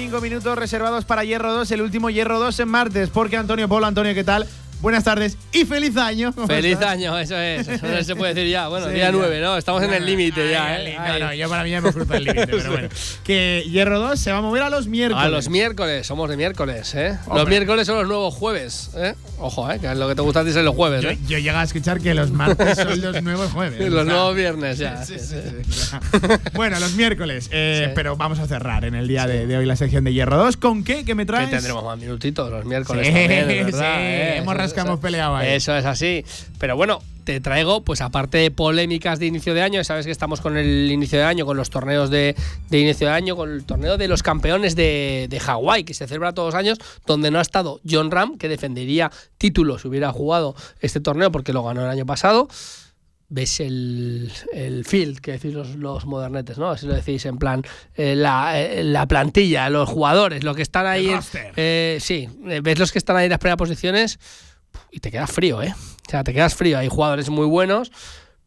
Cinco minutos reservados para Hierro 2, el último Hierro 2 en martes. Porque Antonio Polo, Antonio, ¿qué tal? Buenas tardes y feliz año. ¿Cómo Feliz estás? año, eso es. Eso no se puede decir ya. Bueno, Sí, día ya. 9, ¿no? Estamos en el límite ya, Ay, ¿eh? No, no, yo para mí ya hemos cruzado el límite, pero bueno. Que Hierro 2 se va a mover a los miércoles. A los miércoles, somos de miércoles, ¿eh? Los Hombre. miércoles son los nuevos jueves, ¿eh? Ojo, ¿eh? Que es lo que te gusta a ti es los jueves, Yo, ¿eh? yo llego a escuchar que los martes son los nuevos jueves. [LAUGHS] Los nuevos viernes ya. Sí, sí, sí. bueno, los miércoles. eh, Pero vamos a cerrar en el día de, de hoy la sección de Hierro 2. ¿Con qué? ¿Qué me Que traes? tendremos más minutitos los miércoles Sí, también, verdad, sí, ¿eh? hemos Eso- hemos peleado ahí. Eso es así. Pero bueno, te traigo, pues aparte de polémicas de inicio de año, sabes que estamos con el inicio de año, con los torneos de, de inicio de año, con el torneo de los campeones de, de Hawái, que se celebra todos los años, donde no ha estado John Ram, que defendería título si hubiera jugado este torneo porque lo ganó el año pasado. ves el, el field, que decís los, los modernetes, ¿no? Así lo decís en plan, eh, la, eh, la plantilla, los jugadores, lo que están ahí. En- eh, sí, ves los que están ahí en las primeras posiciones y te quedas frío, ¿eh? O sea, te quedas frío. Hay jugadores muy buenos,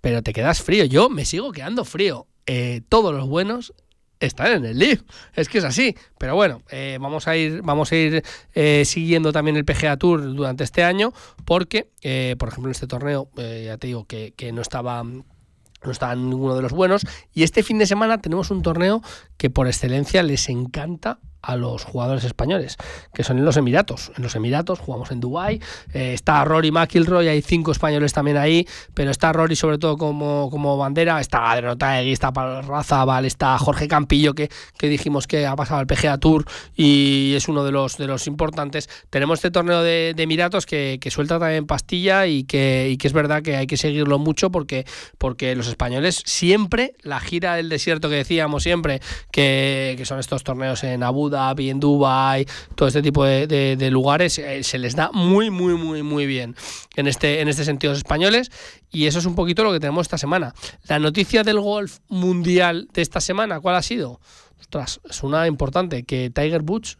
pero te quedas frío. Yo me sigo quedando frío. Eh, todos los buenos están en el League. Es que es así. Pero bueno, eh, vamos a ir, vamos a ir eh, siguiendo también el PGA Tour durante este año, porque, por ejemplo, en este torneo, ya te digo que, no estaba. No ninguno de los buenos. Y este fin de semana tenemos un torneo que por excelencia les encanta a los jugadores españoles, que son en los Emiratos. En los Emiratos jugamos en Dubái. eh, está Rory McIlroy, hay cinco españoles también ahí, pero está Rory sobre todo como, como bandera. Está Adriano Taegui, está Razabal, está Jorge Campillo, que, que dijimos que ha pasado al PGA Tour y es uno de los, de los importantes. Tenemos este torneo de, Emiratos que, que suelta también pastilla y que, que es verdad que hay que seguirlo mucho porque, porque los españoles siempre, la gira del desierto que decíamos siempre, que, que son estos torneos en Abu Dhabi, en Dubai, todo este tipo de, lugares, eh, se les da muy, muy, muy, muy bien en este, en este sentido los españoles. Y eso es un poquito lo que tenemos esta semana. La noticia del golf mundial de esta semana, ¿cuál ha sido? Ostras, es una importante, que Tiger Woods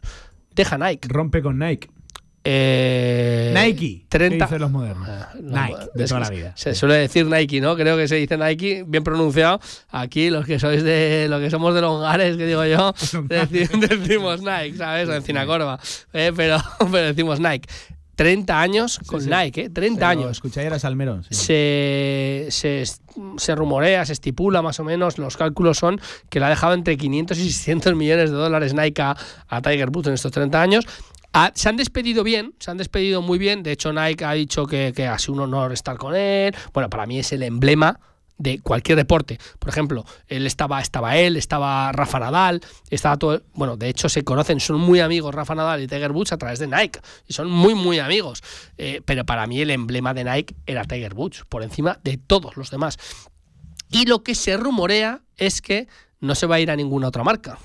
deja Nike. Rompe con Nike. Eh, Nike. 30. ¿Qué dicen los modernos? Nike, de toda la vida. Se suele decir Nike, ¿no? Creo que se dice Nike, bien pronunciado. Aquí, los que sois de, los que somos de Longares, que digo yo, [LAUGHS] deci- decimos Nike, ¿sabes? O Encina Corva. Eh, pero, [LAUGHS] pero decimos Nike. 30 años con sí. Nike, ¿eh? 30 Se lo años. A Salmerón. sí. Se, se, se rumorea, se estipula más o menos, los cálculos son que le ha dejado entre 500 y 600 millones de dólares Nike a, a Tiger Woods en estos 30 años. Ah, se han despedido bien, se han despedido muy bien. De hecho, Nike ha dicho que, que ha un honor estar con él. Bueno, para mí es el emblema de cualquier deporte. Por ejemplo, él estaba, estaba él, estaba Rafa Nadal, estaba todo. Bueno, de hecho se conocen, son muy amigos Rafa Nadal y Tiger Woods a través de Nike. Y son muy, muy amigos. Eh, pero para mí el emblema de Nike era Tiger Woods, por encima de todos los demás. Y lo que se rumorea es que no se va a ir a ninguna otra marca.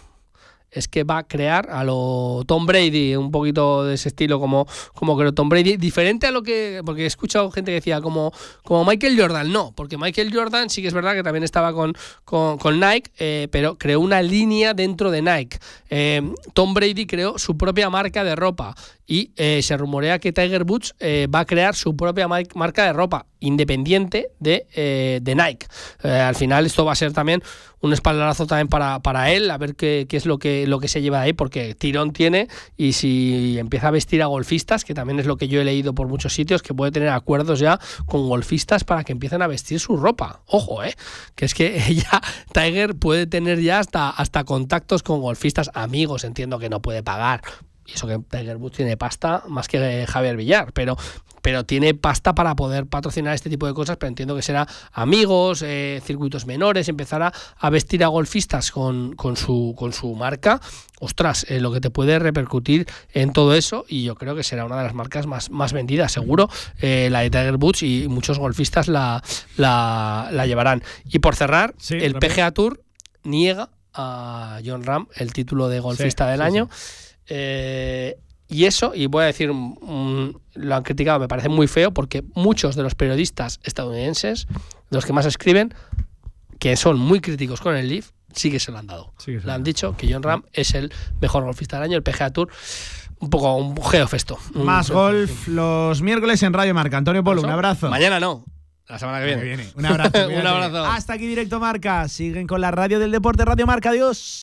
Es que va a crear a lo Tom Brady, un poquito de ese estilo como, como creo Tom Brady, diferente a lo que. Porque he escuchado gente que decía como, como Michael Jordan. No, porque Michael Jordan sí que es verdad que también estaba con, con, con Nike, eh, pero creó una línea dentro de Nike. Eh, Tom Brady creó su propia marca de ropa y eh, se rumorea que Tiger Woods va a crear su propia mar- marca de ropa independiente de, eh, de Nike. Eh, al final esto va a ser también un espaldarazo también para, para él, a ver qué, qué es lo que, lo que se lleva ahí, porque tirón tiene y si empieza a vestir a golfistas, que también es lo que yo he leído por muchos sitios, que puede tener acuerdos ya con golfistas para que empiecen a vestir su ropa. Ojo, eh, que es que [LAUGHS] ya Tiger puede tener ya hasta, hasta contactos con golfistas, amigos, entiendo que no puede pagar, y eso que Tiger Woods tiene pasta más que Javier Villar, pero, pero tiene pasta para poder patrocinar este tipo de cosas, pero entiendo que será amigos, eh, circuitos menores, empezar a, a vestir a golfistas con, con, su, con su marca. Ostras, eh, lo que te puede repercutir en todo eso, y yo creo que será una de las marcas más, más vendidas, seguro, eh, la de Tiger Woods, y muchos golfistas la, la, la llevarán. Y por cerrar, el rápido. PGA Tour niega a John Ram el título de golfista Sí, del sí, año. Eh, y eso, y voy a decir, mm, lo han criticado, me parece muy feo porque muchos de los periodistas estadounidenses, de los que más escriben, que son muy críticos con el Leaf, sí que se lo han dado. Sí Le han dicho que John Ram es el mejor golfista del año, el PGA Tour, un poco un geofesto. Más golf los miércoles en Radio Marca. Antonio Polo, un abrazo. Mañana no, la semana que viene. Un abrazo. [LAUGHS] un abrazo. Hasta aquí Directo Marca. Siguen con la radio del deporte, Radio Marca. Adiós.